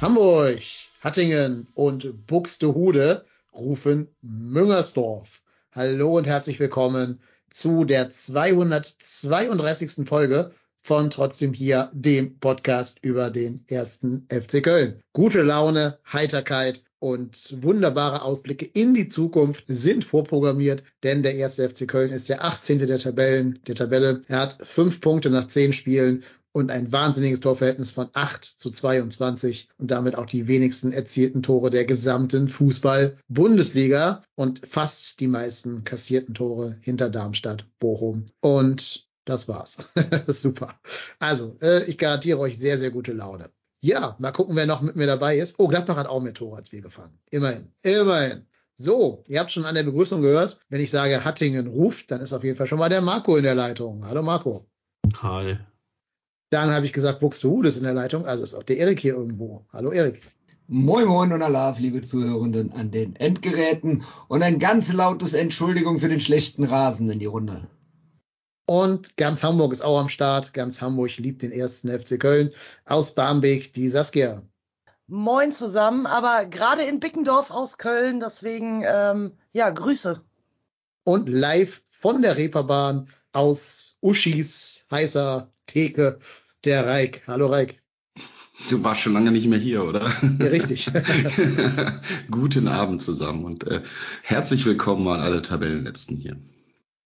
Hamburg, Hattingen und Buxtehude rufen Müngersdorf. Hallo und herzlich willkommen zu der 232. Folge von Trotzdem hier, dem Podcast über den ersten FC Köln. Gute Laune, Heiterkeit und wunderbare Ausblicke in die Zukunft sind vorprogrammiert, denn der erste FC Köln ist der 18. der Tabellen, der Tabelle. Er hat fünf Punkte nach zehn Spielen und ein wahnsinniges Torverhältnis von 8 zu 22 und damit auch die wenigsten erzielten Tore der gesamten Fußball-Bundesliga und fast die meisten kassierten Tore hinter Darmstadt, Bochum und das war's. Super. Also, äh, ich garantiere euch sehr, sehr gute Laune. Ja, mal gucken, wer noch mit mir dabei ist. Oh, Gladbach hat auch mehr Tore als wir gefangen. Immerhin. Immerhin. So, ihr habt schon an der Begrüßung gehört, wenn ich sage Hattingen ruft, dann ist auf jeden Fall schon mal der Marco in der Leitung. Hallo Marco. Hi. Dann habe ich gesagt, Buxtehude ist in der Leitung, also ist auch der Erik hier irgendwo. Hallo Erik. Moin Moin und Alaf, liebe Zuhörenden an den Endgeräten und ein ganz lautes Entschuldigung für den schlechten Rasen in die Runde. Und ganz Hamburg ist auch am Start. Ganz Hamburg liebt den ersten FC Köln. Aus Barmbek, die Saskia. Moin zusammen, aber gerade in Bickendorf aus Köln, deswegen ähm, ja, Grüße. Und live von der Reeperbahn aus Uschis heißer Theke, der Reik. Hallo Reik. Du warst schon lange nicht mehr hier, oder? Ja, richtig. Guten Abend zusammen und äh, herzlich willkommen an alle Tabellenletzten hier.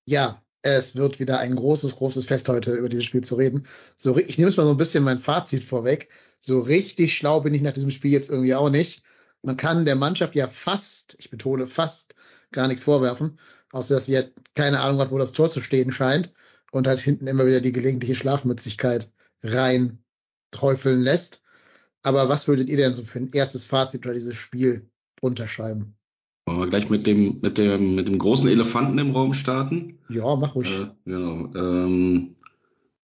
Ja, es wird wieder ein großes, großes Fest heute über dieses Spiel zu reden. So, ich nehme es mal so ein bisschen mein Fazit vorweg. So richtig schlau bin ich nach diesem Spiel jetzt irgendwie auch nicht. Man kann der Mannschaft ja fast, ich betone fast, gar nichts vorwerfen, außer dass sie halt keine Ahnung hat, wo das Tor zu stehen scheint und halt hinten immer wieder die gelegentliche Schlafmützigkeit rein träufeln lässt. Aber was würdet ihr denn so für ein erstes Fazit über dieses Spiel runterschreiben? Wollen wir gleich mit dem, mit dem, mit dem großen Elefanten im Raum starten? Ja, mach ruhig. Äh, genau. Ähm,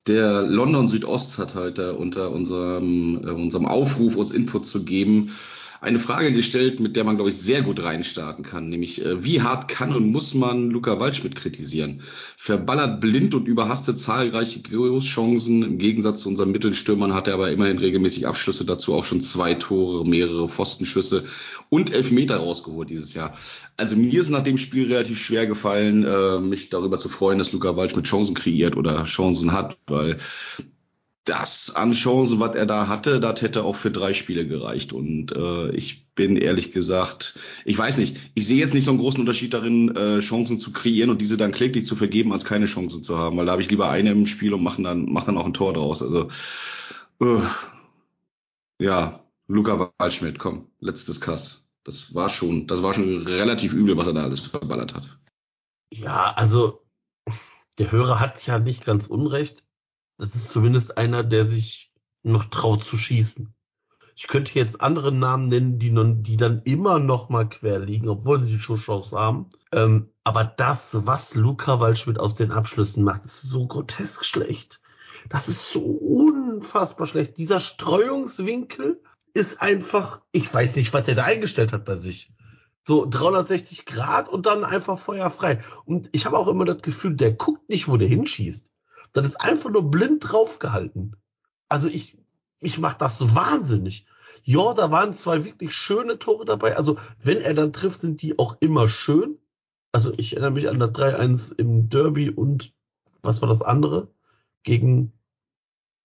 der London Südost hat heute unter unserem, äh, unserem Aufruf, uns Input zu geben, eine Frage gestellt, mit der man, glaube ich, sehr gut reinstarten kann, nämlich äh, wie hart kann und muss man Luca Waldschmidt kritisieren? Verballert blind und überhastet zahlreiche Großchancen. Im Gegensatz zu unseren Mittelstürmern hat er aber immerhin regelmäßig Abschlüsse dazu, auch schon zwei Tore, mehrere Pfostenschüsse und Elfmeter rausgeholt dieses Jahr. Also mir ist nach dem Spiel relativ schwer gefallen, äh, mich darüber zu freuen, dass Luca Waldschmidt Chancen kreiert oder Chancen hat, weil das an Chancen, was er da hatte, das hätte auch für drei Spiele gereicht. Und äh, ich bin ehrlich gesagt, ich weiß nicht, ich sehe jetzt nicht so einen großen Unterschied darin, äh, Chancen zu kreieren und diese dann kläglich zu vergeben, als keine Chancen zu haben, weil da habe ich lieber eine im Spiel und mache dann, mach dann auch ein Tor draus. Also äh, ja, Luca Waldschmidt, komm, letztes Kass. Das war schon, das war schon relativ übel, was er da alles verballert hat. Ja, also der Hörer hat ja nicht ganz unrecht das ist zumindest einer, der sich noch traut zu schießen. Ich könnte jetzt andere Namen nennen, die, noch, die dann immer noch mal quer liegen, obwohl sie die Chance haben. Ähm, aber das, was Luca Waldschmidt aus den Abschlüssen macht, ist so grotesk schlecht. Das ist so unfassbar schlecht. Dieser Streuungswinkel ist einfach, ich weiß nicht, was er da eingestellt hat bei sich. So 360 Grad und dann einfach feuerfrei. Und ich habe auch immer das Gefühl, der guckt nicht, wo der hinschießt. Das ist einfach nur blind draufgehalten. Also ich, ich mach das wahnsinnig. Ja, da waren zwei wirklich schöne Tore dabei. Also wenn er dann trifft, sind die auch immer schön. Also ich erinnere mich an das 3-1 im Derby und was war das andere? Gegen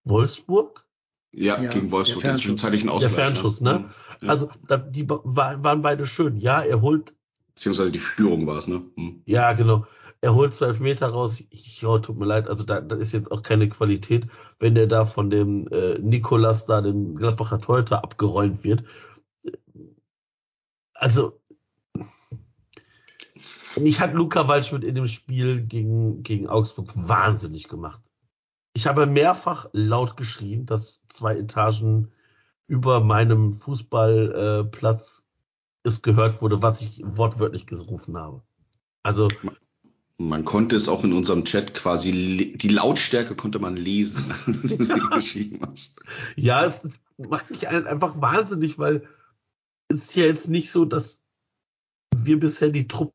Wolfsburg? Ja, ja gegen Wolfsburg. Der Fernschutz, der Fernschuss ne? Ja. Also da, die waren beide schön. Ja, er holt. Beziehungsweise die Führung war es, ne? Hm. Ja, genau. Er holt zwölf Meter raus. Ja, tut mir leid, also da, da ist jetzt auch keine Qualität, wenn der da von dem äh, Nikolas da, dem Gladbacher Torhüter, abgeräumt wird. Also, mich hat Luca Waldschmidt in dem Spiel gegen, gegen Augsburg wahnsinnig gemacht. Ich habe mehrfach laut geschrien, dass zwei Etagen über meinem Fußballplatz äh, es gehört wurde, was ich wortwörtlich gerufen habe. Also man konnte es auch in unserem Chat quasi, die Lautstärke konnte man lesen, was du geschrieben hast. Ja, es macht mich einfach wahnsinnig, weil es ist ja jetzt nicht so, dass wir bisher die Truppe,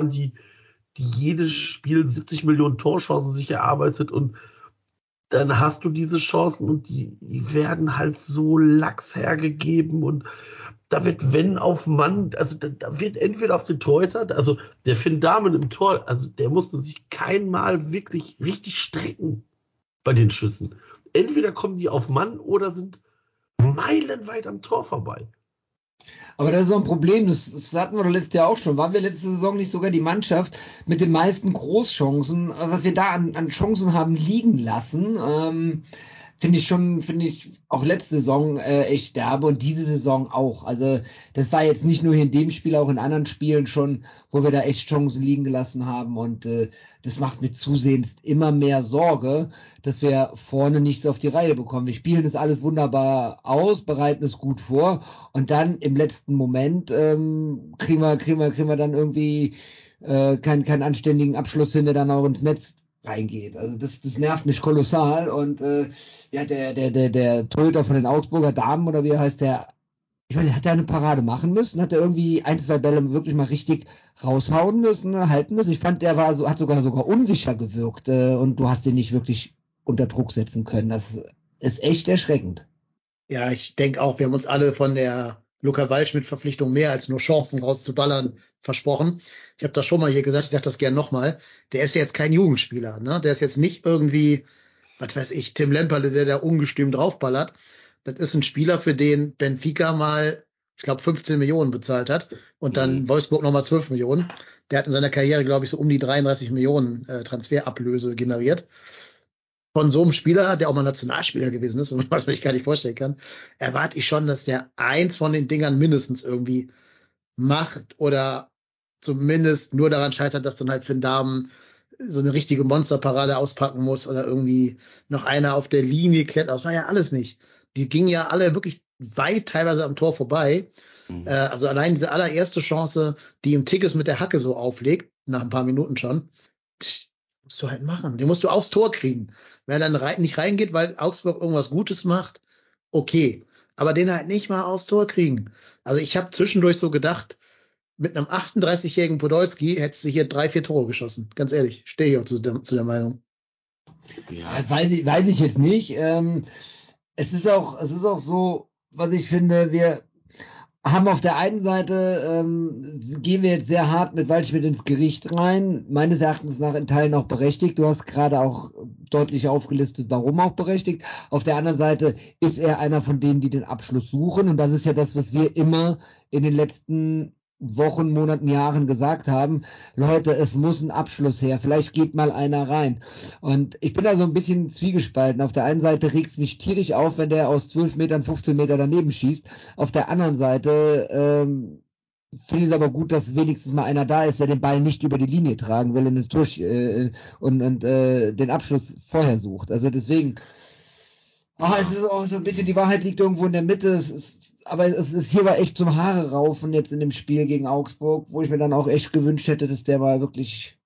die, die jedes Spiel 70 Millionen Torchancen sich erarbeitet und dann hast du diese Chancen und die, die werden halt so lax hergegeben und da wird wenn auf Mann, also da, da wird entweder auf den Torhüter, also der Finn Damen im Tor, also der musste sich keinmal wirklich richtig strecken bei den Schüssen. Entweder kommen die auf Mann oder sind meilenweit am Tor vorbei. Aber das ist so ein Problem, das, das hatten wir doch letztes Jahr auch schon. Waren wir letzte Saison nicht sogar die Mannschaft mit den meisten Großchancen, was wir da an, an Chancen haben liegen lassen? Ähm, finde ich schon, finde ich auch letzte Saison äh, echt derbe und diese Saison auch. Also das war jetzt nicht nur hier in dem Spiel, auch in anderen Spielen schon, wo wir da echt Chancen liegen gelassen haben und äh, das macht mir zusehends immer mehr Sorge, dass wir vorne nichts auf die Reihe bekommen. Wir spielen das alles wunderbar aus, bereiten es gut vor und dann im letzten Moment ähm, kriegen wir, kriegen wir, kriegen wir dann irgendwie äh, keinen, keinen anständigen Abschluss hin, der dann auch ins Netz reingeht. Also das, das nervt mich kolossal. Und äh, ja, der, der, der, der Torhüter von den Augsburger Damen oder wie er heißt, der, ich meine, hat der eine Parade machen müssen? Hat er irgendwie ein, zwei Bälle wirklich mal richtig raushauen müssen, halten müssen? Ich fand, der war so, hat sogar sogar unsicher gewirkt äh, und du hast den nicht wirklich unter Druck setzen können. Das ist echt erschreckend. Ja, ich denke auch, wir haben uns alle von der Luca Waldschmidt-Verpflichtung mehr als nur Chancen rauszuballern versprochen. Ich habe das schon mal hier gesagt, ich sage das gern nochmal. Der ist ja jetzt kein Jugendspieler, ne? Der ist jetzt nicht irgendwie, was weiß ich, Tim Lemperle, der da ungestüm draufballert. Das ist ein Spieler, für den Benfica mal, ich glaube, 15 Millionen bezahlt hat und dann mhm. Wolfsburg nochmal 12 Millionen. Der hat in seiner Karriere, glaube ich, so um die 33 Millionen äh, Transferablöse generiert von so einem Spieler, der auch mal Nationalspieler gewesen ist, was man sich gar nicht vorstellen kann, erwarte ich schon, dass der eins von den Dingern mindestens irgendwie macht oder zumindest nur daran scheitert, dass dann halt Finn Damen so eine richtige Monsterparade auspacken muss oder irgendwie noch einer auf der Linie klettert. Das war ja alles nicht. Die gingen ja alle wirklich weit teilweise am Tor vorbei. Mhm. Äh, also allein diese allererste Chance, die im Tickets mit der Hacke so auflegt, nach ein paar Minuten schon, musst du halt machen. Den musst du aufs Tor kriegen. Wenn er dann rein, nicht reingeht, weil Augsburg irgendwas Gutes macht, okay. Aber den halt nicht mal aufs Tor kriegen. Also ich habe zwischendurch so gedacht, mit einem 38-jährigen Podolski hättest du hier drei, vier Tore geschossen. Ganz ehrlich, stehe ich auch zu der, zu der Meinung. Ja, das weiß ich, weiß ich jetzt nicht. Ähm, es ist auch, es ist auch so, was ich finde, wir, haben auf der einen Seite, ähm, gehen wir jetzt sehr hart mit Waldschmidt ins Gericht rein, meines Erachtens nach in Teilen auch berechtigt. Du hast gerade auch deutlich aufgelistet, warum auch berechtigt. Auf der anderen Seite ist er einer von denen, die den Abschluss suchen. Und das ist ja das, was wir immer in den letzten Wochen, Monaten, Jahren gesagt haben, Leute, es muss ein Abschluss her, vielleicht geht mal einer rein. Und ich bin da so ein bisschen zwiegespalten. Auf der einen Seite regt es mich tierisch auf, wenn der aus 12 Metern 15 Meter daneben schießt. Auf der anderen Seite ähm, finde ich es aber gut, dass wenigstens mal einer da ist, der den Ball nicht über die Linie tragen will in das Tor äh, und, und äh, den Abschluss vorher sucht. Also deswegen, oh, es ist auch so ein bisschen, die Wahrheit liegt irgendwo in der Mitte. Es ist, aber es ist hier war echt zum Haare raufen jetzt in dem Spiel gegen Augsburg, wo ich mir dann auch echt gewünscht hätte, dass der mal wirklich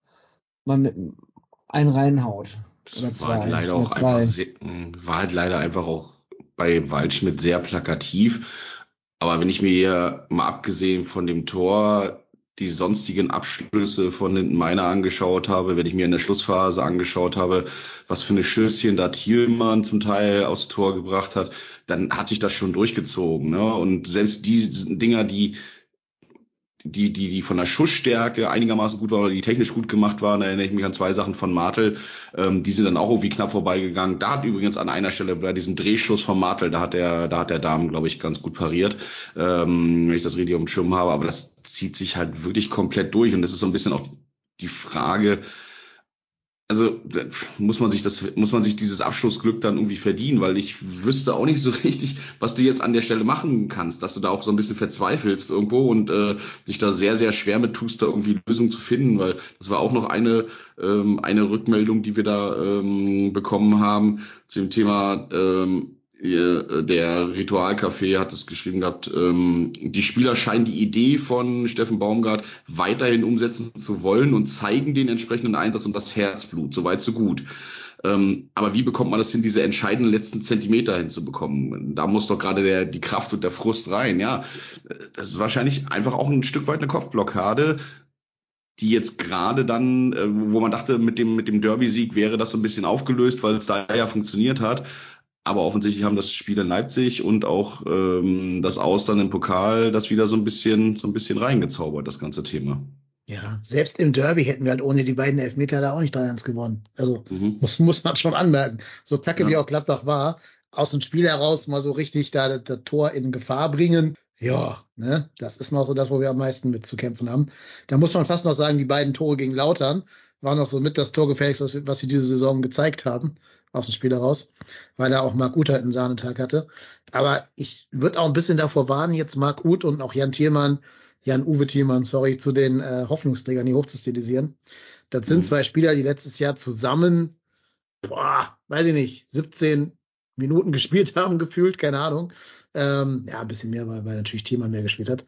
mal mit einen reinhaut. Das war halt leider auch einfach sehr, war halt leider einfach auch bei Waldschmidt sehr plakativ. Aber wenn ich mir hier mal abgesehen von dem Tor die sonstigen Abschlüsse von den Meiner angeschaut habe, wenn ich mir in der Schlussphase angeschaut habe, was für eine Schüsschen da Thielmann zum Teil aufs Tor gebracht hat, dann hat sich das schon durchgezogen. Ne? Und selbst die Dinger, die die, die, die von der Schussstärke einigermaßen gut waren oder die technisch gut gemacht waren, da erinnere ich mich an zwei Sachen von Martel, ähm, die sind dann auch irgendwie knapp vorbeigegangen. Da hat übrigens an einer Stelle bei diesem Drehschuss von Martel, da hat der, da hat der Damen, glaube ich, ganz gut pariert, ähm, wenn ich das richtig dem Schirm habe, aber das zieht sich halt wirklich komplett durch und das ist so ein bisschen auch die Frage, also muss man sich das, muss man sich dieses Abschlussglück dann irgendwie verdienen, weil ich wüsste auch nicht so richtig, was du jetzt an der Stelle machen kannst, dass du da auch so ein bisschen verzweifelst irgendwo und äh, dich da sehr, sehr schwer mit tust, da irgendwie Lösungen zu finden, weil das war auch noch eine, ähm, eine Rückmeldung, die wir da ähm, bekommen haben zu dem Thema, ähm, äh, der Ritualcafé hat es geschrieben gehabt, ähm, die Spieler scheinen die Idee von Steffen Baumgart weiterhin umsetzen zu wollen und zeigen den entsprechenden Einsatz und das Herzblut. Soweit, so gut. Ähm, aber wie bekommt man das hin, diese entscheidenden letzten Zentimeter hinzubekommen? Da muss doch gerade der, die Kraft und der Frust rein. Ja, das ist wahrscheinlich einfach auch ein Stück weit eine Kopfblockade, die jetzt gerade dann, äh, wo man dachte, mit dem, mit dem Derby-Sieg wäre das so ein bisschen aufgelöst, weil es da ja funktioniert hat. Aber offensichtlich haben das Spiel in Leipzig und auch ähm, das Austern im Pokal das wieder so ein bisschen, so ein bisschen reingezaubert, das ganze Thema. Ja, selbst im Derby hätten wir halt ohne die beiden Elfmeter da auch nicht 3-1 gewonnen. Also mhm. muss, muss man schon anmerken. So kacke ja. wie auch Gladbach war, aus dem Spiel heraus mal so richtig da das Tor in Gefahr bringen. Ja, ne, das ist noch so das, wo wir am meisten mit zu kämpfen haben. Da muss man fast noch sagen, die beiden Tore gegen Lautern waren noch so mit das Torgefährlichste, was wir diese Saison gezeigt haben aus dem Spiel heraus, weil er auch Marc Uth halt einen Sahnetag hatte. Aber ich würde auch ein bisschen davor warnen, jetzt Marc Uth und auch Jan Thielmann, Jan-Uwe Thielmann, sorry, zu den äh, Hoffnungsträgern hier hochzustilisieren. Das sind mhm. zwei Spieler, die letztes Jahr zusammen, boah, weiß ich nicht, 17 Minuten gespielt haben, gefühlt, keine Ahnung. Ähm, ja, ein bisschen mehr, weil, weil natürlich Thielmann mehr gespielt hat.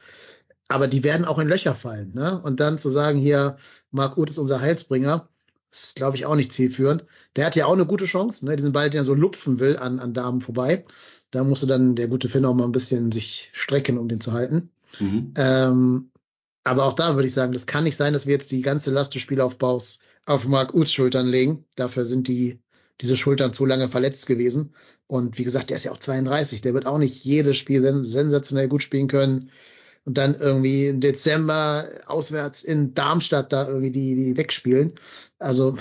Aber die werden auch in Löcher fallen. Ne? Und dann zu sagen, hier, Marc Uth ist unser Heilsbringer, das ist, glaube ich, auch nicht zielführend. Der hat ja auch eine gute Chance, ne? diesen Ball, den er so lupfen will an, an Damen vorbei. Da musste dann der gute Finn auch mal ein bisschen sich strecken, um den zu halten. Mhm. Ähm, aber auch da würde ich sagen, das kann nicht sein, dass wir jetzt die ganze Last des Spielaufbaus auf Mark Uths Schultern legen. Dafür sind die, diese Schultern zu lange verletzt gewesen. Und wie gesagt, der ist ja auch 32. Der wird auch nicht jedes Spiel sen sensationell gut spielen können und dann irgendwie im Dezember auswärts in Darmstadt da irgendwie die, die wegspielen. Also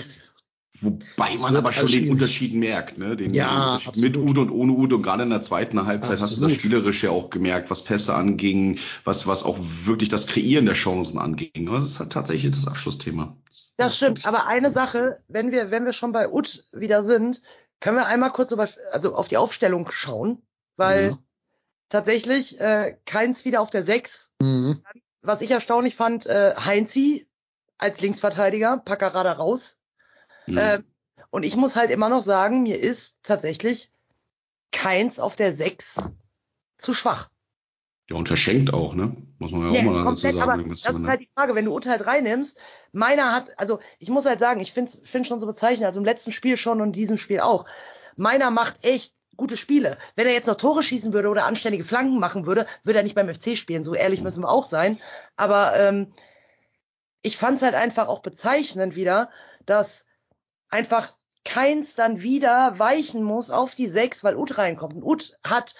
Wobei man aber schon den Unterschied merkt, ne? Den, ja, den mit Udo und ohne Udo. Und gerade in der zweiten Halbzeit absolut. hast du das Spielerische auch gemerkt, was Pässe anging, was, was auch wirklich das Kreieren der Chancen anging. Das ist halt tatsächlich das Abschlussthema. Das stimmt. Aber eine Sache, wenn wir, wenn wir schon bei Ut wieder sind, können wir einmal kurz über, also auf die Aufstellung schauen, weil ja tatsächlich äh, Keins wieder auf der 6. Mhm. Was ich erstaunlich fand, äh, Heinzi als Linksverteidiger, Packerada raus. Mhm. Äh, und ich muss halt immer noch sagen, mir ist tatsächlich Keins auf der 6 zu schwach. Ja, und verschenkt auch, ne? Muss man ja, ja auch mal komplett, dazu sagen. Aber das ist halt die Frage, wenn du Urteil 3 nimmst, meiner hat, also ich muss halt sagen, ich finde find schon so bezeichnet, also im letzten Spiel schon und in diesem Spiel auch. Meiner macht echt gute Spiele. Wenn er jetzt noch Tore schießen würde oder anständige Flanken machen würde, würde er nicht beim FC spielen. So ehrlich müssen wir auch sein. Aber ähm, ich fand es halt einfach auch bezeichnend wieder, dass einfach keins dann wieder weichen muss auf die sechs, weil Ut reinkommt. Und Ut hat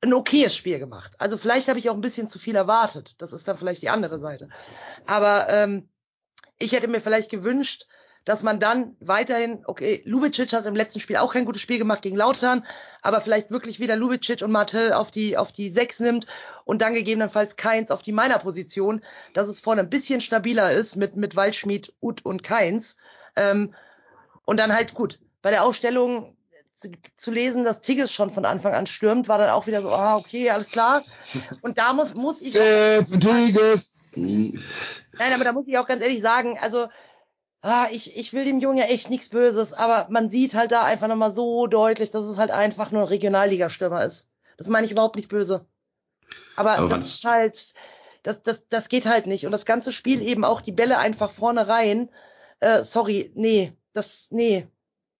ein okayes Spiel gemacht. Also vielleicht habe ich auch ein bisschen zu viel erwartet. Das ist dann vielleicht die andere Seite. Aber ähm, ich hätte mir vielleicht gewünscht, dass man dann weiterhin, okay, Lubicic hat im letzten Spiel auch kein gutes Spiel gemacht gegen Lautern, aber vielleicht wirklich wieder Lubicic und Martel auf die, auf die sechs nimmt und dann gegebenenfalls Keins auf die meiner Position, dass es vorne ein bisschen stabiler ist mit, mit Waldschmied, Ut und Keins. Ähm, und dann halt gut. Bei der Aufstellung zu, zu lesen, dass Tigges schon von Anfang an stürmt, war dann auch wieder so, ah, okay, alles klar. Und da muss, muss ich. Steffen Tigges! Nein, aber da muss ich auch ganz ehrlich sagen, also ah, ich, ich will dem Jungen ja echt nichts Böses, aber man sieht halt da einfach nochmal so deutlich, dass es halt einfach nur ein Regionalligastürmer ist. Das meine ich überhaupt nicht böse. Aber, aber das ist halt, das, das, das geht halt nicht. Und das ganze Spiel eben auch die Bälle einfach vorne rein. Äh, sorry, nee, das, nee.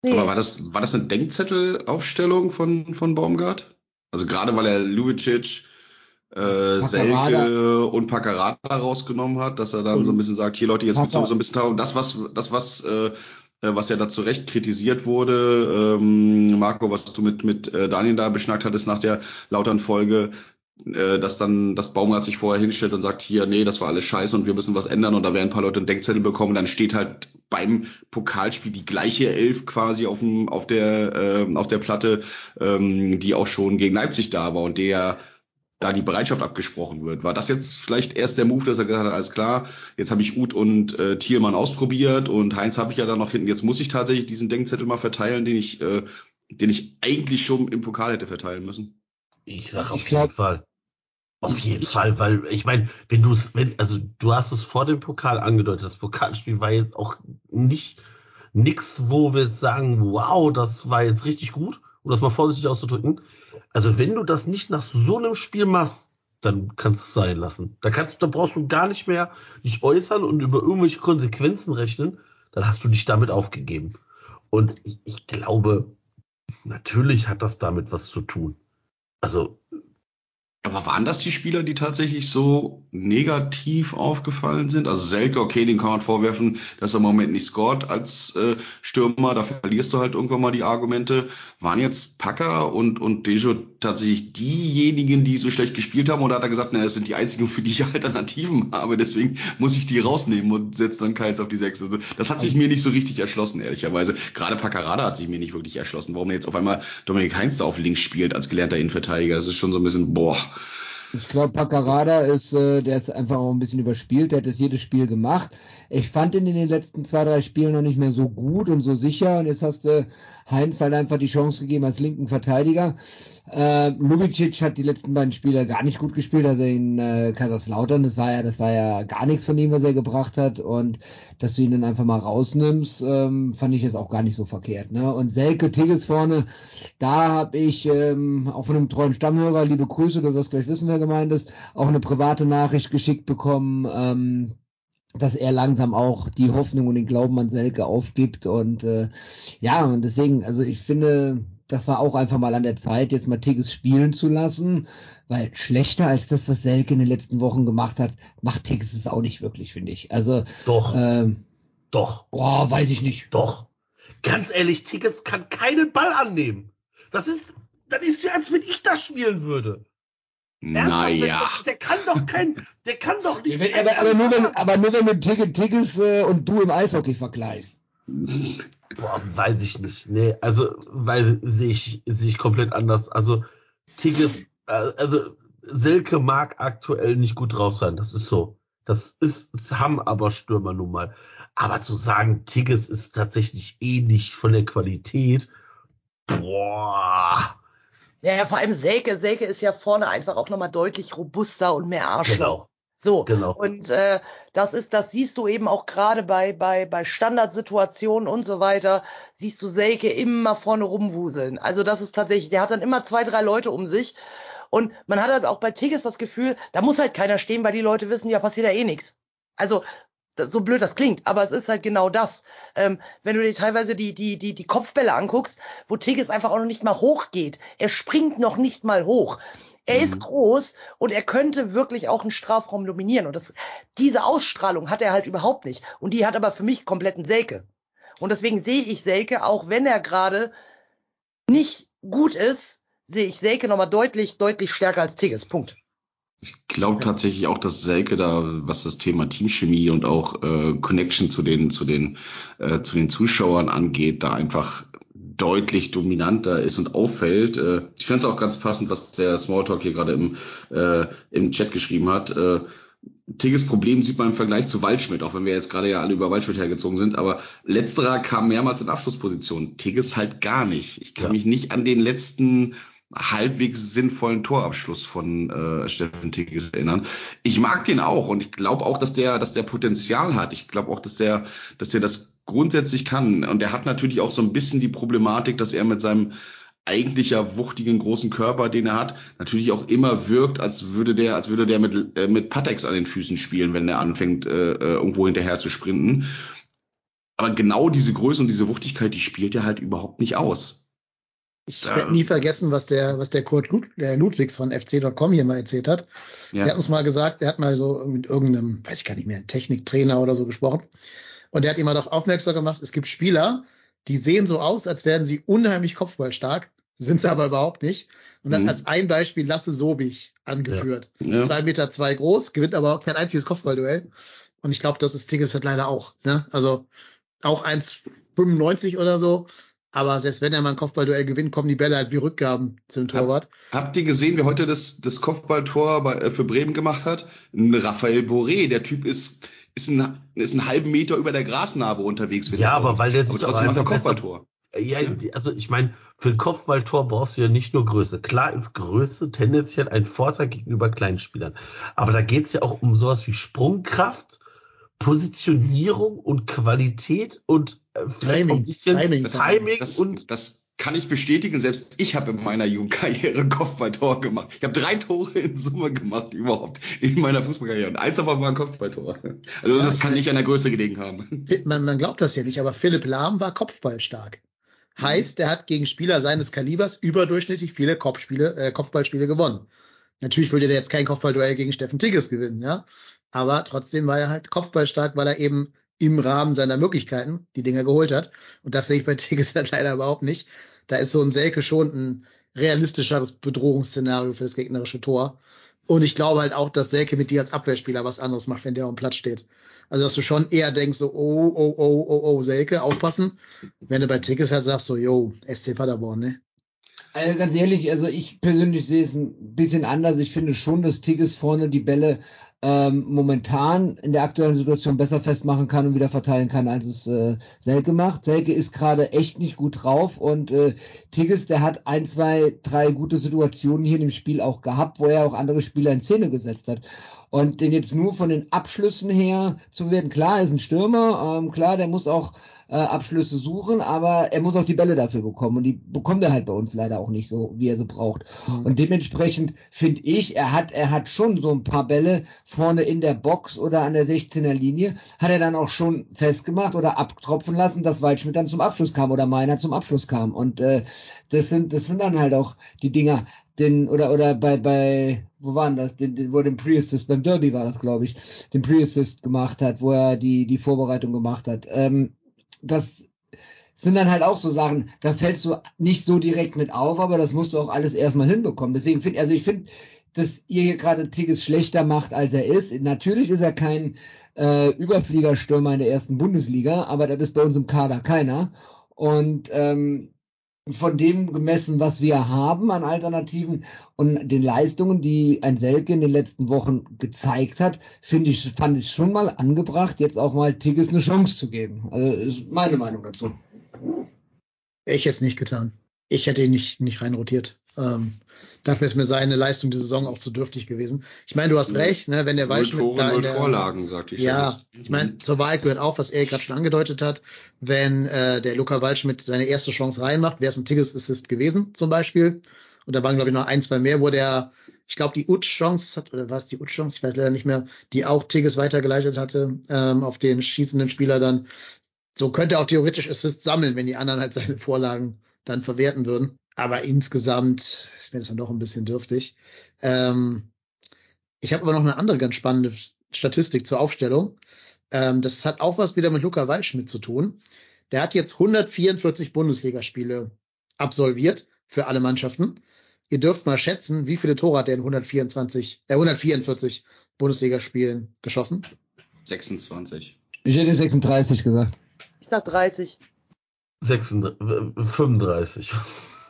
nee. Aber war das, war das eine Denkzettelaufstellung von, von Baumgart? Also gerade weil er Lubicic äh, Selke und Paccarada rausgenommen hat, dass er dann und so ein bisschen sagt, hier Leute, jetzt wird's so ein bisschen das was das was äh, äh, was ja da zu Recht kritisiert wurde, ähm, Marco, was du mit mit äh, Daniel da beschnackt hattest nach der lautern Folge, äh, dass dann das Baumgart sich vorher hinstellt und sagt, hier, nee, das war alles scheiße und wir müssen was ändern und da werden ein paar Leute einen Denkzettel bekommen, dann steht halt beim Pokalspiel die gleiche Elf quasi auf dem auf der äh, auf der Platte, ähm, die auch schon gegen Leipzig da war und der da die Bereitschaft abgesprochen wird. War das jetzt vielleicht erst der Move, dass er gesagt hat, alles klar, jetzt habe ich Uth und äh, Thielmann ausprobiert und Heinz habe ich ja dann noch hinten, jetzt muss ich tatsächlich diesen Denkzettel mal verteilen, den ich, äh, den ich eigentlich schon im Pokal hätte verteilen müssen? Ich sag auf jeden Fall. Auf jeden Fall, weil ich meine, wenn du es, wenn, also du hast es vor dem Pokal angedeutet, das Pokalspiel war jetzt auch nicht nix, wo wir jetzt sagen, wow, das war jetzt richtig gut, um das mal vorsichtig auszudrücken. Also wenn du das nicht nach so einem Spiel machst, dann kannst du es sein lassen. Da kannst, da brauchst du gar nicht mehr dich äußern und über irgendwelche Konsequenzen rechnen. Dann hast du dich damit aufgegeben. Und ich, ich glaube, natürlich hat das damit was zu tun. Also aber waren das die Spieler, die tatsächlich so negativ aufgefallen sind? Also Selke, okay, den kann man vorwerfen, dass er im Moment nicht scored als äh, Stürmer. Da verlierst du halt irgendwann mal die Argumente. Waren jetzt Packer und, und Dejo tatsächlich diejenigen, die so schlecht gespielt haben? Oder hat er gesagt, na, es sind die einzigen, für die ich Alternativen habe, deswegen muss ich die rausnehmen und setze dann Keils auf die Sechs. Also das hat sich mir nicht so richtig erschlossen, ehrlicherweise. Gerade Paccarada hat sich mir nicht wirklich erschlossen. Warum er jetzt auf einmal Dominik Heinz da auf links spielt als gelernter Innenverteidiger, das ist schon so ein bisschen, boah. Ich glaube, Paccarada ist, äh, der ist einfach auch ein bisschen überspielt. Der hat das jedes Spiel gemacht. Ich fand ihn in den letzten zwei, drei Spielen noch nicht mehr so gut und so sicher. Und jetzt hast du Heinz halt einfach die Chance gegeben als linken Verteidiger. Äh, Lubicic hat die letzten beiden Spiele gar nicht gut gespielt, also in äh, Kaiserslautern. Das war ja, das war ja gar nichts von ihm, was er gebracht hat. Und dass du ihn dann einfach mal rausnimmst, ähm, fand ich jetzt auch gar nicht so verkehrt. Ne? Und Selke Tigges vorne, da habe ich ähm, auch von einem treuen Stammhörer, liebe Grüße, du wirst gleich wissen, wer gemeint ist, auch eine private Nachricht geschickt bekommen. Ähm, dass er langsam auch die Hoffnung und den Glauben an Selke aufgibt. Und äh, ja, und deswegen, also ich finde, das war auch einfach mal an der Zeit, jetzt mal Tigges spielen zu lassen, weil schlechter als das, was Selke in den letzten Wochen gemacht hat, macht Tigges es auch nicht wirklich, finde ich. Also doch, ähm, doch, boah, weiß ich nicht. Doch, ganz ehrlich, Tigges kann keinen Ball annehmen. Das ist, das ist ja, als wenn ich das spielen würde. Naja. Der, der, kann doch kein, der kann doch nicht. Wenn, aber, aber, nur wenn, aber nur wenn du Tigges, Tigges äh, und du im Eishockey vergleichst. Boah, weiß ich nicht. Nee, also weil sehe ich sehe ich komplett anders. Also Tigges, äh, also Selke mag aktuell nicht gut drauf sein. Das ist so. Das ist, das haben aber Stürmer nun mal. Aber zu sagen, Tigges ist tatsächlich ähnlich eh von der Qualität, boah, ja, ja, vor allem Selke. Selke ist ja vorne einfach auch nochmal deutlich robuster und mehr Arsch. Genau. So, genau. und äh, das ist, das siehst du eben auch gerade bei, bei, bei Standardsituationen und so weiter, siehst du Selke immer vorne rumwuseln. Also das ist tatsächlich, der hat dann immer zwei, drei Leute um sich. Und man hat halt auch bei Tigges das Gefühl, da muss halt keiner stehen, weil die Leute wissen, ja, passiert ja eh nichts. Also so blöd das klingt, aber es ist halt genau das. Ähm, wenn du dir teilweise die, die, die, die Kopfbälle anguckst, wo Tigges einfach auch noch nicht mal hochgeht. Er springt noch nicht mal hoch. Er mhm. ist groß und er könnte wirklich auch einen Strafraum dominieren. Und das, diese Ausstrahlung hat er halt überhaupt nicht. Und die hat aber für mich kompletten Selke. Und deswegen sehe ich Selke, auch wenn er gerade nicht gut ist, sehe ich Selke nochmal deutlich, deutlich stärker als Tigges. Punkt. Ich glaube tatsächlich auch, dass Selke da, was das Thema Teamchemie und auch äh, Connection zu den, zu den, äh, zu den Zuschauern angeht, da einfach deutlich dominanter ist und auffällt. Äh, ich finde es auch ganz passend, was der Smalltalk hier gerade im, äh, im Chat geschrieben hat. Äh, Tigges Problem sieht man im Vergleich zu Waldschmidt, auch wenn wir jetzt gerade ja alle über Waldschmidt hergezogen sind, aber letzterer kam mehrmals in Abschlussposition. Tigges halt gar nicht. Ich kann ja. mich nicht an den letzten halbwegs sinnvollen Torabschluss von äh, Steffen Tigges erinnern. Ich mag den auch und ich glaube auch, dass der, dass der Potenzial hat. Ich glaube auch, dass der, dass der das grundsätzlich kann. Und er hat natürlich auch so ein bisschen die Problematik, dass er mit seinem eigentlich ja wuchtigen großen Körper, den er hat, natürlich auch immer wirkt, als würde der, als würde der mit äh, mit Patex an den Füßen spielen, wenn er anfängt äh, äh, irgendwo hinterher zu sprinten. Aber genau diese Größe und diese Wuchtigkeit, die spielt er halt überhaupt nicht aus. Ich werde nie vergessen, was der, was der Kurt Lud, der Ludwigs von FC.com hier mal erzählt hat. Ja. Der hat uns mal gesagt, der hat mal so mit irgendeinem, weiß ich gar nicht mehr, Techniktrainer oder so gesprochen. Und der hat immer doch aufmerksam gemacht, es gibt Spieler, die sehen so aus, als wären sie unheimlich kopfballstark, sind sie aber überhaupt nicht. Und dann mhm. als ein Beispiel Lasse Sobich angeführt. Ja. Ja. Zwei Meter zwei groß, gewinnt aber auch kein einziges Kopfballduell. Und ich glaube, das ist Tigges halt leider auch. Ne? Also auch 1,95 oder so Aber selbst wenn er mal ein Kopfballduell gewinnt, kommen die Bälle halt wie Rückgaben zum Torwart. Hab, habt ihr gesehen, wer heute das, das Kopfballtor bei, äh, für Bremen gemacht hat? Ein Raphael Boré. Der Typ ist, ist, ein, ist einen halben Meter über der Grasnarbe unterwegs. Ja, aber weil der aber sich trotzdem macht er einfach besser- Kopfballtor. Ja, also ich meine, für ein Kopfballtor brauchst du ja nicht nur Größe. Klar ist Größe tendenziell ein Vorteil gegenüber kleinen Spielern. Aber da geht's ja auch um sowas wie Sprungkraft, Positionierung und Qualität und äh, vielleicht auch ein bisschen Timing. Timing, Das, und das kann ich bestätigen. Selbst ich habe in meiner Jugendkarriere Kopfballtor gemacht. Ich habe drei Tore in Summe gemacht überhaupt in meiner Fußballkarriere. Und eins davon war ein Kopfballtor. Also das kann nicht an der Größe gelegen haben. Man, man glaubt das ja nicht, aber Philipp Lahm war kopfballstark. Heißt, er hat gegen Spieler seines Kalibers überdurchschnittlich viele Kopfspiele, äh, Kopfballspiele gewonnen. Natürlich würde der jetzt kein Kopfballduell gegen Steffen Tigges gewinnen, ja. Aber trotzdem war er halt kopfballstark, weil er eben im Rahmen seiner Möglichkeiten die Dinger geholt hat. Und das sehe ich bei Tigges halt leider überhaupt nicht. Da ist so ein Selke schon ein realistischeres Bedrohungsszenario für das gegnerische Tor. Und ich glaube halt auch, dass Selke mit dir als Abwehrspieler was anderes macht, wenn der auf dem Platz steht. Also, dass du schon eher denkst, so, oh, oh, oh, oh, oh, Selke, aufpassen. Wenn du bei Tigges halt sagst, so, yo, SC Paderborn, ne? Also ganz ehrlich, also ich persönlich sehe es ein bisschen anders. Ich finde schon, dass Tigges vorne die Bälle ähm, momentan in der aktuellen Situation besser festmachen kann und wieder verteilen kann, als es äh, Selke macht. Selke ist gerade echt nicht gut drauf und äh, Tigges, der hat ein, zwei, drei gute Situationen hier in dem Spiel auch gehabt, wo er auch andere Spieler in Szene gesetzt hat. Und den jetzt nur von den Abschlüssen her zu werden, klar, er ist ein Stürmer, ähm, klar, der muss auch äh, Abschlüsse suchen, aber er muss auch die Bälle dafür bekommen und die bekommt er halt bei uns leider auch nicht so, wie er sie braucht. Mhm. Und dementsprechend finde ich, er hat, er hat schon so ein paar Bälle vorne in der Box oder an der 16er Linie, hat er dann auch schon festgemacht oder abtropfen lassen, dass Waldschmidt dann zum Abschluss kam oder Meiner zum Abschluss kam. Und äh, das sind, das sind dann halt auch die Dinger, den, oder, oder bei, bei, wo waren das, den, den, wo er den Pre-Assist, beim Derby war das, glaube ich, den Pre-Assist gemacht hat, wo er die, die Vorbereitung gemacht hat. Ähm, das sind dann halt auch so Sachen, da fällst du nicht so direkt mit auf, aber das musst du auch alles erstmal hinbekommen. Deswegen finde, also ich finde, dass ihr hier gerade Tigges schlechter macht, als er ist. Natürlich ist er kein äh, Überfliegerstürmer in der ersten Bundesliga, aber das ist bei uns im Kader keiner. Und ähm, von dem gemessen, was wir haben an Alternativen und den Leistungen, die ein Selke in den letzten Wochen gezeigt hat, finde ich, fand ich schon mal angebracht, jetzt auch mal Tigges eine Chance zu geben. Also ist meine Meinung dazu. Ich jetzt nicht getan. Ich hätte ihn nicht, nicht reinrotiert. Ähm, dafür ist mir seine Leistung die Saison auch zu dürftig gewesen. Ich meine, du hast Ja. recht, ne, wenn der Waldschmidt da in der, Vorlagen, sagte ich. Ja, ich meine, zur Wahrheit gehört auch, was Erik gerade schon angedeutet hat. Wenn äh, der Luca Waldschmidt seine erste Chance reinmacht, wäre es ein Tigges Assist gewesen, zum Beispiel. Und da waren, glaube ich, noch ein, zwei mehr, wo der, ich glaube, die Utsch-Chance hat, oder war es die Utsch-Chance, ich weiß leider nicht mehr, die auch Tigges weitergeleitet hatte, ähm, auf den schießenden Spieler dann. So könnte er auch theoretisch Assist sammeln, wenn die anderen halt seine Vorlagen dann verwerten würden. Aber insgesamt ist mir das dann doch ein bisschen dürftig. Ähm, ich habe aber noch eine andere ganz spannende Statistik zur Aufstellung. Ähm, das hat auch was wieder mit Luca Waldschmidt zu tun. Der hat jetzt 144 Bundesligaspiele absolviert für alle Mannschaften. Ihr dürft mal schätzen, wie viele Tore hat er in 124, äh, 144 Bundesligaspielen geschossen? 26. Ich hätte 36 gesagt. Ich sag 30. 36, äh, 35.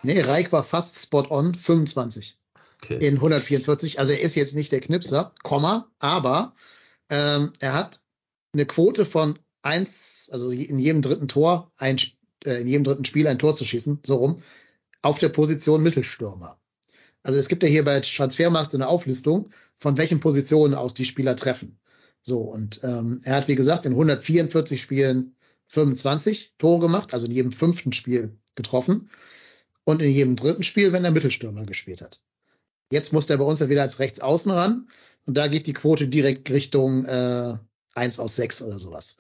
Nee, Reik war fast spot on, 25 Okay. in 144. Also er ist jetzt nicht der Knipser, Komma, aber ähm, er hat eine Quote von eins, also in jedem dritten Tor, ein, äh, in jedem dritten Spiel ein Tor zu schießen, so rum, auf der Position Mittelstürmer. Also es gibt ja hier bei Transfermarkt so eine Auflistung, von welchen Positionen aus die Spieler treffen. So, und ähm, er hat, wie gesagt, in 144 Spielen 25 Tore gemacht, also in jedem fünften Spiel getroffen und in jedem dritten Spiel, wenn er Mittelstürmer gespielt hat. Jetzt muss der bei uns ja wieder als Rechtsaußen ran und da geht die Quote direkt Richtung äh, 1 aus 6 oder sowas.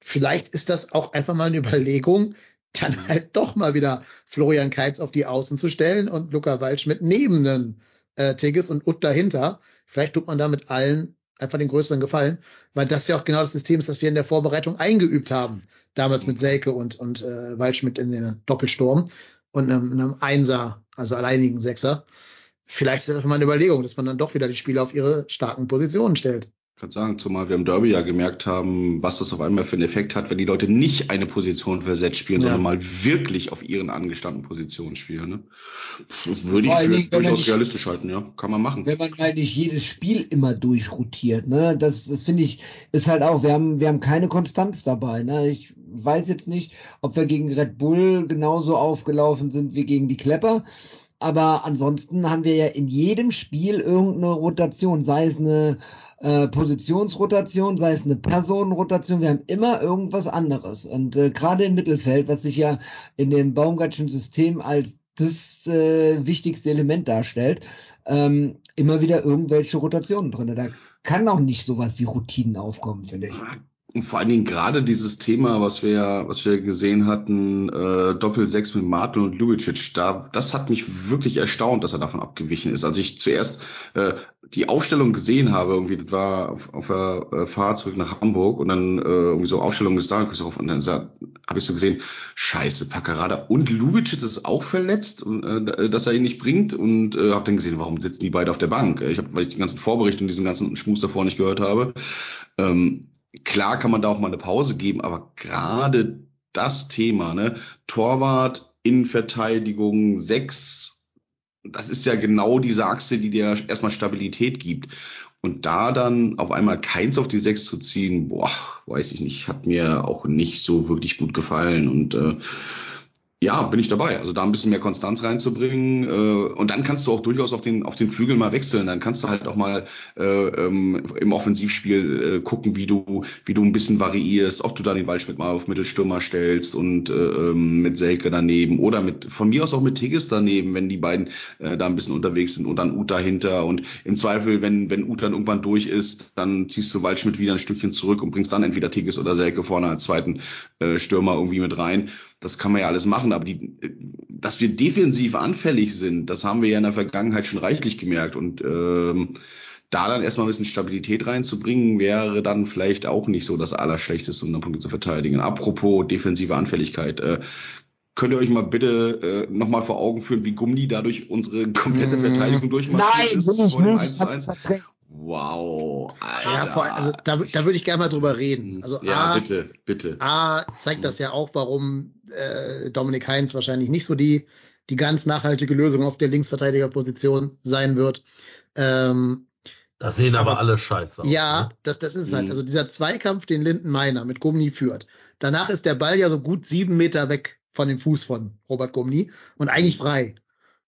Vielleicht ist das auch einfach mal eine Überlegung, dann halt doch mal wieder Florian Keitz auf die Außen zu stellen und Luca Waldschmidt neben einen äh, Tigges und Ut dahinter. Vielleicht tut man damit allen einfach den größeren Gefallen, weil das ja auch genau das System ist, das wir in der Vorbereitung eingeübt haben. Damals mit Selke und, und äh, Waldschmidt in den Doppelsturm und einem, einem Einser, also alleinigen Sechser. Vielleicht ist das einfach mal eine Überlegung, dass man dann doch wieder die Spieler auf ihre starken Positionen stellt. Kann sagen, zumal wir im Derby ja gemerkt haben, was das auf einmal für einen Effekt hat, wenn die Leute nicht eine Position versetzt spielen, ja. sondern mal wirklich auf ihren angestandenen Positionen spielen. Ne? Würde Vor ich für durchaus nicht, realistisch halten, ja. Kann man machen. Wenn man mal nicht jedes Spiel immer durchrotiert, ne? Das, das finde ich, ist halt auch, wir haben, wir haben keine Konstanz dabei. Ne? Ich weiß jetzt nicht, ob wir gegen Red Bull genauso aufgelaufen sind wie gegen die Klepper. Aber ansonsten haben wir ja in jedem Spiel irgendeine Rotation, sei es eine äh, Positionsrotation, sei es eine Personenrotation, wir haben immer irgendwas anderes. Und äh, gerade im Mittelfeld, was sich ja in dem Baumgartschen System als das äh, wichtigste Element darstellt, ähm, immer wieder irgendwelche Rotationen drin. Da kann auch nicht sowas wie Routinen aufkommen, finde ich. Und vor allen Dingen gerade dieses Thema, was wir, was wir gesehen hatten, äh, Doppel 6 mit Martin und Lubicic, da, das hat mich wirklich erstaunt, dass er davon abgewichen ist. Als ich zuerst äh, die Aufstellung gesehen habe, irgendwie, das war auf, auf der äh, Fahrt zurück nach Hamburg und dann äh, irgendwie so Aufstellung ist da und, dann habe ich so gesehen, scheiße, Packerada und Lubicic ist auch verletzt, und, äh, dass er ihn nicht bringt und äh, habe dann gesehen, warum sitzen die beide auf der Bank? Ich habe, weil ich den ganzen Vorbericht und diesen ganzen Schmus davor nicht gehört habe, ähm, Klar kann man da auch mal eine Pause geben, aber gerade das Thema, ne, Torwart, Innenverteidigung, sechs, das ist ja genau diese Achse, die dir erstmal Stabilität gibt. Und da dann auf einmal keins auf die sechs zu ziehen, boah, weiß ich nicht, hat mir auch nicht so wirklich gut gefallen. Und äh, ja, bin ich dabei. Also da ein bisschen mehr Konstanz reinzubringen. Äh, und dann kannst du auch durchaus auf den, auf den Flügel mal wechseln. Dann kannst du halt auch mal äh, ähm, im Offensivspiel äh, gucken, wie du, wie du ein bisschen variierst, ob du da den Waldschmidt mal auf Mittelstürmer stellst und äh, ähm, mit Selke daneben oder mit von mir aus auch mit Tigges daneben, wenn die beiden äh, da ein bisschen unterwegs sind und dann Uta hinter. Und im Zweifel, wenn, wenn Uta dann irgendwann durch ist, dann ziehst du Waldschmidt wieder ein Stückchen zurück und bringst dann entweder Tigges oder Selke vorne als zweiten äh, Stürmer irgendwie mit rein das kann man ja alles machen, aber die, dass wir defensiv anfällig sind, das haben wir ja in der Vergangenheit schon reichlich gemerkt und ähm, da dann erstmal ein bisschen Stabilität reinzubringen, wäre dann vielleicht auch nicht so das Allerschlechteste, um dann Punkte zu verteidigen. Apropos defensive Anfälligkeit, äh, könnt ihr euch mal bitte äh, nochmal vor Augen führen, wie Gummi dadurch unsere komplette Verteidigung durchmacht? Nein, ist, ich nicht. Wow. Alter. Ja, vor, also da, da würde ich gerne mal drüber reden. Also ja, A, bitte, bitte. A zeigt das ja auch, warum äh, Dominik Heinz wahrscheinlich nicht so die, die ganz nachhaltige Lösung auf der Linksverteidigerposition sein wird. Ähm, das sehen aber, aber alle scheiße aus. Ja, ne? das, das ist halt. Mhm. Also dieser Zweikampf, den Linden Meiner mit Gummi führt. Danach ist der Ball ja so gut sieben Meter weg von dem Fuß von Robert Gummi und eigentlich frei.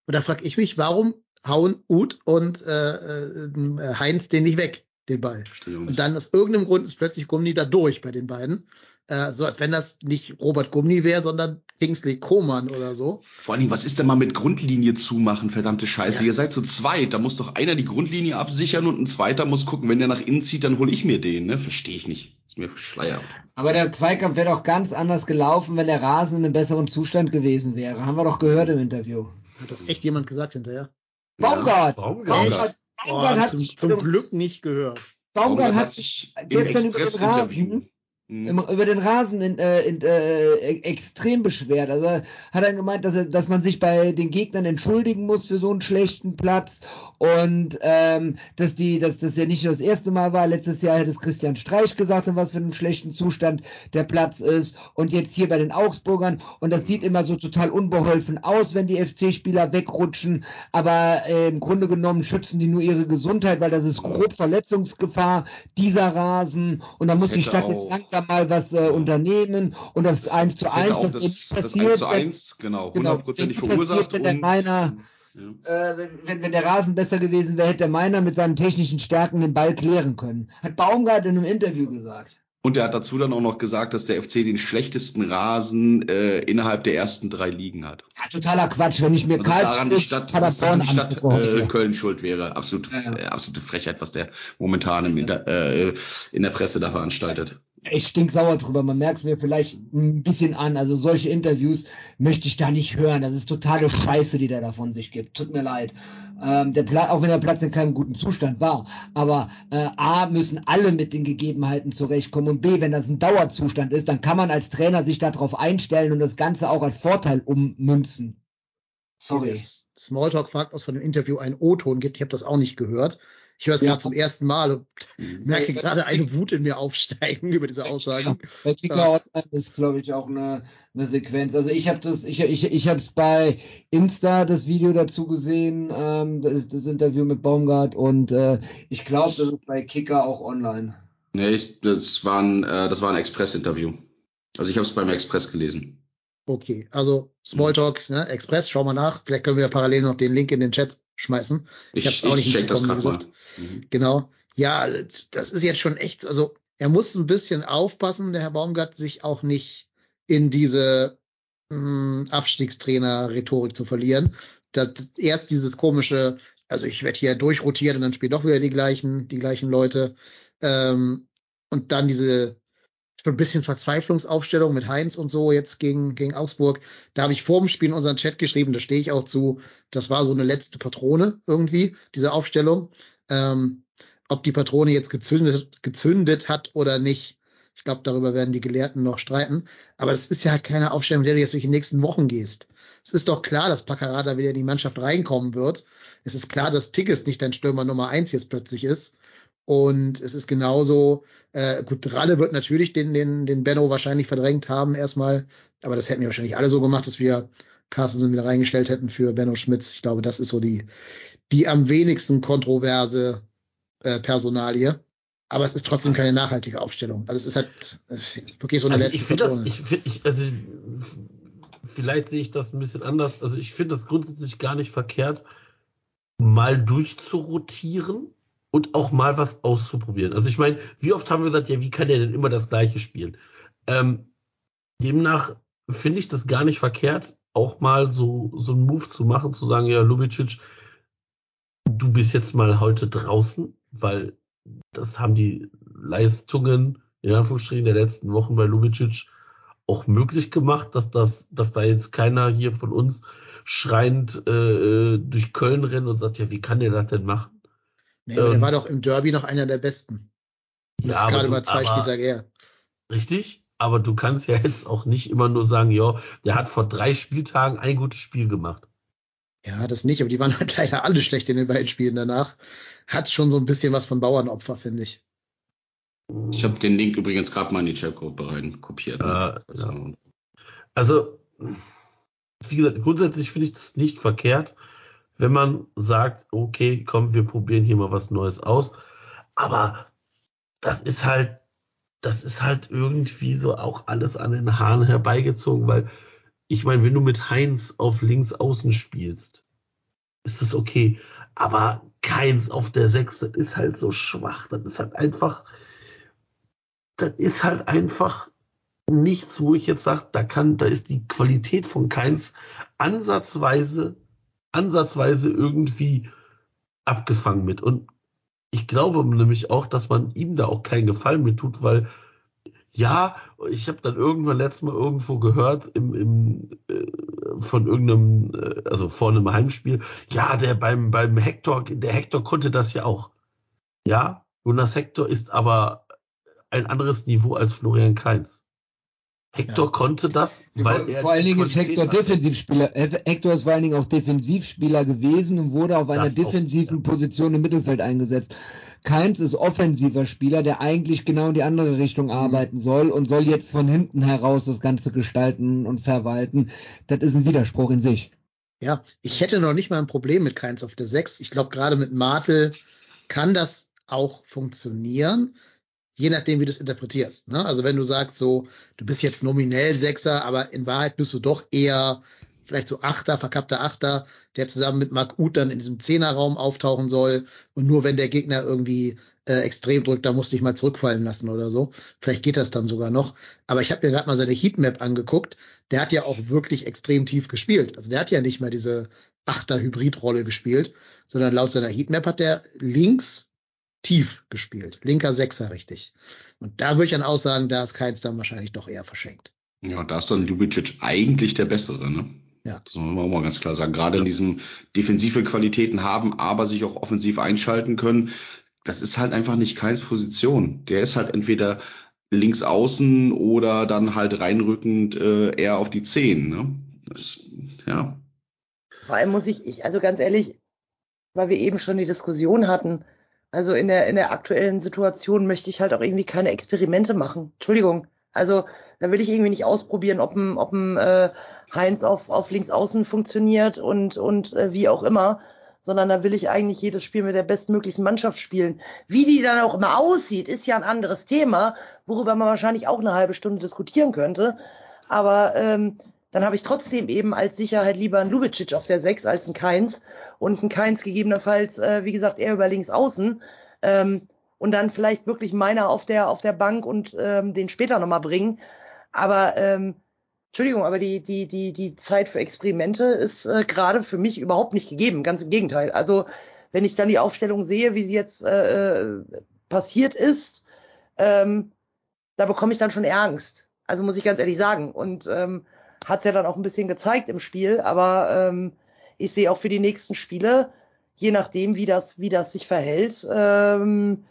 Und da frage ich mich, warum hauen Uth und äh, äh, Heinz den nicht weg, den Ball. Und dann aus irgendeinem Grund ist plötzlich Gummi da durch bei den beiden. Äh, so als wenn das nicht Robert Gummi wäre, sondern Kingsley Coman oder so. Vor allem, was ist denn mal mit Grundlinie zumachen, verdammte Scheiße. Ja. Ihr seid zu zweit, da muss doch einer die Grundlinie absichern und ein zweiter muss gucken, wenn der nach innen zieht, dann hole ich mir den, ne? Verstehe ich nicht. Ist mir schleier. Aber der Zweikampf wäre doch ganz anders gelaufen, wenn der Rasen in einem besseren Zustand gewesen wäre. Haben wir doch gehört im Interview. Hat das echt jemand gesagt hinterher? Baumgart. Ja, Baumgart. Baumgart, Baumgart oh, hat zum, zum Glück nicht gehört. Baumgart, Baumgart hat sich gestern über den Rasen mhm. über den Rasen in, äh, in, äh, extrem beschwert. Also hat er gemeint, dass, er, dass man sich bei den Gegnern entschuldigen muss für so einen schlechten Platz und ähm, dass die, dass das ja nicht nur das erste Mal war. Letztes Jahr hat es Christian Streich gesagt, in was für einem schlechten Zustand der Platz ist und jetzt hier bei den Augsburgern und das sieht immer so total unbeholfen aus, wenn die FC-Spieler wegrutschen, aber äh, im Grunde genommen schützen die nur ihre Gesundheit, weil das ist grob Verletzungsgefahr dieser Rasen und da muss die Stadt jetzt langsam da mal was äh, unternehmen und das, das 1 zu 1, das, das, das passiert. 1 zu 1, genau, genau hundertprozentig genau, verursacht. Wenn der Meiner, ja. äh, wenn, wenn der Rasen besser gewesen wäre, hätte der Meiner mit seinen technischen Stärken den Ball klären können. Hat Baumgart in einem Interview gesagt. Und er hat dazu dann auch noch gesagt, dass der FC den schlechtesten Rasen äh, innerhalb der ersten drei Ligen hat. Ja, totaler Quatsch, wenn ich mir Karlsruhe, die Stadt, Paderborn die Stadt äh, Köln schuld wäre. Absolut, ja. Äh, absolute Frechheit, was der momentan im, äh, in der Presse da veranstaltet ich stink sauer drüber. Man merkt es mir vielleicht ein bisschen an. Also solche Interviews möchte ich da nicht hören. Das ist totale Scheiße, die der da von sich gibt. Tut mir leid. Ähm, der Platz, auch wenn der Platz in keinem guten Zustand war. Aber äh, A, müssen alle mit den Gegebenheiten zurechtkommen. Und B, wenn das ein Dauerzustand ist, dann kann man als Trainer sich darauf einstellen und das Ganze auch als Vorteil ummünzen. Sorry. Smalltalk fragt, ob von dem Interview einen O-Ton gibt. Ich habe das auch nicht gehört. Ich höre es Ja. gerade zum ersten Mal und Mhm. merke gerade eine Wut in mir aufsteigen über diese Aussagen. Bei Kicker. Online ist, glaube ich, auch eine, eine Sequenz. Also ich habe das, ich, ich, ich habe es bei Insta das Video dazu gesehen, ähm, das, das Interview mit Baumgart und äh, ich glaube, das ist bei Kicker auch online. Nee, ich, das war ein, äh, das war ein Express-Interview. Also ich habe es beim Express gelesen. Okay, also Smalltalk, ne, Express, schau mal nach. Vielleicht können wir ja parallel noch den Link in den Chat schmeißen. Ich, hab's auch nicht check das gerade gesagt. Mhm. Genau. Ja, das ist jetzt schon echt, also er muss ein bisschen aufpassen, der Herr Baumgart, sich auch nicht in diese mh, Abstiegstrainer-Rhetorik zu verlieren. Das, erst dieses komische, also ich werde hier durchrotiert und dann spielen doch wieder die gleichen, die gleichen Leute. Ähm, und dann diese schon ein bisschen Verzweiflungsaufstellung mit Heinz und so jetzt gegen, gegen Augsburg. Da habe ich vor dem Spiel in unseren Chat geschrieben, da stehe ich auch zu. Das war so eine letzte Patrone irgendwie, diese Aufstellung. Ähm, ob die Patrone jetzt gezündet, gezündet hat oder nicht, ich glaube, darüber werden die Gelehrten noch streiten. Aber das ist ja halt keine Aufstellung, mit der du jetzt durch die nächsten Wochen gehst. Es ist doch klar, dass Paccarada wieder in die Mannschaft reinkommen wird. Es ist klar, dass Tigges nicht dein Stürmer Nummer eins jetzt plötzlich ist. Und es ist genauso, äh, gut, Ralle wird natürlich den, den, den Benno wahrscheinlich verdrängt haben erstmal. Aber das hätten wir wahrscheinlich alle so gemacht, dass wir Carstensen wieder reingestellt hätten für Benno Schmitz. Ich glaube, das ist so die, die am wenigsten kontroverse äh, Personalie. Aber es ist trotzdem keine nachhaltige Aufstellung. Also es ist halt äh, wirklich so eine Also letzte ich finde das, ich finde, ich, also vielleicht sehe ich das ein bisschen anders. Also ich finde das grundsätzlich gar nicht verkehrt, mal durchzurotieren und auch mal was auszuprobieren. Also ich meine, wie oft haben wir gesagt, ja, wie kann der denn immer das Gleiche spielen? Ähm, demnach finde ich das gar nicht verkehrt, auch mal so, so einen Move zu machen, zu sagen, ja, Lubicic, du bist jetzt mal heute draußen, weil das haben die Leistungen in Anführungsstrichen der letzten Wochen bei Lubicic auch möglich gemacht, dass das, dass da jetzt keiner hier von uns schreiend äh, durch Köln rennt und sagt, ja, wie kann der das denn machen? Nee, aber der war doch im Derby noch einer der besten. Das Ja, ist aber gerade du- mal zwei aber- Spieltage her. Richtig? Aber du kannst ja jetzt auch nicht immer nur sagen, ja, der hat vor drei Spieltagen ein gutes Spiel gemacht. Ja, das nicht, aber die waren halt leider alle schlecht in den beiden Spielen danach. Hat schon so ein bisschen was von Bauernopfer, finde ich. Ich habe den Link übrigens gerade mal in die Chatgruppe rein kopiert. Äh, also, Also, wie gesagt, grundsätzlich finde ich das nicht verkehrt, wenn man sagt, okay, komm, wir probieren hier mal was Neues aus. Aber das ist halt, das ist halt irgendwie so auch alles an den Haaren herbeigezogen, weil ich meine, wenn du mit Heinz auf links außen spielst, ist es okay. Aber keins auf der Sechs, das ist halt so schwach. Das ist halt einfach, das ist halt einfach nichts, wo ich jetzt sage, da kann, da ist die Qualität von keins ansatzweise, ansatzweise irgendwie abgefangen mit. Und ich glaube nämlich auch, dass man ihm da auch keinen Gefallen mit tut, weil ja, ich habe dann irgendwann letztes Mal irgendwo gehört im, im äh, von irgendeinem, äh, also vor einem Heimspiel, ja, der beim beim Hector, der Hector konnte das ja auch. Ja, Jonas Hector ist aber ein anderes Niveau als Florian Kainz. Hector Ja. konnte das, weil vor, er vor allen Dingen ist Hector hatte. Defensivspieler. He- Hector ist vor allen Dingen auch Defensivspieler gewesen und wurde auf einer Das auch, defensiven ja. Position im Mittelfeld eingesetzt. Keins ist offensiver Spieler, der eigentlich genau in die andere Richtung Mhm. arbeiten soll und soll jetzt von hinten heraus das Ganze gestalten und verwalten. Das ist ein Widerspruch in sich. Ja, ich hätte noch nicht mal ein Problem mit Keins auf der 6. Ich glaube, gerade mit Martel kann das auch funktionieren, je nachdem, wie du es interpretierst. Ne? Also wenn du sagst, so, du bist jetzt nominell Sechser, aber in Wahrheit bist du doch eher vielleicht so Achter, verkappter Achter, der zusammen mit Marc Uth dann in diesem Zehnerraum auftauchen soll. Und nur wenn der Gegner irgendwie äh, extrem drückt, da musst du dich mal zurückfallen lassen oder so. Vielleicht geht das dann sogar noch. Aber ich habe mir gerade mal seine Heatmap angeguckt. Der hat ja auch wirklich extrem tief gespielt. Also der hat ja nicht mehr diese Achter-Hybrid-Rolle gespielt, sondern laut seiner Heatmap hat der links tief gespielt. Linker Sechser richtig. Und da würde ich dann auch sagen, da ist Keins dann wahrscheinlich doch eher verschenkt. ja, da ist dann Ljubicic eigentlich der Bessere, ne? Ja. Das muss man auch mal ganz klar sagen. Gerade in diesem defensive Qualitäten haben, aber sich auch offensiv einschalten können. Das ist halt einfach nicht Keins Position. Der ist halt entweder links außen oder dann halt reinrückend äh, eher auf die Zehen, ne? Das, ja. Vor allem muss ich, ich, also ganz ehrlich, weil wir eben schon die Diskussion hatten, Also in der, in der aktuellen Situation möchte ich halt auch irgendwie keine Experimente machen. Entschuldigung. Also da will ich irgendwie nicht ausprobieren, ob ein, ob ein äh, Heinz auf, auf links außen funktioniert und, und äh, wie auch immer, sondern da will ich eigentlich jedes Spiel mit der bestmöglichen Mannschaft spielen. Wie die dann auch immer aussieht, ist ja ein anderes Thema, worüber man wahrscheinlich auch eine halbe Stunde diskutieren könnte. Aber ähm, dann habe ich trotzdem eben als Sicherheit lieber einen Lubicic auf der 6 als einen Keins und einen Keins gegebenenfalls, äh, wie gesagt, eher über links außen. Ähm, und dann vielleicht wirklich meiner auf der, auf der Bank und ähm, den später nochmal bringen. Aber ähm, Entschuldigung, aber die, die, die, die Zeit für Experimente ist äh, gerade für mich überhaupt nicht gegeben. Ganz im Gegenteil. Also wenn ich dann die Aufstellung sehe, wie sie jetzt äh, äh passiert ist, ähm, da bekomme ich dann schon Angst. Also muss ich ganz ehrlich sagen. Und ähm, hat es ja dann auch ein bisschen gezeigt im Spiel, aber ähm, ich sehe auch für die nächsten Spiele, je nachdem, wie das, wie das sich verhält, ähm,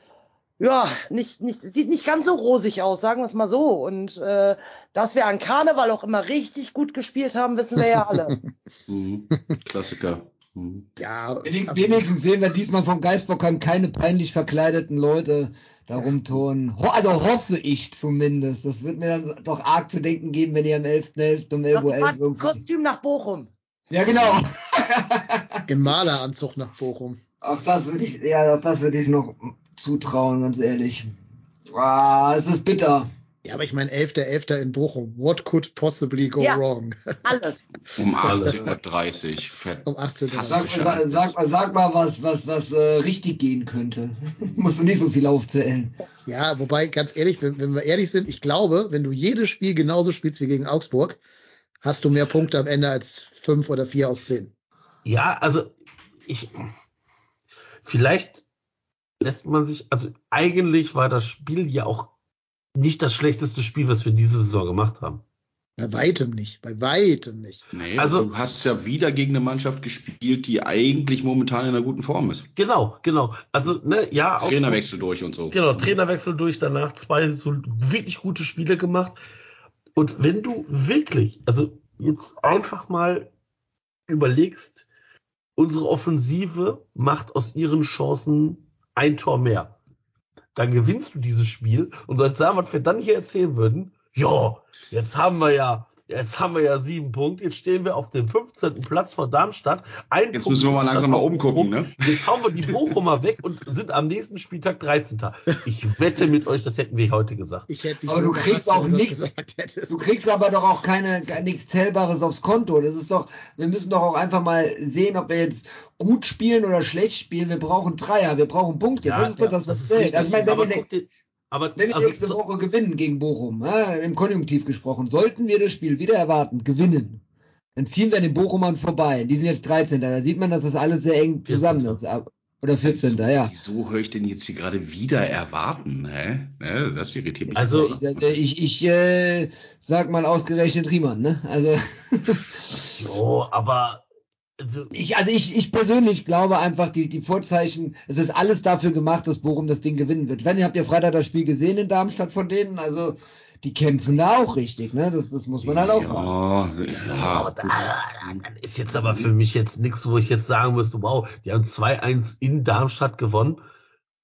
ja, nicht, nicht, sieht nicht ganz so rosig aus, sagen wir es mal so. Und äh, dass wir an Karneval auch immer richtig gut gespielt haben, wissen wir ja alle. Mhm. Klassiker. Mhm. Ja, wenigstens, wenigstens sehen wir diesmal vom Geistbockheim keine peinlich verkleideten Leute da rumturnen. Also hoffe ich zumindest. Das wird mir dann doch arg zu denken geben, wenn ihr am 11.11. .11. um 11.11 Uhr. Kostüm nach Bochum. Ja, genau. Im Maleranzug nach Bochum. Auch das würde ich, ja, auch das würde ich noch zutrauen, ganz ehrlich. Ah, es ist bitter. Ja, aber ich meine, 11.11. .11. in Bochum. What could possibly go ja, wrong? Alles. Um 18.30 Uhr. Um 18.30 Uhr. Sag, mal, sag, sag mal was, was, was äh, richtig gehen könnte. Musst du nicht so viel aufzählen. Ja, wobei, ganz ehrlich, wenn, wenn wir ehrlich sind, ich glaube, wenn du jedes Spiel genauso spielst wie gegen Augsburg, hast du mehr Punkte am Ende als fünf oder vier aus zehn. Ja, also ich vielleicht lässt man sich, also eigentlich war das Spiel ja auch nicht das schlechteste Spiel, was wir diese Saison gemacht haben. Bei weitem nicht, bei weitem nicht. Nee, also du hast ja wieder gegen eine Mannschaft gespielt, die eigentlich momentan in einer guten Form ist. Genau, genau. Also ne, ja, auch Trainerwechsel durch und so. Genau, Trainerwechsel durch, danach zwei so wirklich gute Spiele gemacht. Und wenn du wirklich, also jetzt einfach mal überlegst, unsere Offensive macht aus ihren Chancen ein Tor mehr. Dann gewinnst du dieses Spiel. Und als was wir dann hier erzählen würden, ja, jetzt haben wir ja Jetzt haben wir ja sieben Punkte. Jetzt stehen wir auf dem 15. Platz vor Darmstadt. Ein jetzt Punkt müssen wir mal langsam mal umgucken. Ne? Jetzt hauen wir die Bochumer weg und sind am nächsten Spieltag 13. Ich wette mit euch, das hätten wir heute gesagt. Ich hätte aber du kriegst auch nichts. Du kriegst aber doch auch keine nichts Zählbares aufs Konto. Das ist doch. Wir müssen doch auch einfach mal sehen, ob wir jetzt gut spielen oder schlecht spielen. Wir brauchen Dreier, wir brauchen Punkte. Ja, das ist ja, doch das, was zählt. Also, ich meine, wenn aber, Wenn wir also, nächste Woche gewinnen gegen Bochum, äh, im Konjunktiv gesprochen, sollten wir das Spiel wieder erwarten, gewinnen, dann ziehen wir an den Bochumern vorbei. Die sind jetzt 13. Da sieht man, dass das alles sehr eng zusammen ist. Oder 14. ja. Wieso höre ich denn jetzt hier gerade wieder erwarten? Hä? Ne? Das irritiert mich. Also ich, ich, ich äh, sag mal ausgerechnet Riemann, ne? Also. jo, aber also ich, also ich, ich persönlich glaube einfach, die, die Vorzeichen, es ist alles dafür gemacht, dass Bochum das Ding gewinnen wird. Wenn ihr habt ja Freitag das Spiel gesehen in Darmstadt von denen, also die kämpfen da auch richtig, ne? Das, das muss man halt auch sagen. Ja, ja, aber da, dann ist jetzt aber für mich jetzt nichts, wo ich jetzt sagen müsste, wow, die haben 2-1 in Darmstadt gewonnen.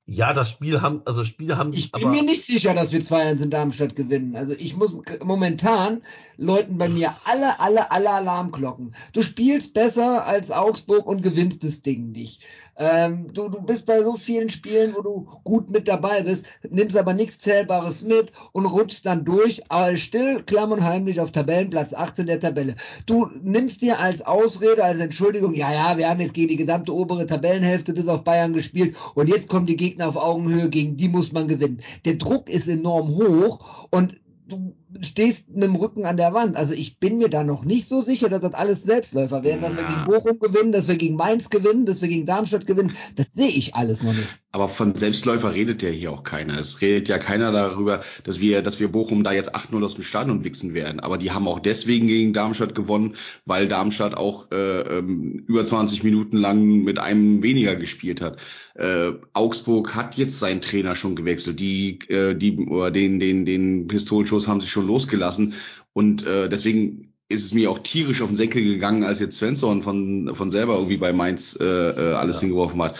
Ja, das Spiel haben, also Spiele haben. Ich bin mir nicht sicher, dass wir 2-1 in Darmstadt gewinnen. Also ich muss momentan läuten bei mir alle, alle, alle Alarmglocken. Du spielst besser als Augsburg und gewinnst das Ding nicht. Ähm, du, du bist bei so vielen Spielen, wo du gut mit dabei bist, nimmst aber nichts Zählbares mit und rutschst dann durch, aber still, klamm und heimlich auf Tabellenplatz 18 der Tabelle. Du nimmst dir als Ausrede, als Entschuldigung, ja, ja, wir haben jetzt gegen die gesamte obere Tabellenhälfte bis auf Bayern gespielt und jetzt kommen die Gegner auf Augenhöhe, gegen die muss man gewinnen. Der Druck ist enorm hoch und du stehst mit dem Rücken an der Wand. Also ich bin mir da noch nicht so sicher, dass das alles Selbstläufer werden, dass wir gegen Bochum gewinnen, dass wir gegen Mainz gewinnen, dass wir gegen Darmstadt gewinnen. Das sehe ich alles noch nicht. Aber von Selbstläufer redet ja hier auch keiner. Es redet ja keiner darüber, dass wir, dass wir Bochum da jetzt 8-0 aus dem Stadion wichsen werden. Aber die haben auch deswegen gegen Darmstadt gewonnen, weil Darmstadt auch äh, ähm, über 20 Minuten lang mit einem weniger gespielt hat. Äh, Augsburg hat jetzt seinen Trainer schon gewechselt. Die, äh, die, oder den, den, den Pistolschuss haben sie schon losgelassen. Und äh, deswegen ist es mir auch tierisch auf den Senkel gegangen, als jetzt Svensson von, von selber irgendwie bei Mainz äh, äh alles ja. hingeworfen hat.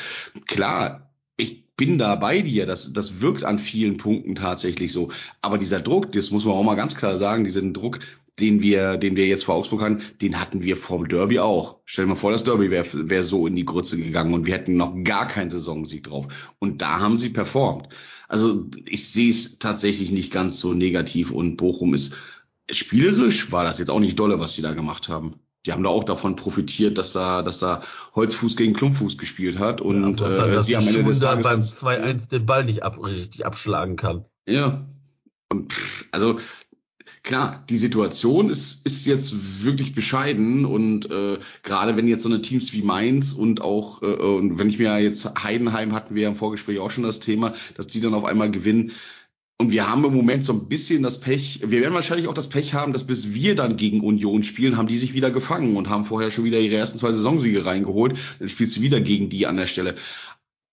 Klar, ich bin da bei dir. Das, das wirkt an vielen Punkten tatsächlich so. Aber dieser Druck, das muss man auch mal ganz klar sagen, diesen Druck, den wir, den wir jetzt vor Augsburg hatten, den hatten wir vom Derby auch. Stell dir mal vor, das Derby wäre wär so in die Grütze gegangen und wir hätten noch gar keinen Saisonsieg drauf. Und da haben sie performt. Also ich sehe es tatsächlich nicht ganz so negativ und Bochum ist spielerisch war das jetzt auch nicht dolle, was sie da gemacht haben. Die haben da auch davon profitiert, dass da, dass da Holzfuß gegen Klumpfuß gespielt hat und ja, äh, dass sie am Ende des Tages beim 2-1 den Ball nicht ab, richtig abschlagen kann. Ja. Und pff, also klar, die Situation ist, ist jetzt wirklich bescheiden und äh, gerade wenn jetzt so eine Teams wie Mainz und auch, äh, und wenn ich mir jetzt Heidenheim hatten wir ja im Vorgespräch auch schon das Thema, dass die dann auf einmal gewinnen. Und wir haben im Moment so ein bisschen das Pech, wir werden wahrscheinlich auch das Pech haben, dass bis wir dann gegen Union spielen, haben die sich wieder gefangen und haben vorher schon wieder ihre ersten zwei Saisonsiege reingeholt. Dann spielst du wieder gegen die an der Stelle.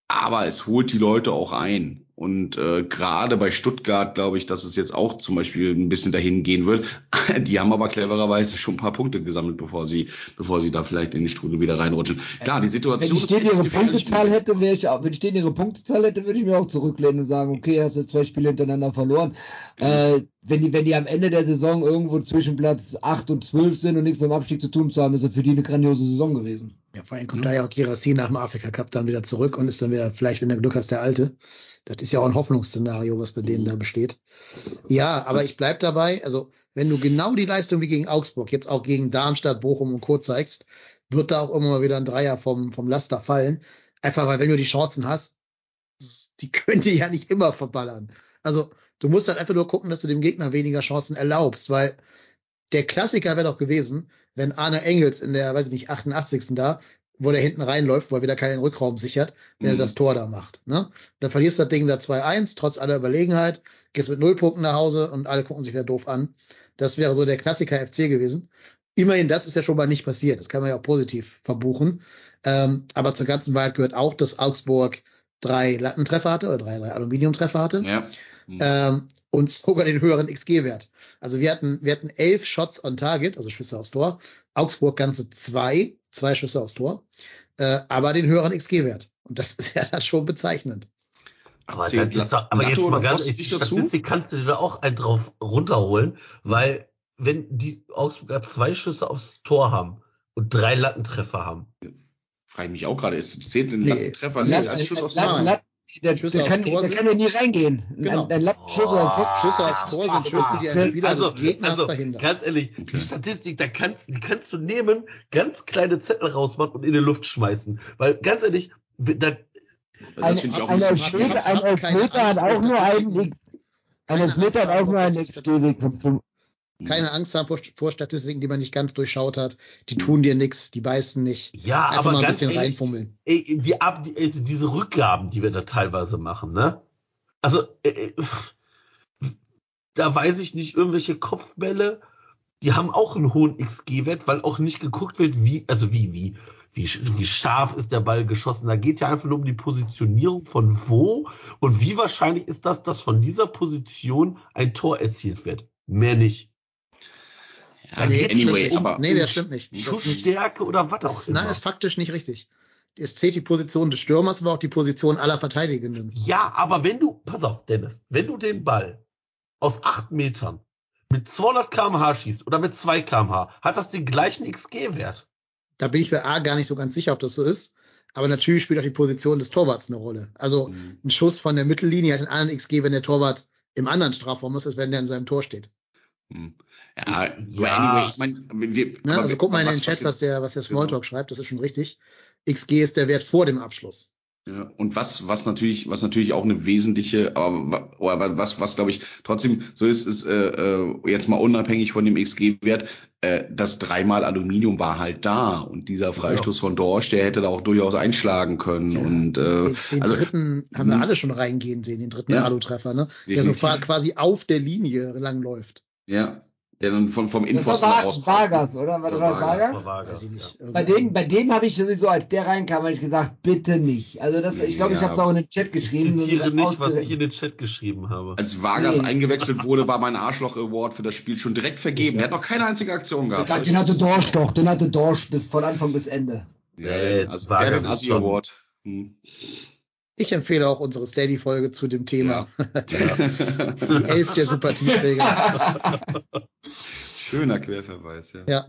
Aber es holt die Leute auch ein. Und äh, gerade bei Stuttgart glaube ich, dass es jetzt auch zum Beispiel ein bisschen dahin gehen wird. Die haben aber clevererweise schon ein paar Punkte gesammelt, bevor sie, bevor sie da vielleicht in die Strudel wieder reinrutschen. Klar, die Situation Wenn ich denen ist ihre. Punktezahl hätte, wäre ich, auch- wenn ich denen ihre Punktezahl hätte, würde ich mir auch zurücklehnen und sagen, okay, hast du zwei Spiele hintereinander verloren. Äh, wenn die, wenn die am Ende der Saison irgendwo zwischen Platz 8 und 12 sind und nichts mit dem Abstieg zu tun zu haben, ist das für die eine grandiose Saison gewesen. Ja, vor allem kommt da ja auch Girassi nach dem Afrika Cup dann wieder zurück und ist dann wieder vielleicht, wenn du Glück hast, der Alte. Das ist ja auch ein Hoffnungsszenario, was bei denen da besteht. Ja, aber ich bleib dabei. Also, wenn du genau die Leistung wie gegen Augsburg, jetzt auch gegen Darmstadt, Bochum und Co. zeigst, wird da auch immer mal wieder ein Dreier vom, vom Laster fallen. Einfach weil, wenn du die Chancen hast, die können die ja nicht immer verballern. Also, du musst halt einfach nur gucken, dass du dem Gegner weniger Chancen erlaubst, weil der Klassiker wäre doch gewesen, wenn Arne Engels in der, weiß ich nicht, 88. da, wo der hinten reinläuft, weil wieder keinen Rückraum sichert, wenn Mhm. er das Tor da macht. Ne? Dann verlierst du das Ding da 2-1, trotz aller Überlegenheit, gehst mit null Punkten nach Hause und alle gucken sich wieder doof an. Das wäre so der Klassiker FC gewesen. Immerhin, das ist ja schon mal nicht passiert. Das kann man ja auch positiv verbuchen. Ähm, aber zur ganzen Wahrheit gehört auch, dass Augsburg drei Lattentreffer hatte oder drei, drei Aluminiumtreffer hatte Ja. Mhm. ähm, und sogar den höheren XG-Wert. Also wir hatten, wir hatten elf Shots on Target, also Schüsse aufs Tor. Augsburg ganze zwei, zwei Schüsse aufs Tor, äh, aber den höheren XG-Wert. Und das ist ja dann schon bezeichnend. Aber, das ist doch, aber jetzt mal ganz ehrlich, die? Statistik kannst du dir da auch einen drauf runterholen, weil wenn die Augsburger zwei Schüsse aufs Tor haben und drei Lattentreffer haben, Frage ich mich auch gerade, ist zählt den Nee. Lattentreffer Latt- nicht als Schuss aufs Latt- Tor? Der, Schüsse der, kann, der kann ja nie reingehen. Genau. Ein, ein Lattenschuss oder ein Pfosten. Schüsse aufs Tor sind Schüsse, die ein Spieler also, des Gegners also verhindert. ganz ehrlich, die Statistik, da kann, die kannst du nehmen, ganz kleine Zettel rausmachen und in die Luft schmeißen. Weil ganz ehrlich, da, Das Ein, finde ich auch ein Elfmeter, ein Elfmeter hat auch nur einen. X. Ein Elfmeter hat auch nur einen Statistiken. Keine Angst haben vor, vor Statistiken, die man nicht ganz durchschaut hat. Die tun dir nichts, die beißen nicht. ja, Einfach aber mal ein ganz bisschen ehrlich, reinfummeln. ey, die, Ab- die, also diese Rückgaben, die wir da teilweise machen, ne? Also, äh, äh, da weiß ich nicht, irgendwelche Kopfbälle, die haben auch einen hohen XG-Wert, weil auch nicht geguckt wird, wie, also wie, wie, wie, wie scharf ist der Ball geschossen. Da geht ja einfach nur um die Positionierung von wo und wie wahrscheinlich ist das, dass von dieser Position ein Tor erzielt wird. Mehr nicht. Ja, Nee, anyway, das, aber nee, das stimmt nicht. Schussstärke oder was das immer. ist faktisch nicht richtig. Es zählt die Position des Stürmers, aber auch die Position aller Verteidigenden. Ja, aber wenn du, pass auf, Dennis, wenn du den Ball aus acht Metern mit 200 kmh schießt oder mit 2 kmh, hat das den gleichen XG-Wert. Da bin ich mir A gar nicht so ganz sicher, ob das so ist. Aber natürlich spielt auch die Position des Torwarts eine Rolle. Also Mhm. ein Schuss von der Mittellinie hat einen anderen XG, wenn der Torwart im anderen Strafraum ist, als wenn der in seinem Tor steht. Hm. Ja, Ja. aber anyway, ich meine, wir, Ne? aber Also wir- guck mal in den Chat, was der, was der genau. Smalltalk schreibt, das ist schon richtig. XG ist der Wert vor dem Abschluss. Ja, und was, was natürlich, was natürlich auch eine wesentliche, aber was, was glaube ich trotzdem so ist, ist äh, äh, jetzt mal unabhängig von dem XG-Wert, äh, das dreimal Aluminium war halt da und dieser Freistoß von Dorsch, der hätte da auch durchaus einschlagen können Ja, und äh, Den, den also dritten haben wir Mhm. alle schon reingehen sehen, den dritten Ja. Alu-Treffer, ne? Der so quasi auf der Linie langläuft. Ja, der dann vom vom Das war. Vargas, oder? War das war Vargas? Vargas, Weiß ich nicht. Bei dem, bei dem habe ich sowieso, als der reinkam, habe ich gesagt, bitte nicht. Also das, ich glaube, ich Ja. habe es auch in den Chat Ich geschrieben. zitiere nicht, was ich in den Chat geschrieben habe. Als Vargas Nee. eingewechselt wurde, war mein Arschloch Award für das Spiel schon direkt vergeben. Er hat noch keine einzige Aktion Ich gehabt. glaub, den hatte Dorsch doch, den hatte Dorsch bis von Anfang bis Ende. Ja, Nee, also Vargas der Assi Award. Hm. Ich empfehle auch unsere Steady-Folge zu dem Thema. Ja. Die Elf der Sympathieträger. Schöner Querverweis, ja. Ja.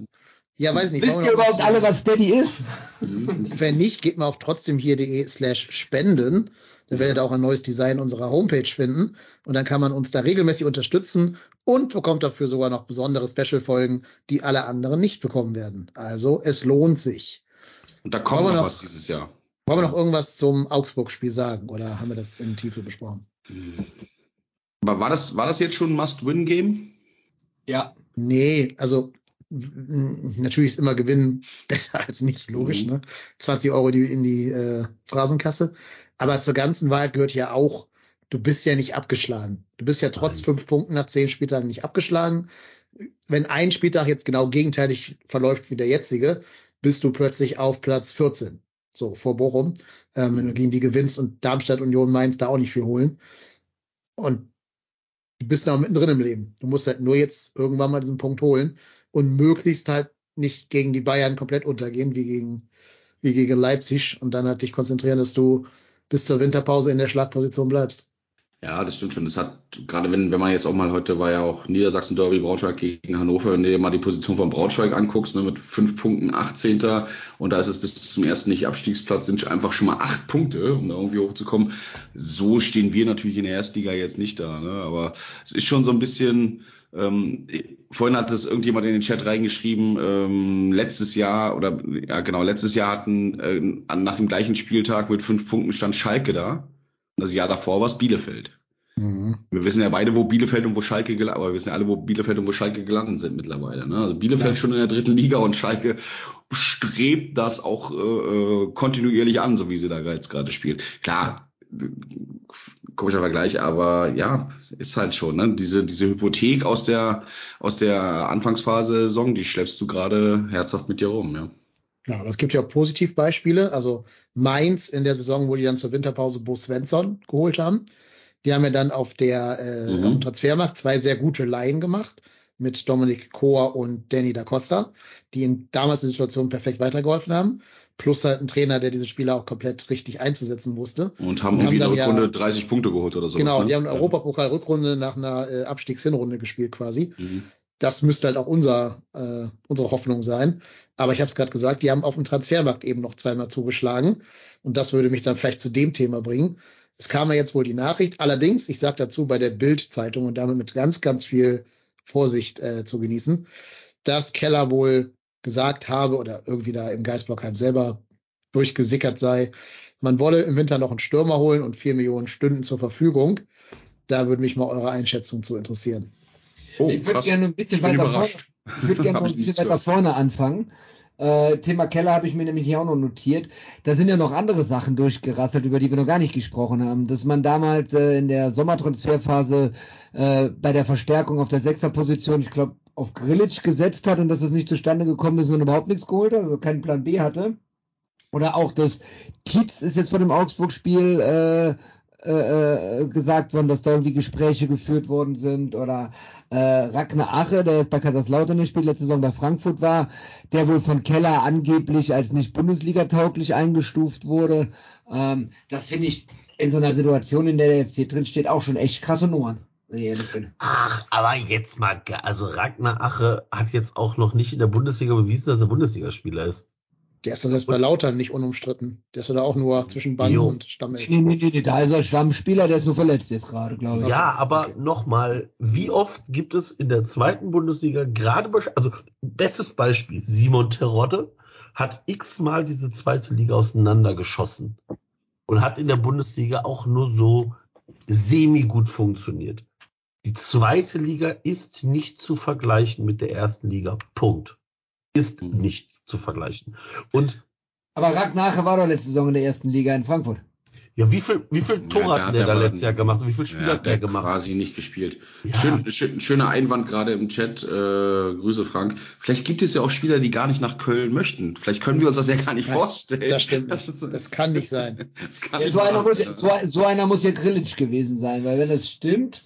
Ja, weiß nicht. Wisst ihr überhaupt alle, was Steady ist? Wenn nicht, geht mal auf trotzdem.hier.de slash spenden. Da werdet ihr auch ein neues Design unserer Homepage finden. Und dann kann man uns da regelmäßig unterstützen und bekommt dafür sogar noch besondere Special-Folgen, die alle anderen nicht bekommen werden. Also, es lohnt sich. Und da kommt Wollen wir noch noch- was dieses Jahr. Wollen wir noch irgendwas zum Augsburg-Spiel sagen oder haben wir das in Tiefe besprochen? Aber war das, war das jetzt schon ein Must-Win-Game? Ja. Nee, also natürlich ist immer Gewinnen besser als nicht, logisch, Mhm. ne? 20 Euro die, in die äh, Phrasenkasse. Aber zur ganzen Wahrheit gehört ja auch, du bist ja nicht abgeschlagen. Du bist ja trotz Nein. fünf Punkten nach zehn Spieltagen nicht abgeschlagen. Wenn ein Spieltag jetzt genau gegenteilig verläuft wie der jetzige, bist du plötzlich auf Platz 14. So, vor Bochum, ähm, wenn du gegen die gewinnst und Darmstadt, Union, Mainz da auch nicht viel holen. Und du bist noch mittendrin im Leben. Du musst halt nur jetzt irgendwann mal diesen Punkt holen und möglichst halt nicht gegen die Bayern komplett untergehen, wie gegen, wie gegen Leipzig und dann halt dich konzentrieren, dass du bis zur Winterpause in der Schlagposition bleibst. Ja, das stimmt schon. Das hat, gerade wenn, wenn man jetzt auch mal heute war ja auch Niedersachsen Derby Braunschweig gegen Hannover, wenn du dir mal die Position von Braunschweig anguckst, ne, mit fünf Punkten 18. und da ist es bis zum ersten Nicht-Abstiegsplatz sind einfach schon mal acht Punkte, um da irgendwie hochzukommen. So stehen wir natürlich in der Erstliga jetzt nicht da, ne? Aber es ist schon so ein bisschen, ähm, vorhin hat es irgendjemand in den Chat reingeschrieben, ähm, letztes Jahr oder ja genau, letztes Jahr hatten äh, nach dem gleichen Spieltag mit fünf Punkten stand Schalke da. Das Jahr davor war es Bielefeld. Mhm. Wir wissen ja beide, wo Bielefeld und wo Schalke gelandet, aber wir wissen ja alle, wo Bielefeld und wo Schalke gelandet sind mittlerweile. Ne? Also Bielefeld Ja. schon in der dritten Liga und Schalke strebt das auch äh, äh, kontinuierlich an, so wie sie da jetzt gerade spielen. Klar, komischer Vergleich, aber ja, ist halt schon, ne? Diese, diese Hypothek aus der, aus der Anfangsphase Saison, die schleppst du gerade herzhaft mit dir rum, ja. Ja, aber es gibt ja auch Positivbeispiele. Also Mainz in der Saison, wo die dann zur Winterpause Bo Svensson geholt haben. Die haben ja dann auf der äh, Mhm. auf dem Transfermarkt zwei sehr gute Laien gemacht mit Dominik Kohr und Danny da Costa, die in damals der Situation perfekt weitergeholfen haben. Plus halt ein Trainer, der diese Spieler auch komplett richtig einzusetzen wusste. Und haben Und haben irgendwie in der dann ja- Rückrunde 30 Punkte geholt oder so. genau, ne? die haben eine Ja. Europapokal-Rückrunde nach einer äh, Abstiegshinrunde gespielt quasi Mhm. Das müsste halt auch unser, äh, unsere Hoffnung sein. Aber ich habe es gerade gesagt, die haben auf dem Transfermarkt eben noch zweimal zugeschlagen. Und das würde mich dann vielleicht zu dem Thema bringen. Es kam ja jetzt wohl die Nachricht. Allerdings, ich sage dazu bei der Bild-Zeitung und damit mit ganz, ganz viel Vorsicht äh, zu genießen, dass Keller wohl gesagt habe oder irgendwie da im Geistblockheim selber durchgesickert sei, man wolle im Winter noch einen Stürmer holen und vier Millionen Stunden zur Verfügung. Da würde mich mal eure Einschätzung zu interessieren. Oh, ich würde gerne ein bisschen weiter vorne, ich Hab noch ein bisschen weiter vorne anfangen. Äh, Thema Keller habe ich mir nämlich hier auch noch notiert. Da sind ja noch andere Sachen durchgerasselt, über die wir noch gar nicht gesprochen haben. Dass man damals äh, in der Sommertransferphase äh, bei der Verstärkung auf der Sechserposition, ich glaube, auf Grillitsch gesetzt hat und dass es nicht zustande gekommen ist und überhaupt nichts geholt hat, also keinen Plan B hatte. Oder auch das Tietz ist jetzt vor dem Augsburg-Spiel äh, äh, gesagt worden, dass da irgendwie Gespräche geführt worden sind oder äh, Ragnar Ache, der jetzt bei Kaiserslautern nicht spielt, letzte Saison bei Frankfurt war, der wohl von Keller angeblich als nicht Bundesliga-tauglich eingestuft wurde. Ähm, das finde ich in so einer Situation, in der der FC drin steht, auch schon echt krasse Nummern. Ach, aber jetzt mal, also Ragnar Ache hat jetzt auch noch nicht in der Bundesliga bewiesen, dass er Bundesligaspieler ist. Der ist doch jetzt bei Lautern nicht unumstritten. Der ist doch da auch nur zwischen Band Jo. und Stammelf. Nee, nee, nee, nee, da ist er Stammspieler, der ist nur verletzt jetzt gerade, glaube ich. Ja, aber okay. nochmal, wie oft gibt es in der zweiten Bundesliga gerade, bei- also bestes Beispiel, Simon Terodde hat x-mal diese zweite Liga auseinandergeschossen und hat in der Bundesliga auch nur so semi-gut funktioniert. Die zweite Liga ist nicht zu vergleichen mit der ersten Liga. Punkt. Ist Mhm. nicht zu vergleichen. Und Aber Ragnar war doch letzte Saison in der ersten Liga in Frankfurt. ja, wie viel, wie viel Ja, Tore da hat der er da letztes Jahr gemacht und wie viel Spiele Ja, hat der der gemacht? quasi nicht gespielt. Ja. Schön, schön, schöner Einwand gerade im Chat. Äh, Grüße, Frank. Vielleicht gibt es ja auch Spieler, die gar nicht nach Köln möchten. Vielleicht können wir uns das ja gar nicht Nein, vorstellen. Das stimmt. Das, so- Das kann nicht sein. das kann Ja, nicht so, einer muss, sein. so, so einer muss ja Grillitsch gewesen sein, weil wenn das stimmt,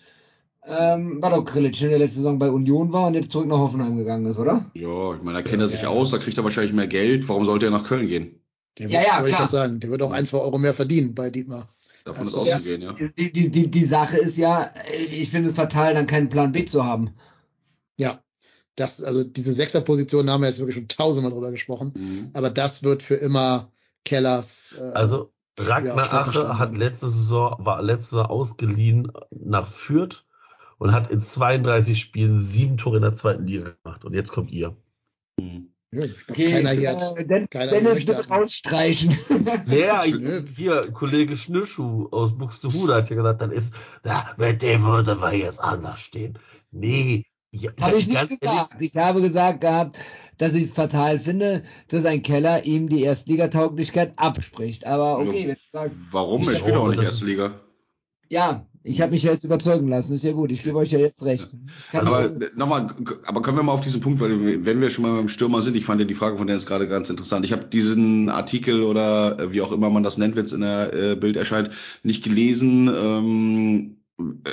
ähm, war doch Grillitsch, der letzte Saison bei Union war und jetzt zurück nach Hoffenheim gegangen ist, oder? Ja, ich meine, da kennt er sich Ja. aus, da kriegt er wahrscheinlich mehr Geld. Warum sollte er nach Köln gehen? Der Ja, wird, ja, ich klar. grad sagen, der wird auch ein, zwei Euro mehr verdienen bei Dietmar. Davon Also, ist auszugehen, ja. Die, die, die, die Sache ist ja, ich finde es fatal, dann keinen Plan B zu haben. Ja, das, also diese Sechserposition haben wir jetzt wirklich schon tausendmal drüber gesprochen, Mhm. aber das wird für immer Kellers. Äh, Also Ragnar Ja, Ache hat letzte Saison, war letzte Saison ausgeliehen nach Fürth und hat in 32 Spielen sieben Tore in der zweiten Liga gemacht. Und jetzt kommt ihr. Mhm. ja, ich glaub, Okay, keiner hier hat, äh, Den, keiner Dennis möchte bitte rausstreichen. Ja, hier, Kollege Schnürschuh aus Buxtehude hat ja gesagt, dann ist, ja, mit dem würde wir jetzt anders stehen. Nee, ja, Habe ich nicht ganz ehrlich, gesagt. Ich habe gesagt gehabt, dass ich es fatal finde, dass ein Keller ihm die Erstligatauglichkeit abspricht. Aber okay, wenn du sagst, Warum? Ich spielt auch nicht das erste ist- Liga. Ja, ich habe mich ja jetzt überzeugen lassen, ist ja gut. Ich gebe euch ja jetzt recht. Kannst Aber nochmal, aber können wir mal auf diesen Punkt, weil wenn wir schon mal beim Stürmer sind, ich fand ja die Frage von der ist gerade ganz interessant. Ich habe diesen Artikel oder äh, wie auch immer man das nennt, wenn es in der äh, Bild erscheint, nicht gelesen. Ähm,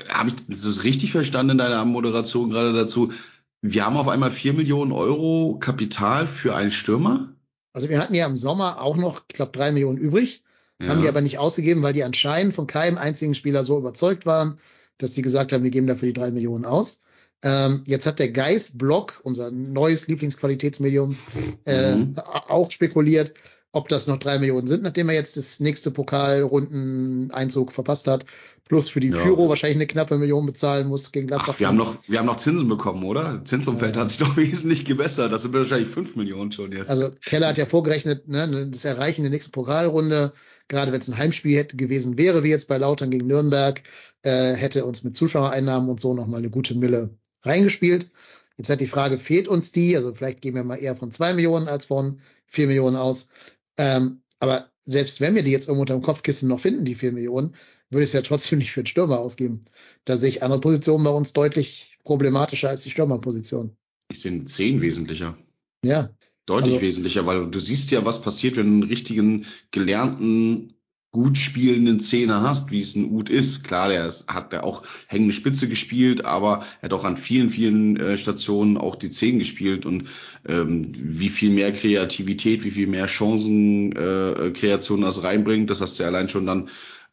habe ich das richtig verstanden in deiner Moderation gerade dazu? Wir haben auf einmal vier Millionen Euro Kapital für einen Stürmer. Also wir hatten ja im Sommer auch noch, ich glaube, drei Millionen übrig, haben die aber nicht ausgegeben, weil die anscheinend von keinem einzigen Spieler so überzeugt waren, dass die gesagt haben, wir geben dafür die drei Millionen aus. Ähm, jetzt hat der Geist Block, unser neues Lieblingsqualitätsmedium, äh, Mhm. auch spekuliert, ob das noch drei Millionen sind, nachdem er jetzt das nächste Pokalrunden-Einzug verpasst hat, plus für die Ja. Pyro wahrscheinlich eine knappe Million bezahlen muss gegen Gladbach. Ach, wir haben noch, wir haben noch Zinsen bekommen, oder? Zinsumfeld Ja. hat sich doch wesentlich gebessert. Das sind wahrscheinlich fünf Millionen schon jetzt. Also Keller hat ja vorgerechnet, ne, das Erreichen der nächsten Pokalrunde, gerade wenn es ein Heimspiel hätte gewesen wäre, wie jetzt bei Lautern gegen Nürnberg, äh, hätte uns mit Zuschauereinnahmen und so nochmal eine gute Mille reingespielt. Jetzt hat die Frage, fehlt uns die? Also vielleicht gehen wir mal eher von zwei Millionen als von vier Millionen aus. Ähm, aber selbst wenn wir die jetzt irgendwo unter dem Kopfkissen noch finden, die vier Millionen, würde ich es ja trotzdem nicht für den Stürmer ausgeben. Da sehe ich andere Positionen bei uns deutlich problematischer als die Stürmerposition. ich sehe zehn wesentlicher. Ja, Deutlich Also- wesentlicher, weil du siehst ja, was passiert, wenn du einen richtigen, gelernten, gut spielenden Zehner hast, wie es ein Ud ist. Klar, der ist, hat der auch hängende Spitze gespielt, aber er hat auch an vielen, vielen äh, Stationen auch die Zehn gespielt und ähm, wie viel mehr Kreativität, wie viel mehr Chancen, äh, Kreation das reinbringt, das hast du ja allein schon dann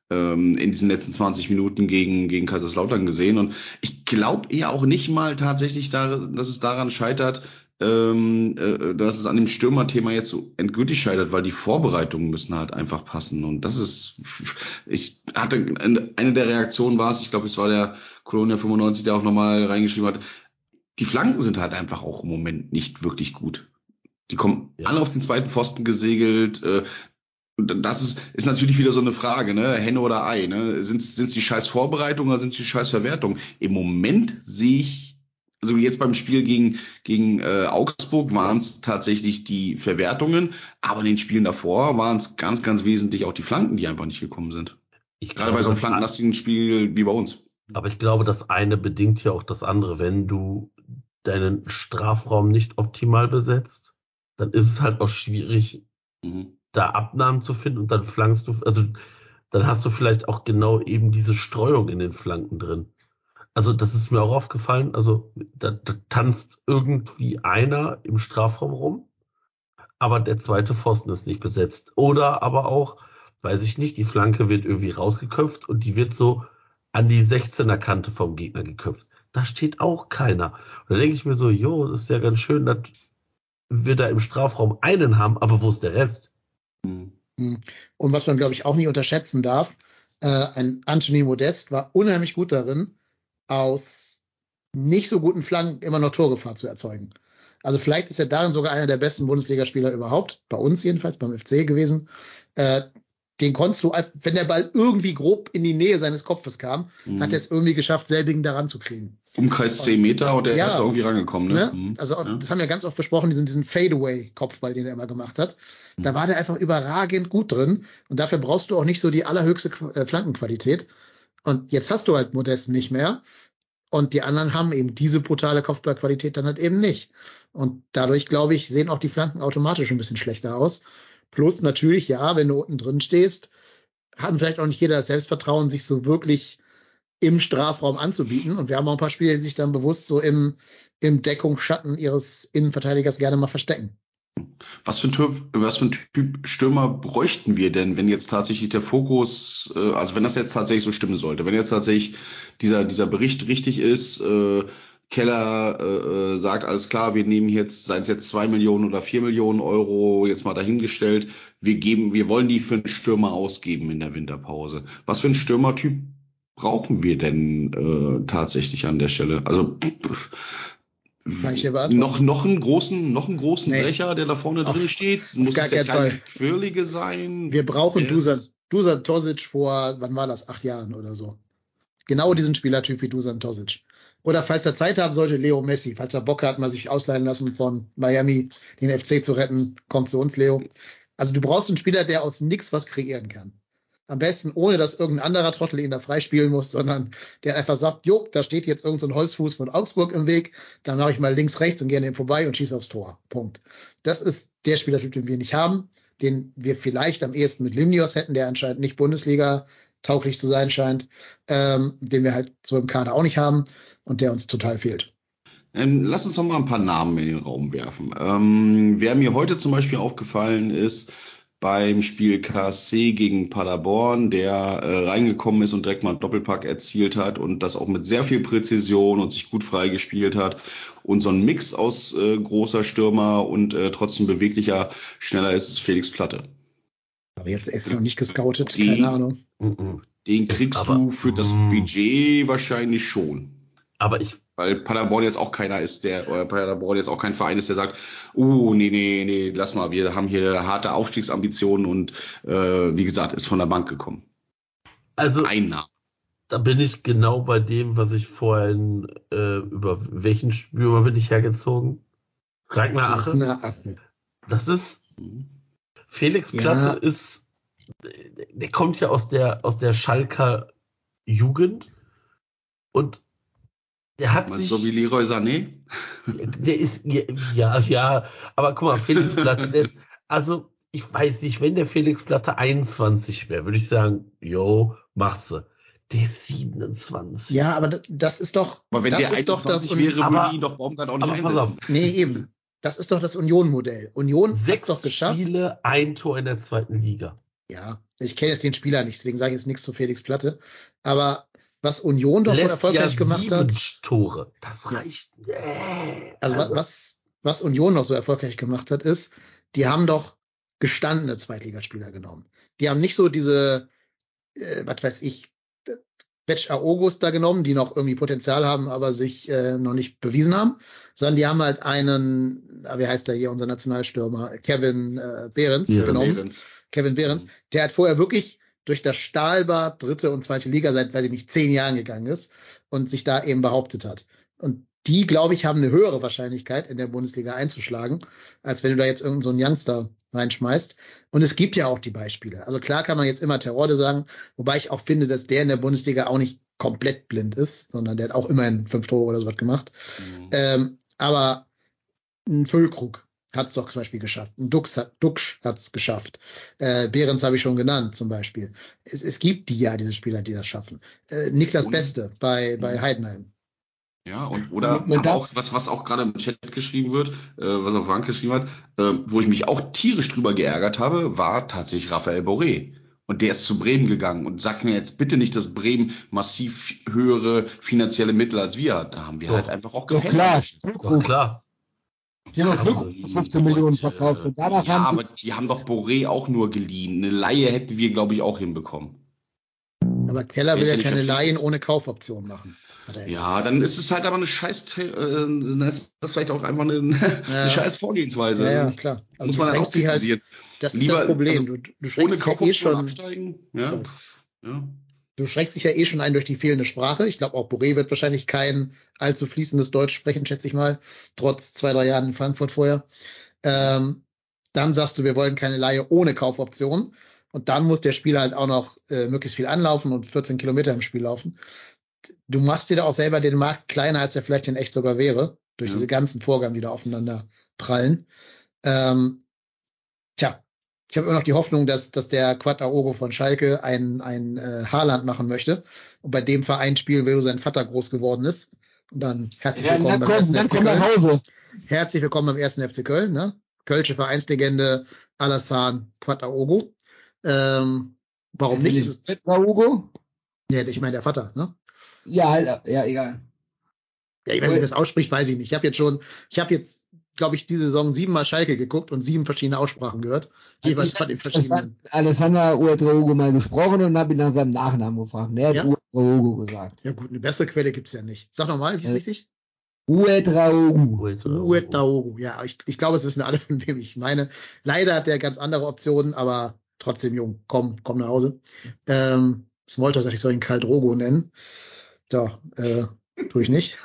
ähm, in diesen letzten 20 Minuten gegen, gegen Kaiserslautern gesehen. Und ich glaube eher auch nicht mal tatsächlich, da, dass es daran scheitert, ähm, äh, dass es an dem Stürmerthema jetzt so endgültig scheitert, weil die Vorbereitungen müssen halt einfach passen. Und das ist, ich hatte, eine der Reaktionen war es, ich glaube, es war der Colonia 95, der auch nochmal reingeschrieben hat, die Flanken sind halt einfach auch im Moment nicht wirklich gut. Die kommen Ja. alle auf den zweiten Pfosten gesegelt. Äh, das ist, ist natürlich wieder so eine Frage, ne? Henne oder Ei, ne? Sind es die scheiß Vorbereitungen oder sind es die scheiß Verwertungen? Im Moment sehe ich, also jetzt beim Spiel gegen, gegen äh, Augsburg waren es tatsächlich die Verwertungen, aber in den Spielen davor waren es ganz, ganz wesentlich auch die Flanken, die einfach nicht gekommen sind. ich Gerade bei so einem flankenlastigen Spiel wie bei uns. Aber ich glaube, das eine bedingt ja auch das andere. Wenn du deinen Strafraum nicht optimal besetzt, dann ist es halt auch schwierig, Mhm. da Abnahmen zu finden und dann flankst du, also dann hast du vielleicht auch genau eben diese Streuung in den Flanken drin. Also das ist mir auch aufgefallen, also da, da tanzt irgendwie einer im Strafraum rum, aber der zweite Pfosten ist nicht besetzt. Oder aber auch, weiß ich nicht, die Flanke wird irgendwie rausgeköpft und die wird so an die 16er Kante vom Gegner geköpft. Da steht auch keiner. Und da denke ich mir so, jo, das ist ja ganz schön, dass wir da im Strafraum einen haben, aber wo ist der Rest? Mhm. Und was man, glaube ich, auch nicht unterschätzen darf, äh, ein Anthony Modest war unheimlich gut darin, aus nicht so guten Flanken immer noch Torgefahr zu erzeugen. Also vielleicht ist er darin sogar einer der besten Bundesligaspieler überhaupt, bei uns jedenfalls, beim FC gewesen. Äh, den konntest du, wenn der Ball irgendwie grob in die Nähe seines Kopfes kam, Mhm. hat er es irgendwie geschafft, sehr Ding daran zu kriegen. Umkreis 10 Meter und der Ja. ist da irgendwie rangekommen, ne? Ne? Mhm. Also ja. das haben wir ganz oft besprochen, diesen, diesen Fadeaway-Kopfball, den er immer gemacht hat. Da Mhm. war der einfach überragend gut drin und dafür brauchst du auch nicht so die allerhöchste äh, Flankenqualität. Und jetzt hast du halt Modest nicht mehr und die anderen haben eben diese brutale Kopfballqualität dann halt eben nicht. Und dadurch, glaube ich, sehen auch die Flanken automatisch ein bisschen schlechter aus. Plus natürlich, ja, wenn du unten drin stehst, haben vielleicht auch nicht jeder das Selbstvertrauen, sich so wirklich im Strafraum anzubieten. Und wir haben auch ein paar Spieler, die sich dann bewusst so im, im Deckungsschatten ihres Innenverteidigers gerne mal verstecken. Was für, ein typ, was für ein Typ Stürmer bräuchten wir denn, wenn jetzt tatsächlich der Fokus, äh, also wenn das jetzt tatsächlich so stimmen sollte, wenn jetzt tatsächlich dieser, dieser Bericht richtig ist, äh, Keller äh, äh sagt, alles klar, wir nehmen jetzt, seien es jetzt zwei Millionen oder vier Millionen Euro, jetzt mal dahingestellt, wir geben, wir wollen die für einen Stürmer ausgeben in der Winterpause. Was für ein Stürmertyp brauchen wir denn äh, tatsächlich an der Stelle? Also pff, noch, noch einen großen, noch einen großen Nee. Brecher, der da vorne Auf- drin steht? Muss gar es der kleine Fall. Quirlige sein? Wir brauchen Dusan, Dusan Tosic vor, wann war das? Acht Jahren oder so. Genau diesen Spielertyp wie Dusan Tosic. Oder falls er Zeit haben sollte, Leo Messi. Falls er Bock hat, mal sich ausleihen lassen von Miami, den FC zu retten, kommt zu uns, Leo. Also du brauchst einen Spieler, der aus nix was kreieren kann. Am besten ohne, dass irgendein anderer Trottel ihn da freispielen muss, sondern der einfach sagt, jo, da steht jetzt irgendein so Holzfuß von Augsburg im Weg, dann mache ich mal links, rechts und gehe an dem vorbei und schieße aufs Tor. Punkt. Das ist der Spielertyp, den wir nicht haben, den wir vielleicht am ehesten mit Limnios hätten, der anscheinend nicht Bundesliga tauglich zu sein scheint, ähm, den wir halt so im Kader auch nicht haben und der uns total fehlt. Ähm, lass uns noch mal ein paar Namen in den Raum werfen. Ähm, wer mir heute zum Beispiel aufgefallen ist, beim Spiel KSC gegen Paderborn, der äh, reingekommen ist und direkt mal einen Doppelpack erzielt hat und das auch mit sehr viel Präzision und sich gut freigespielt hat und so ein Mix aus äh, großer Stürmer und äh, trotzdem beweglicher, schneller ist es Felix Platte. Aber jetzt ist er noch nicht gescoutet, Die- keine Ahnung. Den kriegst Aber, du für das mm. Budget wahrscheinlich schon. Aber ich, Weil Paderborn jetzt auch keiner ist, der, oder Paderborn jetzt auch kein Verein ist, der sagt, uh, nee, nee, nee, lass mal, wir haben hier harte Aufstiegsambitionen und äh, wie gesagt, ist von der Bank gekommen. also Ein Name. da bin ich genau bei dem, was ich vorhin äh, über welchen Stürmer bin ich hergezogen? Ragnar Ache. Na, ach, Das ist Mhm. Felix Ja. Platte ist, der kommt ja aus der aus der Schalker Jugend und der hat sich, so wie Leroy Sané? der ist ja ja, aber guck mal, Felix Platte, der ist also ich weiß nicht, wenn der Felix Platte 21 wäre, würde ich sagen, yo, machst du. Der ist 27. Ja, aber das ist doch, Aber wenn das der ist doch das, 21 wäre, aber- würde ihn doch Baumgart auch nicht pass einsetzen. auf, nee, eben. Das ist doch das Union-Modell. Union hat sechs doch geschafft. Spiele, ein Tor in der zweiten Liga. Ja, ich kenne jetzt den Spieler nicht, deswegen sage ich jetzt nichts zu Felix Platte. Aber was Union doch so erfolgreich Jahr gemacht sieben hat, Tore. Das reicht. Nee. also, was, was, was Union noch so erfolgreich gemacht hat, ist, die haben doch gestandene Zweitligaspieler genommen. Die haben nicht so diese, äh, was weiß ich, Betsch Aogos da genommen, die noch irgendwie Potenzial haben, aber sich äh, noch nicht bewiesen haben, sondern die haben halt einen, wie heißt der hier, unser Nationalstürmer, Kevin äh, Behrens Ja, genommen. Behrens. Kevin Behrens, der hat vorher wirklich durch das Stahlbad dritte und zweite Liga seit, weiß ich nicht, zehn Jahren gegangen ist und sich da eben behauptet hat. Und die, glaube ich, haben eine höhere Wahrscheinlichkeit, in der Bundesliga einzuschlagen, als wenn du da jetzt irgendeinen so einen Youngster reinschmeißt. Und es gibt ja auch die Beispiele. Also klar kann man jetzt immer Terrorde sagen, wobei ich auch finde, dass der in der Bundesliga auch nicht komplett blind ist, sondern der hat auch immerhin fünf Tore oder so was gemacht. Mhm. Ähm, aber ein Füllkrug hat es doch zum Beispiel geschafft. Ein Dux hat es geschafft. Äh, Behrens habe ich schon genannt zum Beispiel. Es, es gibt die ja, diese Spieler, die das schaffen. Äh, Niklas Und- Beste bei, bei Heidenheim. Ja, und oder aber darf- auch was, was auch gerade im Chat geschrieben wird, äh, was auch Frank geschrieben hat, äh, wo ich mich auch tierisch drüber geärgert habe, war tatsächlich Raphael Boré. Und der ist zu Bremen gegangen und sagt mir jetzt bitte nicht, dass Bremen massiv höhere finanzielle Mittel als wir hat. Da haben wir Doch. halt einfach auch Doch gepennt. klar, Doch Füllkrug. klar. Die haben für 15 Millionen und, verkauft. Und danach Ja, haben aber die haben doch Boré auch nur geliehen. Eine Laie hätten wir, glaube ich, auch hinbekommen. Aber Keller will ja keine. Laien ohne Kaufoption machen. Ja, dann ist es halt aber eine scheiß, äh, dann ist das vielleicht auch einfach eine, eine Ja. scheiß Vorgehensweise. ja, ja, klar. Also Muss man halt auch halt, kritisieren. das ist Lieber- das Problem. also du, du Ohne ja eh Kaufoption schon, absteigen. Ja. So. ja. Du schränkst dich ja eh schon ein durch die fehlende Sprache. Ich glaube, auch Boré wird wahrscheinlich kein allzu fließendes Deutsch sprechen, schätze ich mal, trotz zwei, drei Jahren in Frankfurt vorher. Ähm, dann sagst du, wir wollen keine Laie ohne Kaufoption. Und dann muss der Spieler halt auch noch äh, möglichst viel anlaufen und 14 Kilometer im Spiel laufen. Du machst dir da auch selber den Markt kleiner, als er vielleicht in echt sogar wäre, durch Ja. diese ganzen Vorgaben, die da aufeinander prallen. Ähm, ich habe immer noch die Hoffnung, dass, dass der Quad Aogo von Schalke ein, ein äh, Haarland machen möchte und bei dem Verein spielen will, wo sein Vater groß geworden ist. Und dann herzlich ja, willkommen dann beim komm, ersten FC Köln. Hause. Herzlich willkommen beim ersten FC Köln, ne? Kölsche Vereinslegende Alassane Quattaogo. Ähm, warum nicht? Ist es, Hugo? nee, ich meine der Vater, ne? Ja, halt, ja, egal. Ja, ich weiß nicht, wie das ausspricht, weiß ich nicht. Ich habe jetzt schon, ich habe jetzt, glaube ich, diese Saison siebenmal Schalke geguckt und sieben verschiedene Aussprachen gehört. Jeweils von den verschiedenen. Alessandra Uedraogo mal gesprochen und habe ihn nach seinem Nachnamen gefragt. Er hat Ja? Uedraogo gesagt. Ja gut, eine bessere Quelle gibt's ja nicht. Sag nochmal, wie ist Äh, richtig? Uedraogo. Uetaogo. Ja, ich, ich glaube, es wissen alle, von wem ich meine. Leider hat der ganz andere Optionen, aber trotzdem jung. Komm, komm nach Hause. Ähm, Smolter sagt, ich soll ihn Karl Drogo nennen. Da, äh, tue ich nicht.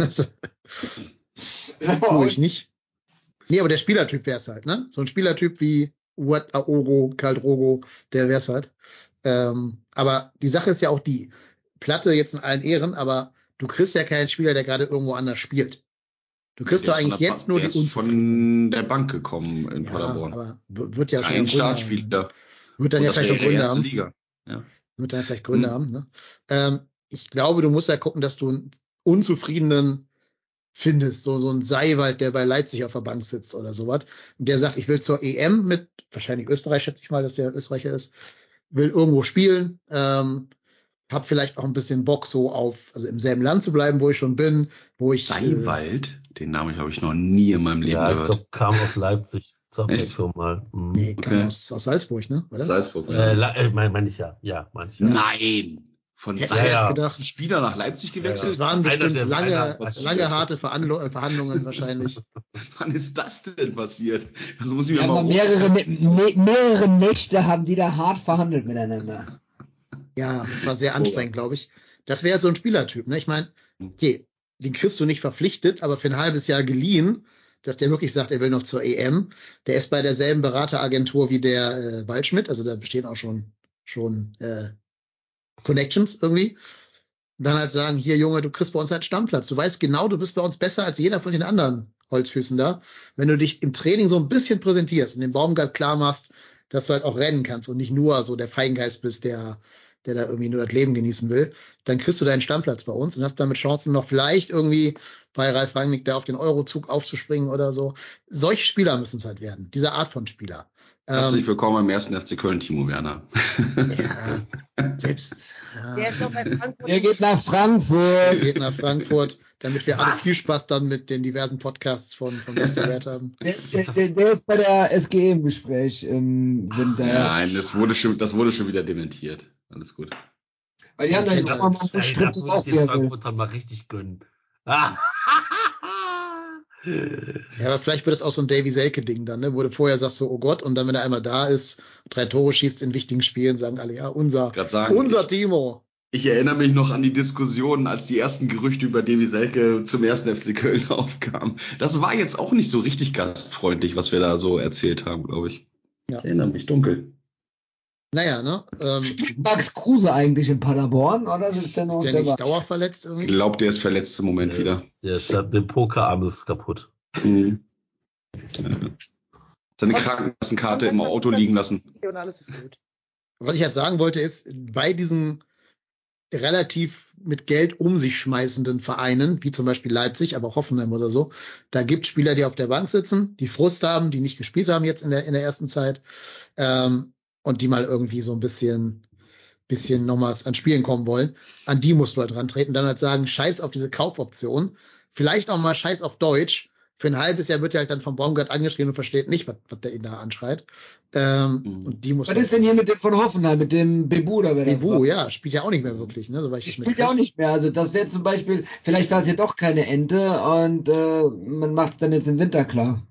tue ich nicht. Nee, aber der Spielertyp wär's halt, ne? So ein Spielertyp wie Uetaogo, Karl Drogo, der wär's halt. Ähm, aber die Sache ist ja auch die, Platte jetzt in allen Ehren, aber du kriegst ja keinen Spieler, der gerade irgendwo anders spielt. Du kriegst doch eigentlich jetzt Ba- nur der die ist Unzufriedenheit. von der Bank gekommen in Ja, Paderborn. aber wird ja schon Kein haben. Startspieler. Wird dann Und ja vielleicht wäre Gründe haben. Liga. Ja. Wird dann vielleicht Gründe Hm. haben. Ne? Ähm, ich glaube, du musst ja gucken, dass du einen Unzufriedenen findest, so, so ein Seiwald, der bei Leipzig auf der Bank sitzt oder sowas. Und der sagt, ich will zur EM mit, wahrscheinlich Österreich, schätze ich mal, dass der Österreicher ist, will irgendwo spielen, ähm, hab vielleicht auch ein bisschen Bock, so auf, also im selben Land zu bleiben, wo ich schon bin, wo ich. Äh, Seiwald, den Namen habe ich noch nie in meinem Leben Ja, ich gehört. glaube, kam aus Leipzig zur Echt? Abwechslung mal. Mhm. nee, kam Okay. aus, aus Salzburg, ne? Oder? Salzburg. Äh, Ja. Äh, mein, mein ich ja. Ja, meine ich ja. Nein. Von Hätte ich ja. gedacht. ist ein Spieler nach Leipzig gewechselt. Es waren bestimmt lange, lange harte Verhandlu Verhandlungen wahrscheinlich. Wann ist das denn passiert? Das muss ich haben mal mehrere, ne, mehrere Nächte haben die da hart verhandelt miteinander. Ja, das war sehr anstrengend, glaube ich. Das wäre so ein Spielertyp, ne? Ich meine, okay, den kriegst du nicht verpflichtet, aber für ein halbes Jahr geliehen, dass der wirklich sagt, er will noch zur EM. Der ist bei derselben Berateragentur wie der äh, Waldschmidt, also da bestehen auch schon schon äh, Connections irgendwie. Dann halt sagen, hier Junge, du kriegst bei uns halt Stammplatz. Du weißt genau, du bist bei uns besser als jeder von den anderen Holzfüßen da. Wenn du dich im Training so ein bisschen präsentierst und den Baumgart klar machst, dass du halt auch rennen kannst und nicht nur so der Feingeist bist, der der da irgendwie nur das Leben genießen will, dann kriegst du deinen Stammplatz bei uns und hast damit Chancen, noch vielleicht irgendwie bei Ralf Rangnick da auf den Eurozug aufzuspringen oder so. Solche Spieler müssen es halt werden, diese Art von Spieler. Herzlich Ähm, willkommen im ersten FC Köln, Timo Werner. ja, selbst Der ja, ist doch bei Frankfurt. Er geht nach Frankfurt. geht nach Frankfurt, damit wir alle viel Spaß dann mit den diversen Podcasts von, von Mr. Red haben. Der, der, der, der ist bei der SGE im Gespräch im Winter. Nein, das wurde schon, das wurde schon wieder dementiert. Alles gut. Weil die haben da jetzt auch mal Ey, gestritten, das muss ich den er. Frankfurtern mal richtig gönnen. Ah. Ja, aber vielleicht wird es auch so ein Davy Selke-Ding dann, ne? Wo du vorher sagst so, oh Gott, und dann, wenn er einmal da ist, drei Tore schießt in wichtigen Spielen, sagen alle, ja, unser, sagen, unser ich, Timo. ich erinnere mich noch an die Diskussion, als die ersten Gerüchte über Davy Selke zum ersten FC Köln aufkamen. Das war jetzt auch nicht so richtig gastfreundlich, was wir da so erzählt haben, glaube ich. Ja. Ich erinnere mich dunkel. Naja, ne? Ähm, Spielt Max Kruse eigentlich in Paderborn oder ist der noch ist der der nicht Bank? dauerverletzt Ich irgendwie? glaube, der ist verletzt im Moment wieder. Der, der, der Pokerarm ist kaputt. Mhm. Seine Krankenkassenkarte im Auto liegen lassen. Und alles ist gut. Was ich halt sagen wollte, ist, bei diesen relativ mit Geld um sich schmeißenden Vereinen, wie zum Beispiel Leipzig, aber auch Hoffenheim oder so, da gibt Spieler, die auf der Bank sitzen, die Frust haben, die nicht gespielt haben jetzt in der, in der ersten Zeit, ähm, und die mal irgendwie so ein bisschen, bisschen nochmals an Spielen kommen wollen. An die musst du halt rantreten, dann halt sagen, scheiß auf diese Kaufoption, vielleicht auch mal scheiß auf Deutsch. Für ein halbes Jahr wird er halt dann vom Baumgart angeschrieben und versteht nicht, was, was der ihn da anschreit. Ähm, Mhm. Und die muss Was ist denn hier mit dem von Hoffenheim, mit dem Bebu oder wer das Bebu, war? ja, spielt ja auch nicht mehr wirklich, ne? Soweit ich das spielt ja auch nicht mehr. Also das wäre zum Beispiel, vielleicht war es ja doch keine Ente und äh, man macht es dann jetzt im Winter klar.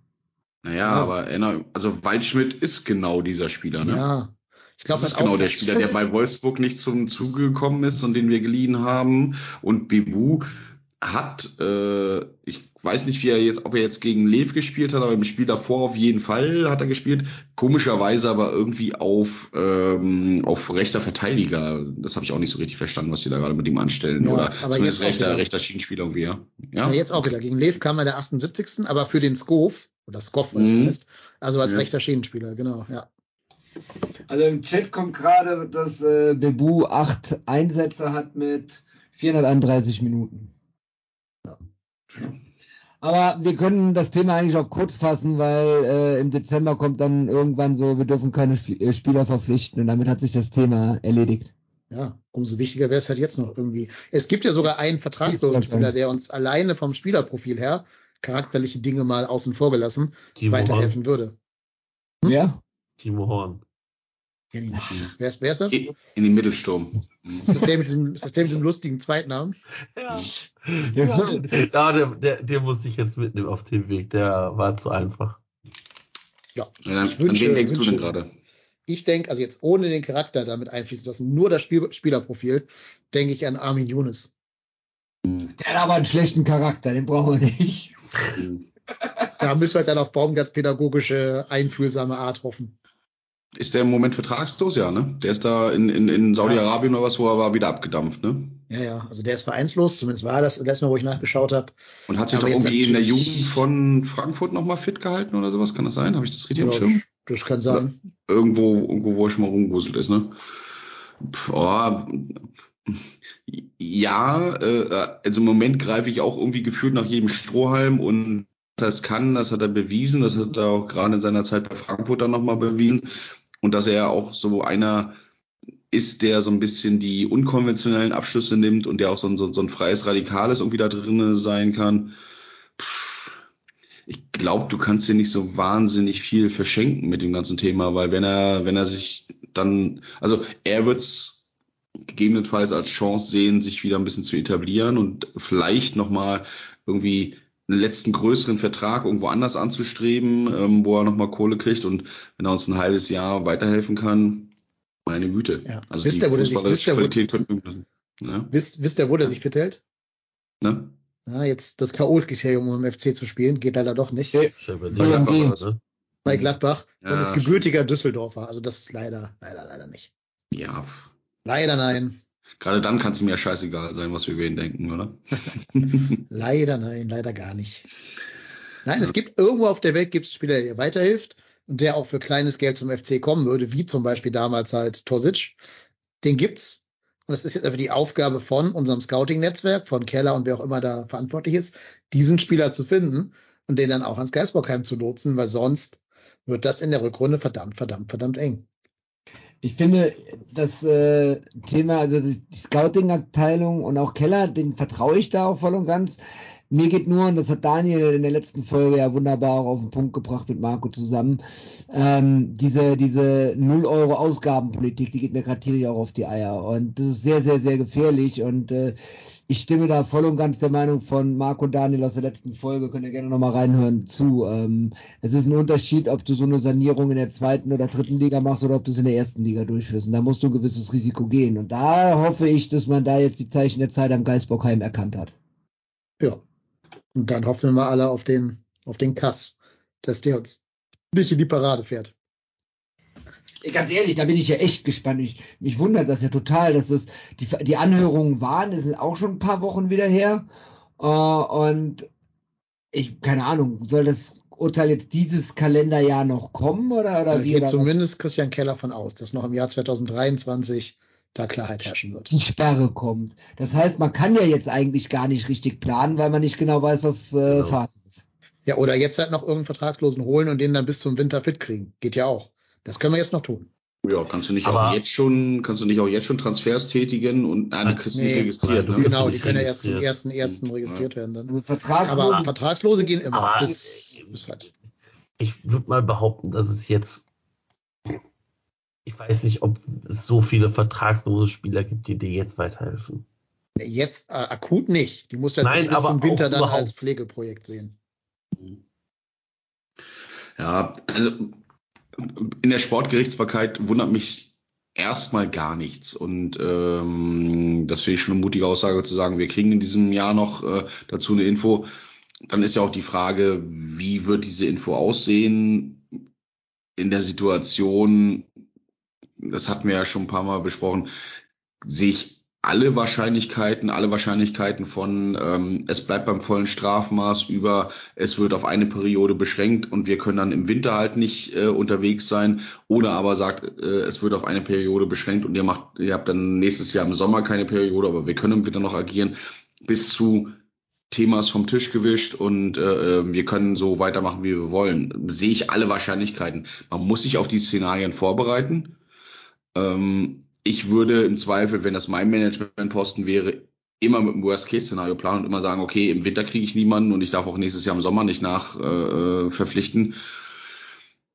Naja, Ja. aber also Waldschmidt ist genau dieser Spieler, ne? Ja. Ich glaube, Das ist genau der Spieler, der bei Wolfsburg nicht zum Zuge gekommen ist und den wir geliehen haben. Und Bebu hat, äh, ich weiß nicht, wie er jetzt, ob er jetzt gegen Lev gespielt hat, aber im Spiel davor auf jeden Fall hat er gespielt. Komischerweise aber irgendwie auf, ähm, auf rechter Verteidiger. Das habe ich auch nicht so richtig verstanden, was sie da gerade mit ihm anstellen. Ja, Oder aber zumindest jetzt auch rechter, wieder. rechter Schienenspieler irgendwie, ja. Ja, jetzt auch wieder. Gegen Lev kam er der 78. Aber für den Skov, oder Skov, Mhm. mhm. heißt, also als Ja. rechter Schienenspieler, genau, ja. Also im Chat kommt gerade, dass äh, Bebu acht Einsätze hat mit 431 Minuten. Aber wir können das Thema eigentlich auch kurz fassen, weil äh, im Dezember kommt dann irgendwann so, wir dürfen keine Sp äh, Spieler verpflichten und damit hat sich das Thema erledigt. Ja, umso wichtiger wäre es halt jetzt noch irgendwie. Es gibt ja sogar einen vertragslosen Spieler, der uns alleine vom Spielerprofil her charakterliche Dinge mal außen vor gelassen Timo weiterhelfen Horn. würde. Hm? Ja? Timo Horn. Kenn ich nicht. Wer ist, wer ist das? In in den Mittelsturm. Ist das der mit diesem, ist das der mit diesem lustigen Zweitnamen? Ja. Ja. ja der, der, der muss ich jetzt mitnehmen auf den Weg. Der war zu einfach. Ja. Ja, an, Ich wünsche- an wen denkst du wünsche- denn gerade? Ich denke, also jetzt ohne den Charakter damit einfließen lassen, nur das Spiel, Spielerprofil, denke ich an Armin Younes. Der hat aber einen schlechten Charakter, den brauchen wir nicht. Da müssen wir dann auf Baumgarts pädagogische, einfühlsame Art hoffen. Ist der im Moment vertragslos? Ja, ne? Der ist da in, in, in Saudi-Arabien oder was, wo er war, wieder abgedampft, ne? Ja, ja, also der ist vereinslos, zumindest war das letztes Mal, wo ich nachgeschaut habe. Und hat sich Aber doch irgendwie in der Jugend von Frankfurt nochmal fit gehalten oder sowas, kann das sein? Habe ich das richtig Ja, am Schirm? das kann sein. Irgendwo, irgendwo, wo er schon mal rumgewuselt ist, ne? Pff, oh, ja, äh, also im Moment greife ich auch irgendwie gefühlt nach jedem Strohhalm und das kann, das hat er bewiesen, das hat er auch gerade in seiner Zeit bei Frankfurt dann nochmal bewiesen und dass er auch so einer ist, der so ein bisschen die unkonventionellen Abschlüsse nimmt und der auch so ein, so, ein freies Radikales irgendwie da drin sein kann. Ich glaube, du kannst dir nicht so wahnsinnig viel verschenken mit dem ganzen Thema, weil wenn er, wenn er sich dann, also er wird's gegebenenfalls als Chance sehen, sich wieder ein bisschen zu etablieren und vielleicht nochmal irgendwie einen letzten größeren Vertrag irgendwo anders anzustreben, ähm, wo er nochmal Kohle kriegt und wenn er uns ein halbes Jahr weiterhelfen kann, meine Güte. Ja. Also Wisst die ihr, wo der sich- wisst wir- ja, Wisst, wisst ihr, wo der sich fit hält? ne? Ja, jetzt das K.O.-Kriterium, um im FC zu spielen, geht leider doch nicht. Ja, ja okay. ne? Bei Gladbach und Ja, ist gebürtiger Düsseldorfer. Also das leider, leider, leider nicht. Ja, Leider nein. Gerade dann kann es mir ja scheißegal sein, was wir über ihn denken, oder? Leider nein, leider gar nicht. Nein, es gibt irgendwo auf der Welt gibt es Spieler, der dir weiterhilft und der auch für kleines Geld zum FC kommen würde, wie zum Beispiel damals halt Tosic. Den gibt's. Und es ist jetzt einfach die Aufgabe von unserem Scouting-Netzwerk, von Keller und wer auch immer da verantwortlich ist, diesen Spieler zu finden und den dann auch ans Geisbockheim zu lotsen, weil sonst wird das in der Rückrunde verdammt, verdammt, verdammt eng. Ich finde, das äh, Thema, also die, die Scouting-Abteilung und auch Keller, den vertraue ich da auch voll und ganz. Mir geht nur, und das hat Daniel in der letzten Folge ja wunderbar auch auf den Punkt gebracht mit Marco zusammen, ähm, diese, diese 0 Euro Ausgabenpolitik, die geht mir gerade tierisch auch auf die Eier. Und das ist sehr, sehr, sehr gefährlich. Und äh, ich stimme da voll und ganz der Meinung von Marco Daniel aus der letzten Folge, könnt ihr gerne nochmal reinhören, zu. Ähm, es ist ein Unterschied, ob du so eine Sanierung in der zweiten oder dritten Liga machst oder ob du es in der ersten Liga durchführst. Und da musst du ein gewisses Risiko gehen. Und da hoffe ich, dass man da jetzt die Zeichen der Zeit am Geisbockheim erkannt hat. Ja. Und dann hoffen wir alle auf den, auf den Kass, dass der uns nicht in die Parade fährt. Ganz ehrlich, da bin ich ja echt gespannt. Ich, mich wundert das ja total, dass das die, die Anhörungen waren, das sind auch schon ein paar Wochen wieder her. Äh, und ich, keine Ahnung, soll das Urteil jetzt dieses Kalenderjahr noch kommen oder, oder Da wie? geht oder was? zumindest Christian Keller von aus, dass noch im Jahr 2023 da Klarheit herrschen wird. die Sperre kommt. Das heißt, man kann ja jetzt eigentlich gar nicht richtig planen, weil man nicht genau weiß, was äh, Genau. Phase ist. Ja, oder jetzt halt noch irgendeinen Vertragslosen holen und den dann bis zum Winter fit kriegen. Geht ja auch. Das können wir jetzt noch tun. Ja, kannst du nicht Aber- auch jetzt schon, kannst du nicht auch jetzt schon Transfers tätigen und nein, du kriegst Nee. nicht registriert, Nein, ne? Genau, die können ja erst zum registriert. 1.1. registriert werden dann. Also Vertragslose, Aber Vertragslose gehen immer Aber- bis, bis halt. Ich würde mal behaupten, dass es jetzt. Ich weiß nicht, ob es so viele vertragslose Spieler gibt, die dir jetzt weiterhelfen. Jetzt äh, akut nicht. Die muss ja Nein, bis zum Winter dann überhaupt. als Pflegeprojekt sehen. Ja, also in der Sportgerichtsbarkeit wundert mich erstmal gar nichts. Und ähm, das finde ich schon eine mutige Aussage zu sagen, wir kriegen in diesem Jahr noch äh, dazu eine Info. Dann ist ja auch die Frage, wie wird diese Info aussehen in der Situation, das hatten wir ja schon ein paar Mal besprochen, sehe ich alle Wahrscheinlichkeiten, alle Wahrscheinlichkeiten von ähm, es bleibt beim vollen Strafmaß über es wird auf eine Periode beschränkt und wir können dann im Winter halt nicht äh, unterwegs sein oder aber sagt äh, es wird auf eine Periode beschränkt und ihr macht ihr habt dann nächstes Jahr im Sommer keine Periode, aber wir können im Winter noch agieren bis zu Thema ist vom Tisch gewischt und äh, wir können so weitermachen, wie wir wollen. Sehe ich alle Wahrscheinlichkeiten. Man muss sich auf die Szenarien vorbereiten. Ähm, ich würde im Zweifel, wenn das mein Managementposten wäre, immer mit dem Worst-Case-Szenario planen und immer sagen, okay, im Winter kriege ich niemanden und ich darf auch nächstes Jahr im Sommer nicht nach äh, verpflichten.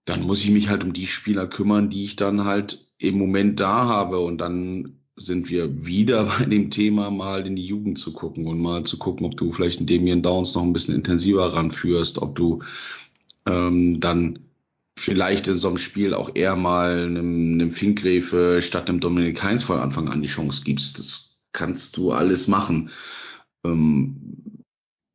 Dann muss ich mich halt um die Spieler kümmern, die ich dann halt im Moment da habe und dann sind wir wieder bei dem Thema, mal in die Jugend zu gucken und mal zu gucken, ob du vielleicht in Damien Downs noch ein bisschen intensiver ranführst, ob du ähm, dann vielleicht in so einem Spiel auch eher mal einem, einem Finkgräfe statt einem Dominik Heinz von Anfang an die Chance gibst. Das kannst du alles machen. Ähm,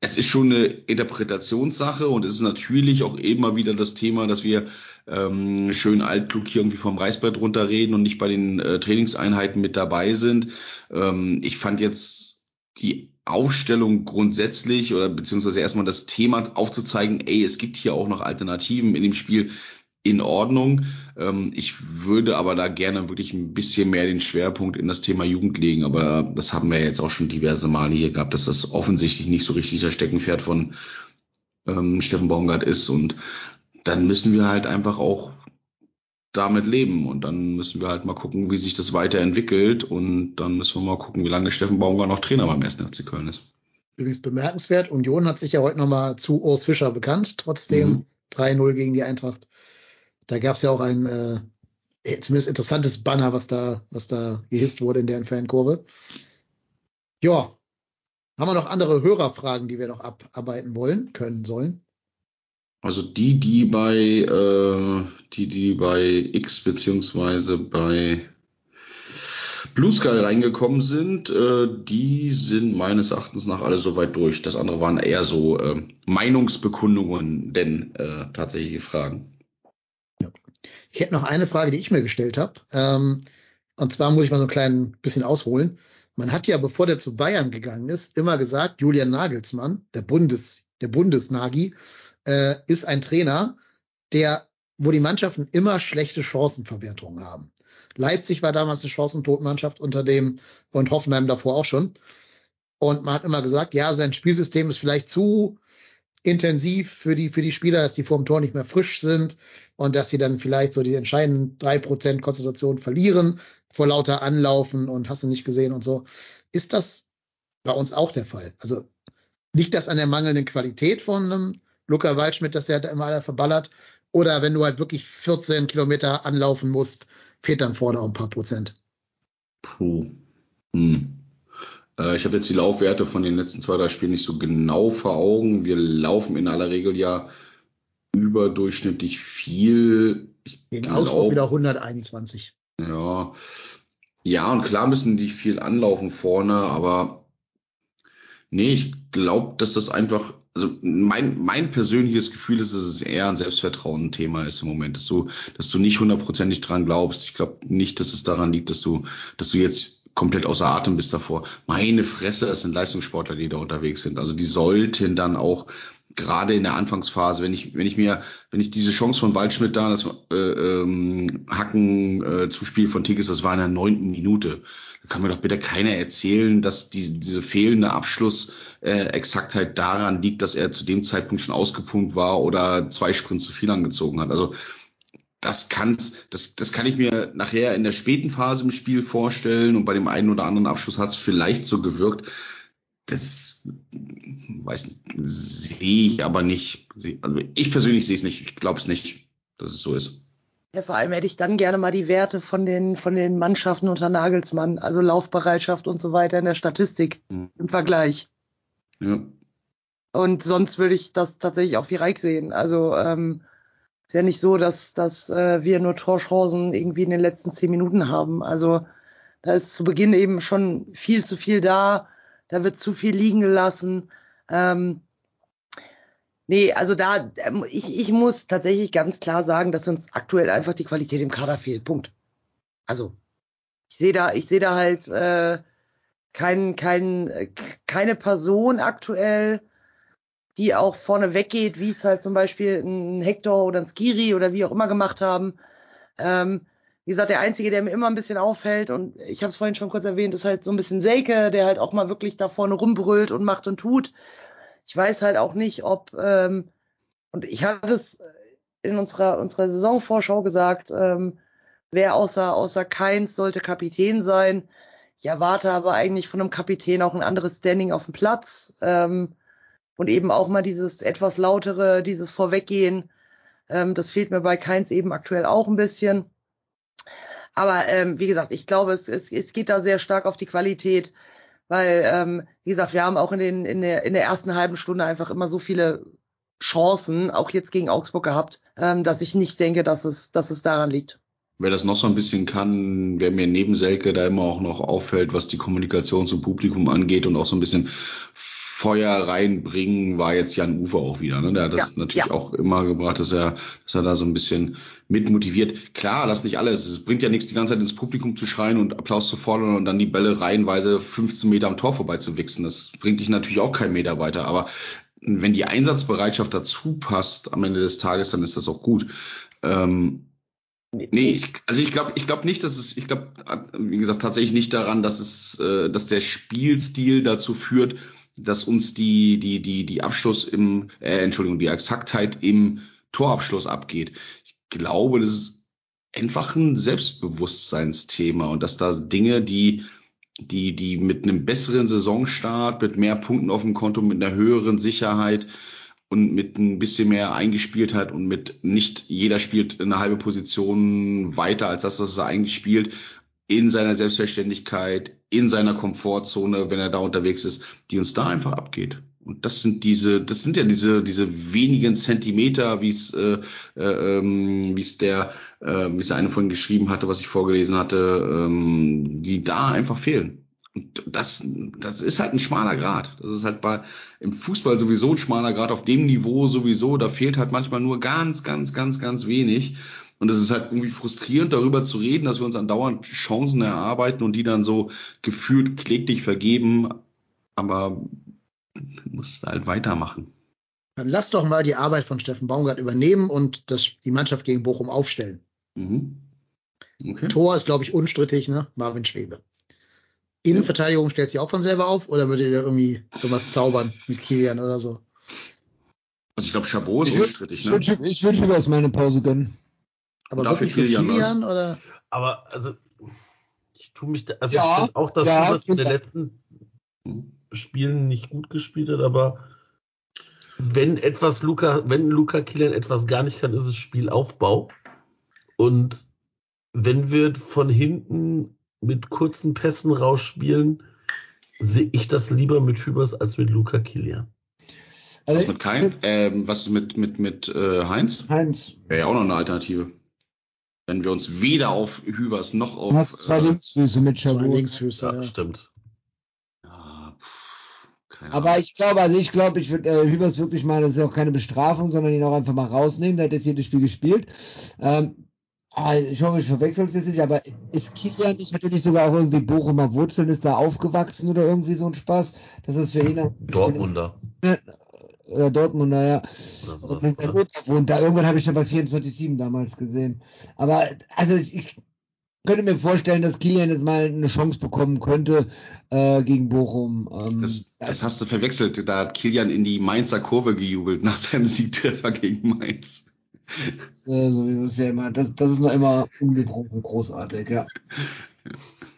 es ist schon eine Interpretationssache und es ist natürlich auch immer wieder das Thema, dass wir ähm, schön altklug hier irgendwie vom Reißbrett runterreden und nicht bei den äh, Trainingseinheiten mit dabei sind. Ähm, ich fand jetzt die Aufstellung grundsätzlich oder beziehungsweise erstmal das Thema aufzuzeigen, ey, es gibt hier auch noch Alternativen in dem Spiel, in Ordnung. Ähm, ich würde aber da gerne wirklich ein bisschen mehr den Schwerpunkt in das Thema Jugend legen. Aber das haben wir jetzt auch schon diverse Male hier gehabt, dass das offensichtlich nicht so richtig das Steckenpferd von ähm, Steffen Baumgart ist. Und dann müssen wir halt einfach auch damit leben. Und dann müssen wir halt mal gucken, wie sich das weiterentwickelt. Und dann müssen wir mal gucken, wie lange Steffen Baumgart noch Trainer beim 1. FC Köln ist. Übrigens bemerkenswert, Union hat sich ja heute nochmal zu Urs Fischer bekannt, trotzdem mhm. 3-0 gegen die Eintracht. Da gab es ja auch ein äh, zumindest interessantes Banner, was da, was da gehisst wurde in deren Fankurve. Ja, haben wir noch andere Hörerfragen, die wir noch abarbeiten wollen, können, sollen? Also die, die bei äh, die, die bei X beziehungsweise bei Blue Sky reingekommen sind, äh, die sind meines Erachtens nach alle soweit durch. Das andere waren eher so äh, Meinungsbekundungen, denn äh, tatsächliche Fragen. Ich hätte noch eine Frage, die ich mir gestellt habe. Ähm, und zwar muss ich mal so ein klein bisschen ausholen. Man hat ja, bevor der zu Bayern gegangen ist, immer gesagt, Julian Nagelsmann, der Bundes, der Bundesnagi, äh, ist ein Trainer, der, wo die Mannschaften immer schlechte Chancenverwertungen haben. Leipzig war damals eine Chancentotmannschaft unter dem und Hoffenheim davor auch schon. Und man hat immer gesagt, ja, sein Spielsystem ist vielleicht zu intensiv für die, für die Spieler, dass die vor dem Tor nicht mehr frisch sind und dass sie dann vielleicht so die entscheidenden drei Prozent Konzentration verlieren vor lauter Anlaufen und hast du nicht gesehen und so. Ist das bei uns auch der Fall? Also liegt das an der mangelnden Qualität von einem Luca Waldschmidt, dass der da immer alle verballert? Oder wenn du halt wirklich 14 Kilometer anlaufen musst, fehlt dann vorne auch ein paar Prozent? Puh. Hm. Äh, ich habe jetzt die Laufwerte von den letzten zwei, drei Spielen nicht so genau vor Augen. Wir laufen in aller Regel ja überdurchschnittlich viel. Ich Gegen Augsburg wieder 121. Ja. Ja, und klar müssen die viel anlaufen vorne, aber nee, ich glaube, dass das einfach, also mein, mein persönliches Gefühl ist, dass es eher ein Selbstvertrauen-Thema ist im Moment, dass du, dass du nicht hundertprozentig dran glaubst. Ich glaube nicht, dass es daran liegt, dass du, dass du jetzt komplett außer Atem bist davor. Meine Fresse, es sind Leistungssportler, die da unterwegs sind. Also die sollten dann auch gerade in der Anfangsphase, wenn ich, wenn ich mir, wenn ich diese Chance von Waldschmidt da, das äh, ähm, Hacken äh, Zuspiel von Tigges, das war in der neunten Minute. Da kann mir doch bitte keiner erzählen, dass die, diese fehlende Abschluss äh, daran liegt, dass er zu dem Zeitpunkt schon ausgepumpt war oder zwei Sprints zu viel angezogen hat. Also das kann's, das, das kann ich mir nachher in der späten Phase im Spiel vorstellen und bei dem einen oder anderen Abschluss hat es vielleicht so gewirkt. Das weiß sehe ich aber nicht. Also ich persönlich sehe es nicht. Ich glaube es nicht, dass es so ist. Ja, vor allem hätte ich dann gerne mal die Werte von den, von den Mannschaften unter Nagelsmann, also Laufbereitschaft und so weiter in der Statistik mhm. im Vergleich. Ja. Und sonst würde ich das tatsächlich auch wie Reich sehen. Also ähm, ist ja nicht so, dass, dass äh, wir nur Torchancen irgendwie in den letzten zehn Minuten haben. Also da ist zu Beginn eben schon viel zu viel da. Da wird zu viel liegen gelassen. Ähm, nee, also da, ähm, ich, ich muss tatsächlich ganz klar sagen, dass uns aktuell einfach die Qualität im Kader fehlt. Punkt. Also ich sehe da, ich sehe da halt äh, kein, kein, äh, keine Person aktuell, die auch vorne weggeht, wie es halt zum Beispiel ein Hector oder ein Skiri oder wie auch immer gemacht haben. Ähm, wie gesagt, der Einzige, der mir immer ein bisschen auffällt, und ich habe es vorhin schon kurz erwähnt, ist halt so ein bisschen Seike, der halt auch mal wirklich da vorne rumbrüllt und macht und tut. ich weiß halt auch nicht, ob, ähm, und ich hatte es in unserer, unserer Saisonvorschau gesagt, ähm, wer außer, außer Keins sollte Kapitän sein. Ich erwarte aber eigentlich von einem Kapitän auch ein anderes Standing auf dem Platz ähm, und eben auch mal dieses etwas lautere, dieses Vorweggehen. Ähm, das fehlt mir bei Keins eben aktuell auch ein bisschen. Aber ähm, wie gesagt, ich glaube, es, es, es geht da sehr stark auf die Qualität, weil, ähm, wie gesagt, wir haben auch in, den, in, der, in der ersten halben Stunde einfach immer so viele Chancen, auch jetzt gegen Augsburg gehabt, ähm, dass ich nicht denke, dass es, dass es daran liegt. Wer das noch so ein bisschen kann, wer mir neben Selke da immer auch noch auffällt, was die Kommunikation zum Publikum angeht und auch so ein bisschen Feuer reinbringen, war jetzt Jan Ufer auch wieder. Ne? Der hat das ja, natürlich ja. auch immer gebracht, dass er, dass er da so ein bisschen mitmotiviert. Klar, das nicht alles. Es bringt ja nichts, die ganze Zeit ins Publikum zu schreien und Applaus zu fordern und dann die Bälle reihenweise 15 Meter am Tor vorbei zu wichsen. Das bringt dich natürlich auch keinen Meter weiter. Aber wenn die Einsatzbereitschaft dazu passt am Ende des Tages, dann ist das auch gut. Ähm, Nee, ich, also ich glaube, ich glaube nicht, dass es, ich glaube, wie gesagt, tatsächlich nicht daran, dass es, äh, dass der Spielstil dazu führt, dass uns die, die, die, die Abschluss im, äh, Entschuldigung, die Exaktheit im Torabschluss abgeht. Ich glaube, das ist einfach ein Selbstbewusstseinsthema und dass da Dinge, die, die, die mit einem besseren Saisonstart, mit mehr Punkten auf dem Konto, mit einer höheren Sicherheit und mit ein bisschen mehr Eingespieltheit und mit nicht jeder spielt eine halbe Position weiter als das, was er eigentlich spielt, in seiner Selbstverständlichkeit, in seiner Komfortzone, wenn er da unterwegs ist, die uns da einfach abgeht. Und das sind diese, das sind ja diese, diese wenigen Zentimeter, wie es, äh, äh, ähm, wie es der, äh, wie es der eine von geschrieben hatte, was ich vorgelesen hatte, ähm, die da einfach fehlen. Und das, das ist halt ein schmaler Grad. Das ist halt bei im Fußball sowieso ein schmaler Grad, auf dem Niveau sowieso. Da fehlt halt manchmal nur ganz, ganz, ganz, ganz wenig. Und es ist halt irgendwie frustrierend, darüber zu reden, dass wir uns andauernd Chancen erarbeiten und die dann so gefühlt kläglich vergeben. Aber muss halt weitermachen. Dann lass doch mal die Arbeit von Steffen Baumgart übernehmen und das, die Mannschaft gegen Bochum aufstellen. Mhm. Okay. Tor ist, glaube ich, unstrittig, ne? Marvin Schwebe. Innenverteidigung stellt sich auch von selber auf oder würdet ihr irgendwie sowas zaubern mit Kilian oder so? Also ich glaube, Chabot ist ich unstrittig, ne? Ich würde ich würd lieber meine Pause gönnen. Aber dafür Kilian, Kilian oder? Aber also ich tue mich da, also ja, ich finde auch, dass ja, du in den letzten Spielen nicht gut gespielt hat, aber wenn etwas Luca, wenn Luca Kilian etwas gar nicht kann, ist es Spielaufbau. Und wenn wir von hinten mit kurzen Pässen rausspielen, sehe ich das lieber mit Hübers als mit Luca Kilian. Also was mit Kein, ähm, was mit mit mit äh, Heinz? Heinz wäre ja auch noch eine Alternative. Wenn wir uns weder auf Hübers noch auf. Du hast zwei äh, Linksfüße mit Chabot. Zwei Linksfüße, ja, ja. stimmt. Ja, Aber ich glaube, also ich glaube, ich würde äh, Hübers wirklich mal, das ist auch keine Bestrafung, sondern ihn auch einfach mal rausnehmen. Der hat jetzt jedes Spiel gespielt. Ähm, Ah, ich hoffe, ich verwechsel es jetzt nicht, aber ist Kilian nicht natürlich sogar auch irgendwie Bochumer Wurzeln, ist da aufgewachsen oder irgendwie so ein Spaß? Das ist für ihn. Dortmunder. Oder Dortmunder, ja. Und sein Opa wohnt, da irgendwann habe ich da bei 24-7 damals gesehen. Aber also ich, ich könnte mir vorstellen, dass Kilian jetzt mal eine Chance bekommen könnte äh, gegen Bochum. Ähm, das, das hast du verwechselt. Da hat Kilian in die Mainzer Kurve gejubelt nach seinem Siegtreffer gegen Mainz. Das, äh, so wie es ja immer, das, das ist noch immer ungebrochen großartig, ja.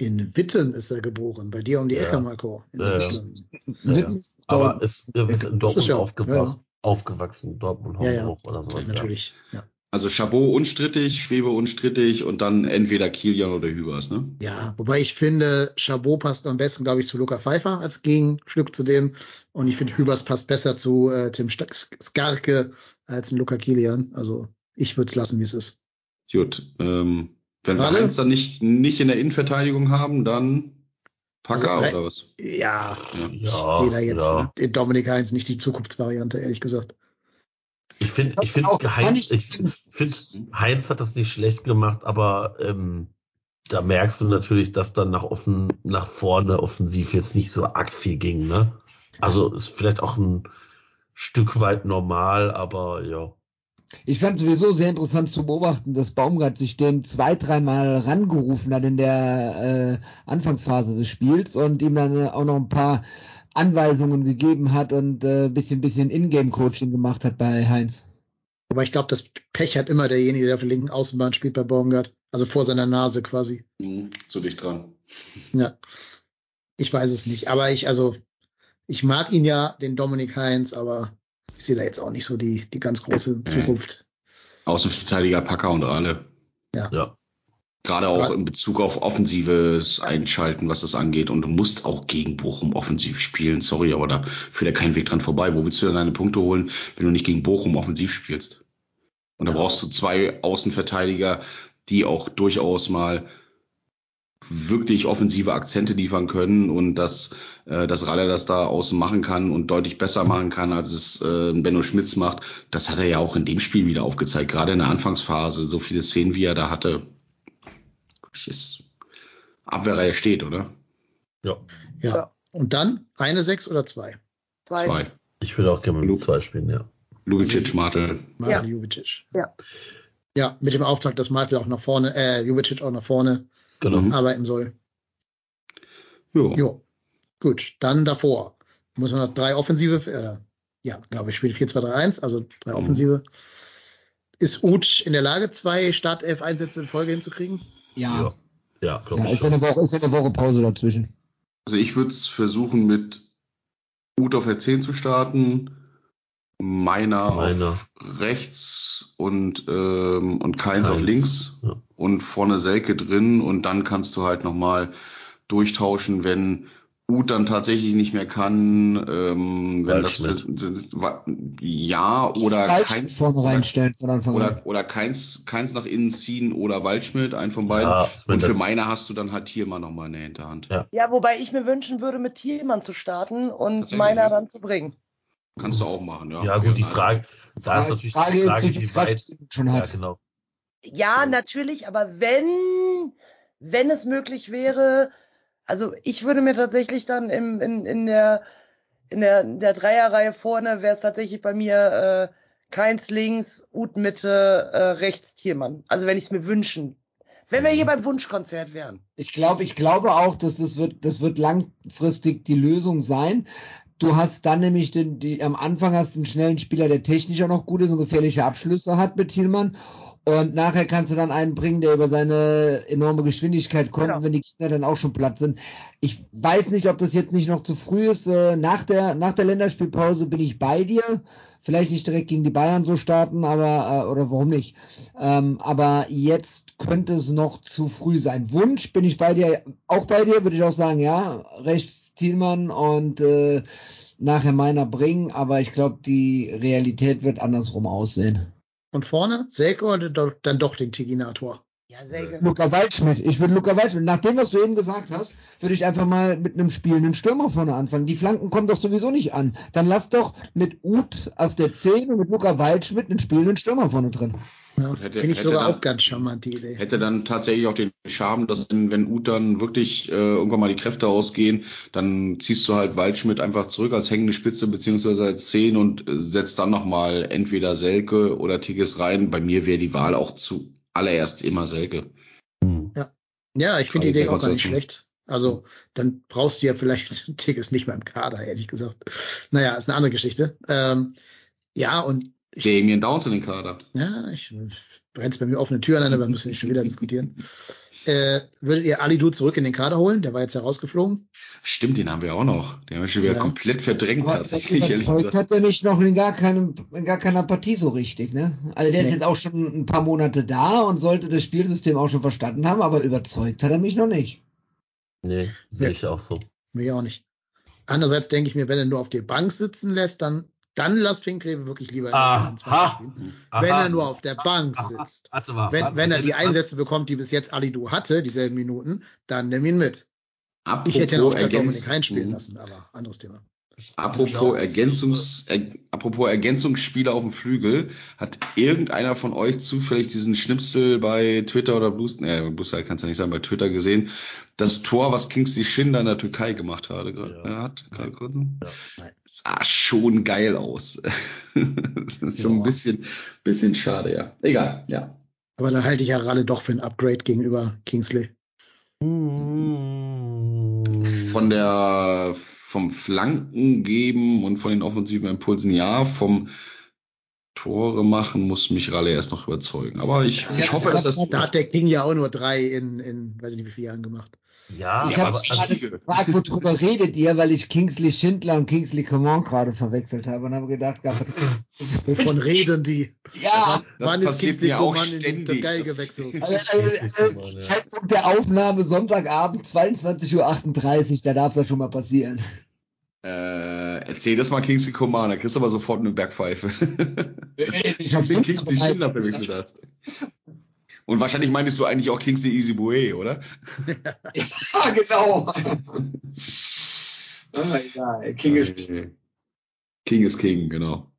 In Witten ist er geboren, bei dir um die Ecke, ja. Marco. Ja, ja. Aber ist, ist in Dortmund aufgewachsen, aufgewachsen, Dortmund, Hamburg oder sowas. Natürlich, ja. Also Chabot unstrittig, Schwebe unstrittig und dann entweder Kilian oder Hübers, ne? Ja, wobei ich finde, Chabot passt am besten, glaube ich, zu Luca Pfeiffer als Gegenstück zu dem. Und ich finde, Hübers passt besser zu äh, Tim Skarke als ein Luca Kilian. Also ich würde es lassen, wie es ist. Gut. Ähm, wenn wir eins dann nicht, nicht in der Innenverteidigung haben, dann Packer also, oder was? Ja, ja. ich sehe da jetzt ja. in Dominik Heinz nicht die Zukunftsvariante, ehrlich gesagt. Ich finde, ich finde, Heinz, ich finde, Heinz hat das nicht schlecht gemacht, aber ähm, da merkst du natürlich, dass dann nach offen, nach vorne offensiv jetzt nicht so arg viel ging, ne? Also ist vielleicht auch ein Stück weit normal, aber ja. Ich fand sowieso sehr interessant zu beobachten, dass Baumgart sich den zwei, dreimal rangerufen hat in der äh, Anfangsphase des Spiels und ihm dann auch noch ein paar Anweisungen gegeben hat und äh, bisschen, bisschen Ingame-Coaching gemacht hat bei Heinz. Aber ich glaube, das Pech hat immer derjenige, der auf der linken Außenbahn spielt bei Baumgart. Also vor seiner Nase quasi. Mhm, zu dicht dran. Ja. Ich weiß es nicht. Aber ich, also, ich mag ihn ja, den Dominik Heinz, aber ich sehe da jetzt auch nicht so die, die ganz große Zukunft. Außenverteidiger, Packer und alle. Ja. Ja. Gerade auch in Bezug auf offensives Einschalten, was das angeht. Und du musst auch gegen Bochum offensiv spielen. Sorry, aber da führt ja kein Weg dran vorbei. Wo willst du denn deine Punkte holen, wenn du nicht gegen Bochum offensiv spielst? Und da Ja. brauchst du zwei Außenverteidiger, die auch durchaus mal wirklich offensive Akzente liefern können und dass, äh, dass Ralle das da außen machen kann und deutlich besser machen kann, als es äh, Benno Schmitz macht. Das hat er ja auch in dem Spiel wieder aufgezeigt, gerade in der Anfangsphase. So viele Szenen, wie er da hatte. Ist Abwehrreihe steht, oder? Ja. Ja. Ja. Und dann eine Sechs oder zwei? Zwei. Zwei. Ich würde auch gerne mit Lu- zwei spielen, ja. Lubicic, Martel. Martel Ja. Jubicic. Ja. Ja, mit dem Auftrag, dass Martel auch nach vorne, äh, Jubicic auch nach vorne Genau. Arbeiten soll. Jo. Gut, dann davor. Muss man noch drei Offensive, äh, ja, glaube ich, spielt 4-2-3-1, also drei Mhm. Offensive. Ist Uth in der Lage, zwei Startelf-Einsätze in Folge hinzukriegen? Ja. Ja. Ja, glaube Ja, ich. ist ja eine Woche, ist ja eine Woche Pause dazwischen. Also ich würde es versuchen, mit Ut auf der 10 zu starten, Meiner, Meiner. auf rechts und, ähm, und Keins auf links Ja. und vorne Selke drin und dann kannst du halt nochmal durchtauschen, wenn Ut dann tatsächlich nicht mehr kann, ähm, wenn das ja oder Keins vorne oder, reinstellen von Anfang an. oder, oder Keins, Keins nach innen ziehen oder Waldschmidt, einen von beiden. Ja, meine, und für Meiner hast du dann halt Thielmann nochmal in der Hinterhand. Ja. Ja, wobei ich mir wünschen würde, mit Thielmann zu starten und meiner ja. dann zu bringen. Kannst du auch machen, ja. Ja, gut, die Also- Frage, da ist natürlich Frage die ist, Frage, wie viel wie weit. Schon Ja, hat. genau. Ja, natürlich, aber wenn, wenn es möglich wäre, also ich würde mir tatsächlich dann im, in, in der, in der, in der Dreierreihe vorne wäre es tatsächlich bei mir äh, Keins links, Ut Mitte, äh, rechts Thielmann. Also wenn ich es mir wünschen. Wenn wir hier beim Wunschkonzert wären. Ich glaube, ich glaube auch, dass das wird, das wird langfristig die Lösung sein. Du hast dann nämlich den, die, am Anfang hast du einen schnellen Spieler, der technisch auch noch gute und gefährliche Abschlüsse hat mit Thielmann. Und nachher kannst du dann einen bringen, der über seine enorme Geschwindigkeit kommt, Genau. wenn die Gegner dann auch schon platt sind. Ich weiß nicht, ob das jetzt nicht noch zu früh ist. Äh, Nach der, nach der Länderspielpause bin ich bei dir. Vielleicht nicht direkt gegen die Bayern so starten, aber, äh, oder warum nicht? Ähm, aber jetzt könnte es noch zu früh sein. Wunsch bin ich bei dir, auch bei dir, würde ich auch sagen, ja, rechts Thielmann und äh, nachher meiner bringen, aber ich glaube, die Realität wird andersrum aussehen. Und vorne Selke oder do- dann doch den Tiginator? Ja, sehr Luca Waldschmidt, ich würde Luca Waldschmidt, nach dem, was du eben gesagt hast, würde ich einfach mal mit einem spielenden Stürmer vorne anfangen. Die Flanken kommen doch sowieso nicht an. Dann lass doch mit Uth auf der 10 und mit Luca Waldschmidt einen spielenden Stürmer vorne drin. Ja, Hätte- Finde ich hätte sogar dann- auch ganz charmant, die Idee. Hätte dann tatsächlich auch den Charme, dass wenn, wenn Ut dann wirklich äh, irgendwann mal die Kräfte ausgehen, dann ziehst du halt Waldschmidt einfach zurück als hängende Spitze beziehungsweise als Zehn und äh, setzt dann nochmal entweder Selke oder Tigges rein. Bei mir wäre die Wahl auch zuallererst immer Selke. Hm. Ja, ich finde die Idee auch gar nicht schlecht. Also, dann brauchst du ja vielleicht Tigges nicht mehr im Kader, ehrlich gesagt. Naja, ist eine andere Geschichte. Ähm, ja, und Damien Downs in den Kader. ja, ich brennst bei mir offene Türen an, aber müssen wir nicht schon wieder diskutieren. Äh, würdet ihr Alidu zurück in den Kader holen? Der war jetzt herausgeflogen. Stimmt, den haben wir auch noch. Den haben wir schon wieder Ja. komplett verdrängt Aber tatsächlich. überzeugt gesagt. hat er mich noch in gar keinem, in gar keiner Partie so richtig, ne? Also der ist Nee. jetzt auch schon ein paar Monate da und sollte das Spielsystem auch schon verstanden haben, aber überzeugt hat er mich noch nicht. Nee, sehe ich auch so. Mich auch nicht. Andererseits denke ich mir, wenn er nur auf der Bank sitzen lässt, dann, dann lass Pinklebe wirklich lieber in der Aha. 23 spielen. Wenn er nur auf der Bank sitzt. Warte mal. Wenn, warte, wenn er die Einsätze bekommt, die bis jetzt Alidu hatte, dieselben Minuten, dann nimm ihn mit. Apropos, Ich hätte ihn auch Ergänz- Dominik Hein spielen Mhm. lassen, aber anderes Thema. Apropos. Ergänzungs, er, apropos Ergänzungsspieler auf dem Flügel, hat irgendeiner von euch zufällig diesen Schnipsel bei Twitter oder Blues, ne, Bluestar kann es ja nicht sein, bei Twitter gesehen, das Tor, was Kingsley Schindler in der Türkei gemacht hatte, gerade, Ja. hat, gerade kurz, Nein. sah schon geil aus. das ist schon Ja. ein bisschen, bisschen schade, ja. Egal, ja. Aber da halte ich ja Ralle doch für ein Upgrade gegenüber Kingsley. Hm. Von der, vom Flanken geben und von den offensiven Impulsen ja, vom Tore machen muss mich Ralle erst noch überzeugen. Aber ich, Ja, ich hoffe, da, dass das. da hat der King ja auch nur drei in, in weiß ich nicht wie viele Jahren gemacht. Ja, Ich habe gerade gefragt, worüber redet ihr, weil ich Kingsley Schindler und Kingsley Coman gerade verwechselt habe und habe gedacht, Wovon reden die? ja, Das Wann ist Kingsley Coman in die ständig. Türkei gewechselt? also, also, also, Zeitpunkt der Aufnahme Sonntagabend 22.38 Uhr, da darf das schon mal passieren. Äh, erzähl das mal Kingsley Coman, da kriegst du aber sofort eine Bergpfeife. Ich hab den Schindler Kingsley. Schindler verwechselt hast. Und wahrscheinlich meintest du eigentlich auch Kingsley Easy Bue, oder? Ja, genau. ah, egal. King ist King ist King, genau.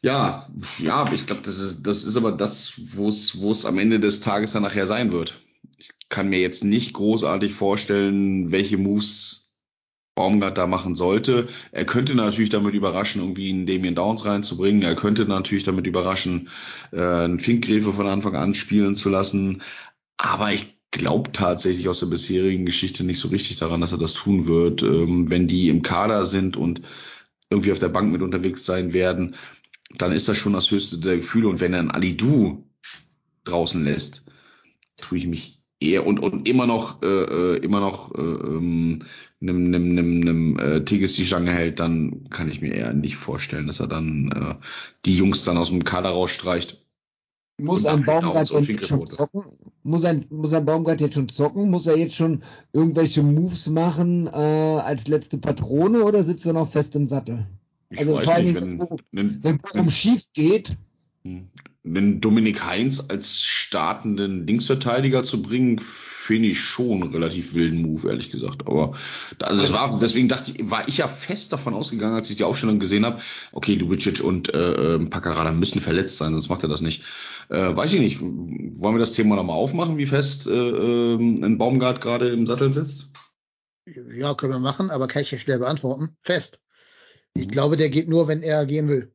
Ja, ja, ich glaube, das ist, das ist aber das, wo es, wo es am Ende des Tages dann nachher sein wird. Ich kann mir jetzt nicht großartig vorstellen, welche Moves Baumgart da machen sollte. Er könnte natürlich damit überraschen, irgendwie einen Damien Downs reinzubringen. Er könnte natürlich damit überraschen, äh, einen Finkgräfe von Anfang an spielen zu lassen. Aber ich glaube tatsächlich aus der bisherigen Geschichte nicht so richtig daran, dass er das tun wird. Ähm, wenn die im Kader sind und irgendwie auf der Bank mit unterwegs sein werden, dann ist das schon das höchste der Gefühle. Und wenn er einen Alidu draußen lässt, tue ich mich eher und, und immer noch, äh, äh, immer noch äh, ähm, einem, einem, einem, einem äh, Tigges die Stange hält, dann kann ich mir eher nicht vorstellen, dass er dann äh, die Jungs dann aus dem Kader rausstreicht. Muss ein Baumgart denn jetzt schon zocken? Muss ein, muss ein Baumgart jetzt schon zocken? Muss er jetzt schon irgendwelche Moves machen äh, als letzte Patrone oder sitzt er noch fest im Sattel? Ich Also vor Dingen, wenn, wenn, Wenn Bochum schief geht, wenn Dominik Heinz als startenden Linksverteidiger zu bringen, finde ich schon einen relativ wilden Move, ehrlich gesagt. Aber also das war, deswegen dachte ich, war ich ja fest davon ausgegangen, als ich die Aufstellung gesehen habe, okay, Lubicic und äh, äh, Paccarada müssen verletzt sein, sonst macht er das nicht. Äh, weiß ich nicht. Wollen wir das Thema nochmal aufmachen, wie fest äh, ähm, ein Baumgart gerade im Sattel sitzt? Ja, können wir machen, aber kann ich ja schwer beantworten. Fest. Ich Mhm. glaube, der geht nur, wenn er gehen will.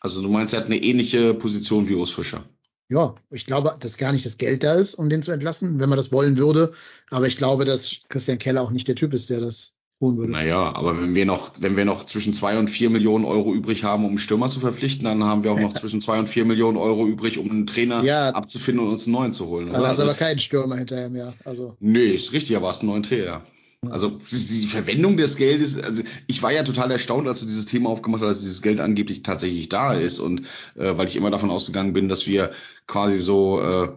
Also du meinst, er hat eine ähnliche Position wie Urs Fischer. Ja, ich glaube, dass gar nicht das Geld da ist, um den zu entlassen, wenn man das wollen würde. Aber ich glaube, dass Christian Keller auch nicht der Typ ist, der das tun würde. Naja, aber wenn wir noch, wenn wir noch zwischen zwei und vier Millionen Euro übrig haben, um einen Stürmer zu verpflichten, dann haben wir auch noch zwischen zwei und vier Millionen Euro übrig, um einen Trainer Ja. abzufinden und uns einen neuen zu holen. Da ist Also, aber kein Stürmer hinterher mehr. Also, nee, ist richtig, aber hast einen neuen Trainer. Also die Verwendung des Geldes, also ich war ja total erstaunt, als du dieses Thema aufgemacht hast, dass dieses Geld angeblich tatsächlich da ist und äh, weil ich immer davon ausgegangen bin, dass wir quasi so, äh,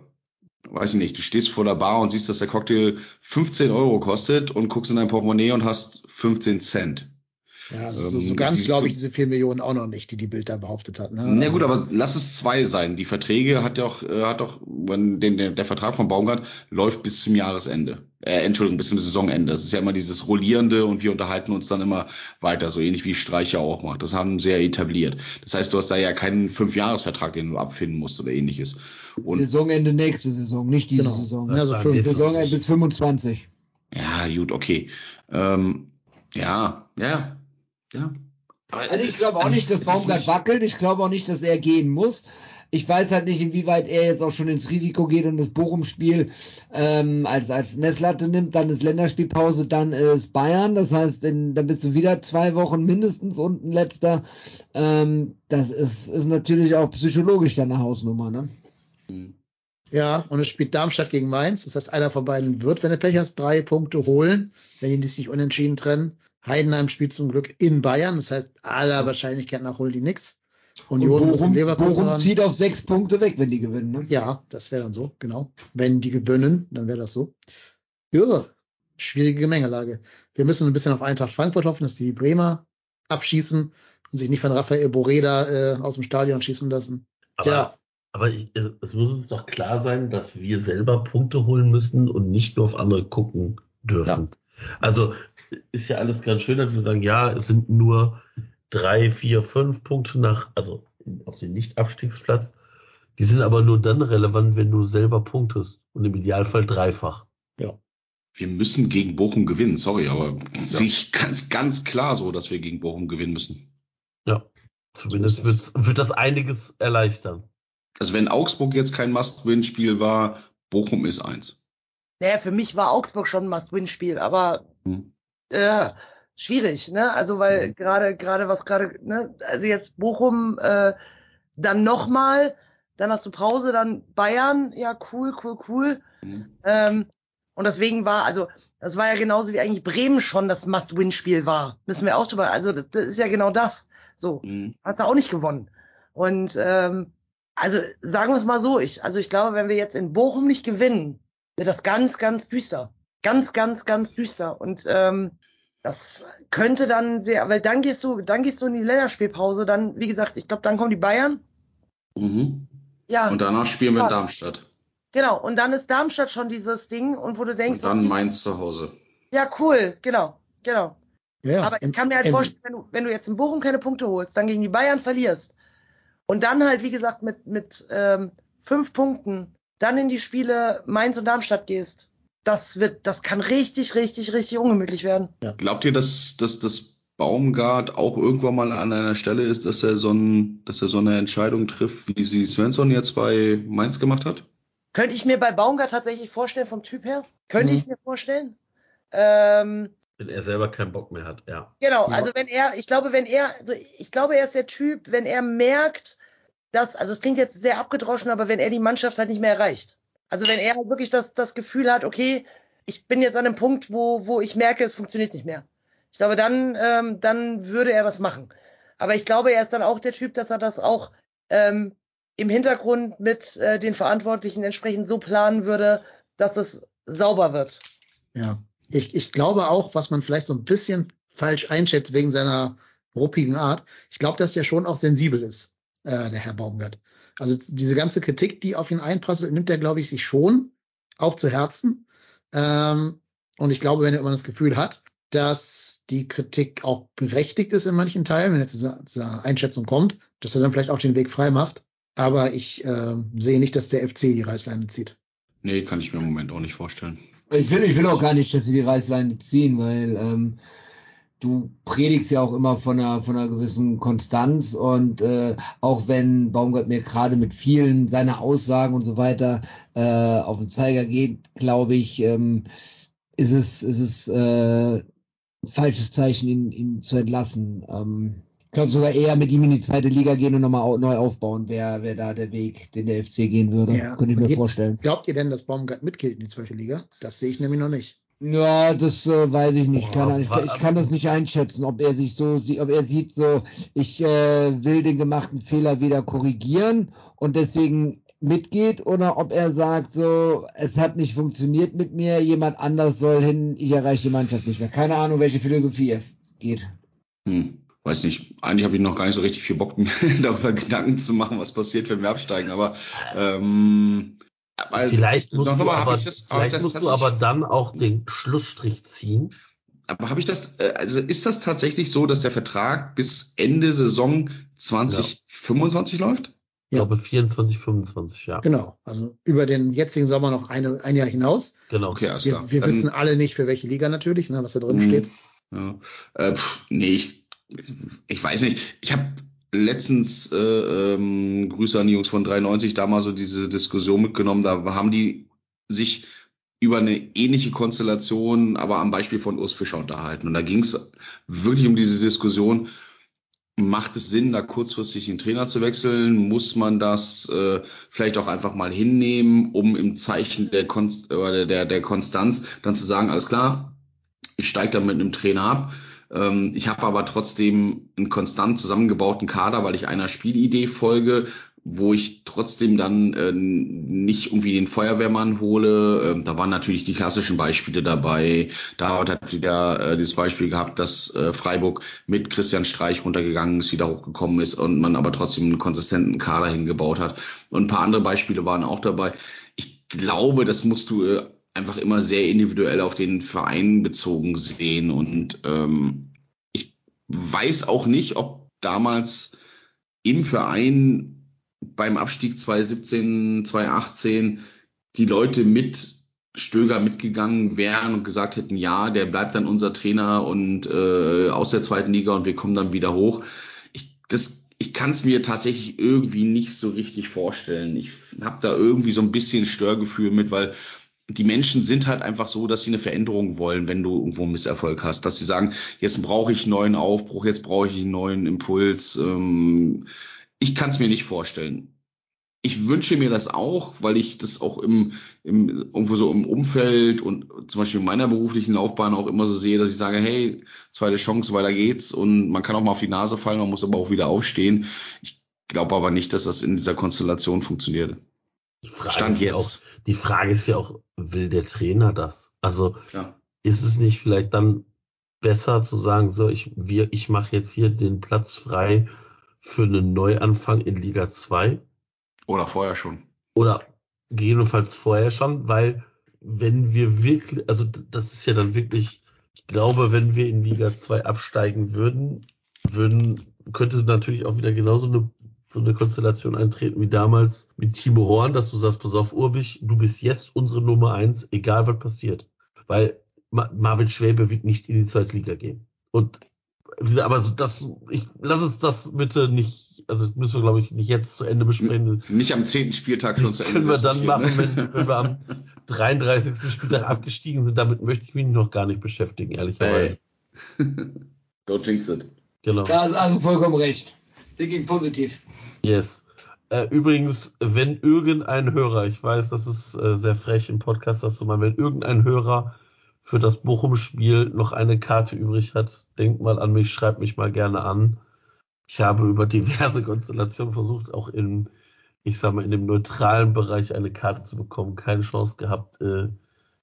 weiß ich nicht, du stehst vor der Bar und siehst, dass der Cocktail 15 Euro kostet und guckst in dein Portemonnaie und hast 15 Cent. Ja, also so, Ähm, so ganz die- glaube ich diese vier Millionen auch noch nicht, die die Bild da behauptet hat. Ne? Na Also, gut, aber lass es zwei sein. Die Verträge hat ja auch, äh, hat doch, wenn den, der, der Vertrag von Baumgart läuft bis zum Jahresende. Äh, Entschuldigung, bis zum Saisonende. Das ist ja immer dieses Rollierende und wir unterhalten uns dann immer weiter, so ähnlich wie Streicher auch macht. Das haben sie ja etabliert. Das heißt, du hast da ja keinen Fünfjahresvertrag, den du abfinden musst oder ähnliches. Und Saisonende nächste Saison, nicht diese Genau. Saison. Ja, so Ja, fünf. Saisonende bis 25. ja, gut, okay. Ähm, ja, ja, ja. Aber, Also ich glaube auch also nicht, dass Baumgart nicht- wackelt. Ich glaube auch nicht, dass er gehen muss. Ich weiß halt nicht, inwieweit er jetzt auch schon ins Risiko geht und das Bochum-Spiel ähm, als, als Messlatte nimmt. Dann ist Länderspielpause, dann ist Bayern. Das heißt, in, dann bist du wieder zwei Wochen mindestens unten letzter. Ähm, das ist, ist natürlich auch psychologisch dann eine Hausnummer. Ne? Ja, und es spielt Darmstadt gegen Mainz. Das heißt, einer von beiden wird, wenn du Pech hast, drei Punkte holen, wenn die sich unentschieden trennen. Heidenheim spielt zum Glück in Bayern. Das heißt, aller Wahrscheinlichkeit nach holen die nix. Und Union muss in Bochum, Leverkusen Bochum zieht auf sechs Punkte weg, wenn die gewinnen. Ne? Ja, das wäre dann so, genau. Wenn die gewinnen, dann wäre das so. Ja, schwierige Gemengelage. Wir müssen ein bisschen auf Eintracht Frankfurt hoffen, dass die Bremer abschießen und sich nicht von Rafael Boreda äh, aus dem Stadion schießen lassen. Aber, Ja. aber ich, es, es muss uns doch klar sein, dass wir selber Punkte holen müssen und nicht nur auf andere gucken dürfen. Also ist ja alles ganz schön, dass wir sagen, ja, es sind nur drei, vier, fünf Punkte nach, also auf den Nicht-Abstiegsplatz. Die sind aber nur dann relevant, wenn du selber punktest und im Idealfall dreifach. Wir müssen gegen Bochum gewinnen, sorry, aber sehe ich ganz, ganz klar so, dass wir gegen Bochum gewinnen müssen. Ja. Zumindest wird, wird das einiges erleichtern. Also wenn Augsburg jetzt kein Must-Win-Spiel war, Bochum ist eins. Naja, für mich war Augsburg schon ein Must-Win-Spiel, aber Hm. äh, schwierig, ne? Also weil Mhm. gerade gerade was gerade, ne? Also jetzt Bochum äh, dann nochmal, dann hast du Pause, dann Bayern, ja cool, cool, cool. Mhm. Ähm, und deswegen war, also das war ja genauso wie eigentlich Bremen schon das Must-Win-Spiel war. Müssen wir auch drüber, also das, das ist ja genau das. So, Mhm. hast du auch nicht gewonnen. Und ähm, also sagen wir es mal so, ich, also ich glaube, wenn wir jetzt in Bochum nicht gewinnen, wird das ganz, ganz düster. Ganz, ganz, ganz düster. Und ähm, das könnte dann sehr, weil dann gehst du, dann gehst du in die Länderspielpause, dann, wie gesagt, ich glaube, dann kommen die Bayern. Mhm. Ja, Und danach spielen wir in. Darmstadt. genau. Und dann ist Darmstadt schon dieses Ding und wo du denkst, Und dann okay, Mainz zu Hause. ja, cool, genau, genau. Ja, Aber ich im- kann mir halt im- vorstellen, wenn du, wenn du jetzt in Bochum keine Punkte holst, dann gegen die Bayern verlierst und dann halt, wie gesagt, mit, mit ähm, fünf Punkten dann in die Spiele Mainz und Darmstadt gehst, das wird, das kann richtig, richtig, richtig ungemütlich werden. Glaubt ihr, dass, dass das Baumgart auch irgendwann mal an einer Stelle ist, dass er so, ein, dass er so eine Entscheidung trifft, wie sie Svensson jetzt bei Mainz gemacht hat? Könnte ich mir bei Baumgart tatsächlich vorstellen, vom Typ her? Könnte Mhm. ich mir vorstellen. Ähm, Wenn er selber keinen Bock mehr hat, ja. Genau, Ja. also wenn er, ich glaube, wenn er, also ich glaube, er ist der Typ, wenn er merkt, dass, also es klingt jetzt sehr abgedroschen, aber wenn er die Mannschaft halt nicht mehr erreicht. Also wenn er wirklich das, das Gefühl hat, okay, ich bin jetzt an einem Punkt, wo, wo ich merke, es funktioniert nicht mehr. Ich glaube, dann, ähm, dann würde er das machen. Aber ich glaube, er ist dann auch der Typ, dass er das auch ähm, im Hintergrund mit äh, den Verantwortlichen entsprechend so planen würde, dass es sauber wird. Ja, ich, ich glaube auch, was man vielleicht so ein bisschen falsch einschätzt wegen seiner ruppigen Art. Ich glaube, dass der schon auch sensibel ist, äh, der Herr Baumgart. Also diese ganze Kritik, die auf ihn einprasselt, nimmt er, glaube ich, sich schon auch zu Herzen. Ähm, und ich glaube, wenn er immer das Gefühl hat, dass die Kritik auch berechtigt ist in manchen Teilen, wenn jetzt diese, diese Einschätzung kommt, dass er dann vielleicht auch den Weg frei macht. Aber ich äh, sehe nicht, dass der FC die Reißleine zieht. Nee, kann ich mir im Moment auch nicht vorstellen. Ich will, ich will auch gar nicht, dass sie die Reißleine ziehen, weil ähm, du predigst ja auch immer von einer, von einer gewissen Konstanz und äh, auch wenn Baumgart mir gerade mit vielen seiner Aussagen und so weiter äh, auf den Zeiger geht, glaube ich, ähm, ist es, ist es äh, ein falsches Zeichen, ihn, ihn zu entlassen. Ähm, ich glaube sogar eher mit ihm in die zweite Liga gehen und nochmal neu aufbauen, wäre wär da der Weg, den der FC gehen würde. Ja, Könnte ich mir vorstellen. Glaubt ihr denn, dass Baumgart mitgeht in die zweite Liga? Das sehe ich nämlich noch nicht. Ja, das äh, weiß ich nicht. Ahnung. ich, kann- ich kann das nicht einschätzen, ob er sich so sieht, ob er sieht so, ich äh, will den gemachten Fehler wieder korrigieren und deswegen mitgeht oder ob er sagt so, es hat nicht funktioniert mit mir, jemand anders soll hin, ich erreiche die Mannschaft nicht mehr. Keine Ahnung, welche Philosophie er geht. Hm, weiß nicht. Eigentlich habe ich noch gar nicht so richtig viel Bock, mir darüber Gedanken zu machen, was passiert, wenn wir absteigen. Aber ähm, aber Vielleicht musst, du aber, ich das, vielleicht das musst du aber dann auch den Schlussstrich ziehen. Aber habe ich das, äh, also ist das tatsächlich so, dass der Vertrag bis Ende Saison 2025 läuft? Ich Ja. glaube 24, 25, ja. Genau. Also über den jetzigen Sommer noch eine, ein Jahr hinaus. Genau. Okay, alles Wir, klar. wir Dann- wissen alle nicht, für welche Liga natürlich, ne, was da drin Mhm. steht. Ja. Äh, pf, nee, ich, ich weiß nicht. Ich habe letztens äh, ähm, Grüße an die Jungs von 93 da mal so diese Diskussion mitgenommen. Da haben die sich über eine ähnliche Konstellation, aber am Beispiel von Urs Fischer unterhalten. Und da ging es wirklich um diese Diskussion, macht es Sinn, da kurzfristig den Trainer zu wechseln? Muss man das äh, vielleicht auch einfach mal hinnehmen, um im Zeichen der, Konst oder der, der Konstanz dann zu sagen, alles klar, ich steige dann mit einem Trainer ab. Ähm, ich habe aber trotzdem einen konstant zusammengebauten Kader, weil ich einer Spielidee folge, wo ich trotzdem dann äh, nicht irgendwie den Feuerwehrmann hole. Ähm, da waren natürlich die klassischen Beispiele dabei. Da hat wieder äh, dieses Beispiel gehabt, dass äh, Freiburg mit Christian Streich runtergegangen ist, wieder hochgekommen ist und man aber trotzdem einen konsistenten Kader hingebaut hat. Und ein paar andere Beispiele waren auch dabei. Ich glaube, das musst du äh, einfach immer sehr individuell auf den Verein bezogen sehen. Und ähm, ich weiß auch nicht, ob damals im Verein beim Abstieg 2017, 2018 die Leute mit Stöger mitgegangen wären und gesagt hätten, ja, der bleibt dann unser Trainer und äh, aus der zweiten Liga und wir kommen dann wieder hoch. Ich, das, ich kann es mir tatsächlich irgendwie nicht so richtig vorstellen. Ich habe da irgendwie so ein bisschen Störgefühl mit, weil die Menschen sind halt einfach so, dass sie eine Veränderung wollen, wenn du irgendwo einen Misserfolg hast. Dass sie sagen, jetzt brauche ich einen neuen Aufbruch, jetzt brauche ich einen neuen Impuls. Ähm, ich kann es mir nicht vorstellen. Ich wünsche mir das auch, weil ich das auch im, im irgendwo so im Umfeld und zum Beispiel in meiner beruflichen Laufbahn auch immer so sehe, dass ich sage, hey, zweite Chance, weiter geht's und man kann auch mal auf die Nase fallen, man muss aber auch wieder aufstehen. Ich glaube aber nicht, dass das in dieser Konstellation funktioniert. Stand jetzt. Auch, die Frage ist ja auch, will der Trainer das? Also Klar. ist es nicht vielleicht dann besser zu sagen, so ich wir ich mache jetzt hier den Platz frei für einen Neuanfang in Liga 2 oder vorher schon. Oder gegebenenfalls vorher schon, weil wenn wir wirklich, also das ist ja dann wirklich, ich glaube, wenn wir in Liga 2 absteigen würden, würden, könnte natürlich auch wieder genauso eine so eine Konstellation eintreten wie damals mit Timo Horn, dass du sagst, pass auf, Urbich, du bist jetzt unsere Nummer eins, egal was passiert. Weil Marvin Schwäbe wird nicht in die zweite Liga gehen. Und aber so das, ich lass uns das bitte nicht, also das müssen wir, glaube ich, nicht jetzt zu Ende besprechen. Nicht am zehnten Spieltag schon zu Ende. Können wir dann machen, ne? wenn, wenn wir am 33. Spieltag abgestiegen sind. Damit möchte ich mich noch gar nicht beschäftigen, ehrlicherweise. Hey. Don't jinx it. Genau. Da ist also vollkommen recht. Thinking positiv. Yes. Äh, übrigens, wenn irgendein Hörer, ich weiß, das ist äh, sehr frech im Podcast, das zu machen, wenn irgendein Hörer für das Bochum-Spiel noch eine Karte übrig hat, denkt mal an mich, schreibt mich mal gerne an. Ich habe über diverse Konstellationen versucht, auch in, ich sag mal, in dem neutralen Bereich eine Karte zu bekommen. Keine Chance gehabt. Äh,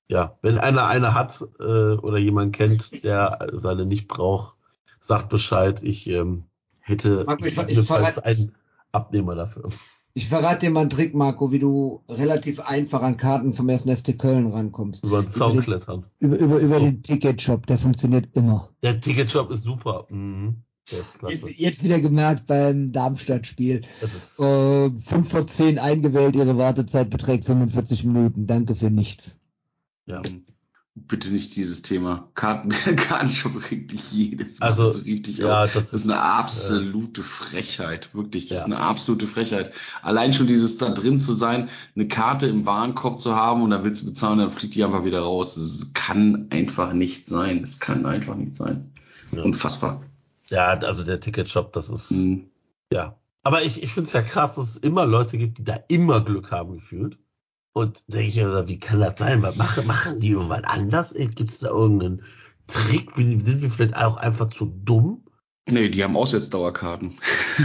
ja, wenn einer eine hat äh, oder jemand kennt, der seine nicht braucht, sagt Bescheid. Ich ähm, hätte Marco, ich, ich, einen Abnehmer dafür. Ich verrate dir mal einen Trick, Marco, wie du relativ einfach an Karten vom 1. FC Köln rankommst. Über den Zaun klettern. Über, über, über so. den Ticketshop, der funktioniert immer. Der Ticketshop ist super. Mhm. Der ist klasse. Jetzt, jetzt wieder gemerkt beim Darmstadt-Spiel. Äh, 5 vor 10 eingewählt, ihre Wartezeit beträgt 45 Minuten. Danke für nichts. Ja. Bitte nicht dieses Thema. Karten, Kartenshop regt dich jedes Mal also, so richtig ja, auf. Das, das ist eine absolute äh, Frechheit. Wirklich, das ja. ist eine absolute Frechheit. Allein schon dieses da drin zu sein, eine Karte im Warenkorb zu haben und dann willst du bezahlen, dann fliegt die einfach wieder raus. Das kann einfach nicht sein. Das kann einfach nicht sein. Ja. Unfassbar. Ja, also der Ticketshop, das ist, mhm. ja. Aber ich, ich finde es ja krass, dass es immer Leute gibt, die da immer Glück haben gefühlt. Und denke ich mir, wie kann das sein? Was machen, machen die irgendwann anders? Gibt es da irgendeinen Trick? Sind wir vielleicht auch einfach zu dumm? Nee, die haben Auswärtsdauerkarten.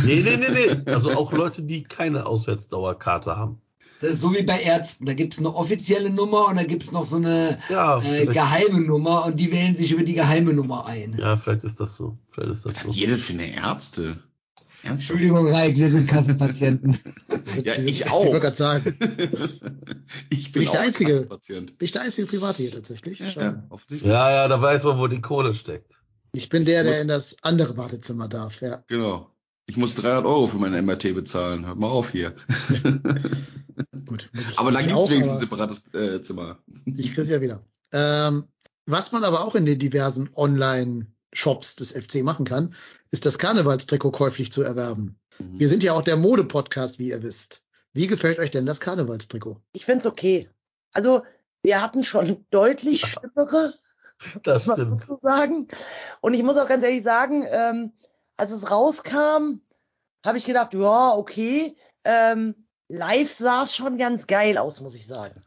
Nee, nee, nee, nee. Also auch Leute, die keine Auswärtsdauerkarte haben. Das ist so wie bei Ärzten. Da gibt es eine offizielle Nummer und da gibt es noch so eine ja, äh, geheime Nummer und die wählen sich über die geheime Nummer ein. Ja, vielleicht ist das so. Vielleicht ist das Was so. Jede für eine Ärzte. Entschuldigung, Reik, wir sind Kassenpatienten. ja, ich auch. Ich wollte gerade sagen. ich bin, bin ich der einzige, Bin ich der einzige Private hier tatsächlich? Ja, ja, offensichtlich. ja, ja, da weiß man, wo die Kohle steckt. Ich bin der, der in das andere Wartezimmer darf, ja. Genau. Ich muss 300 Euro für mein MRT bezahlen. Hört mal auf hier. Gut. aber da gibt es wenigstens ein separates äh, Zimmer. Ich krieg's ja wieder. Ähm, was man aber auch in den diversen Online- Shops des FC machen kann, ist das Karnevalstrikot käuflich zu erwerben. Mhm. Wir sind ja auch der Mode-Podcast, wie ihr wisst. Wie gefällt euch denn das Karnevalstrikot? Ich find's okay. Also, wir hatten schon deutlich schlimmere, das stimmt. So sagen. Und ich muss auch ganz ehrlich sagen, ähm, als es rauskam, habe ich gedacht, ja, okay. Ähm, live sah es schon ganz geil aus, muss ich sagen.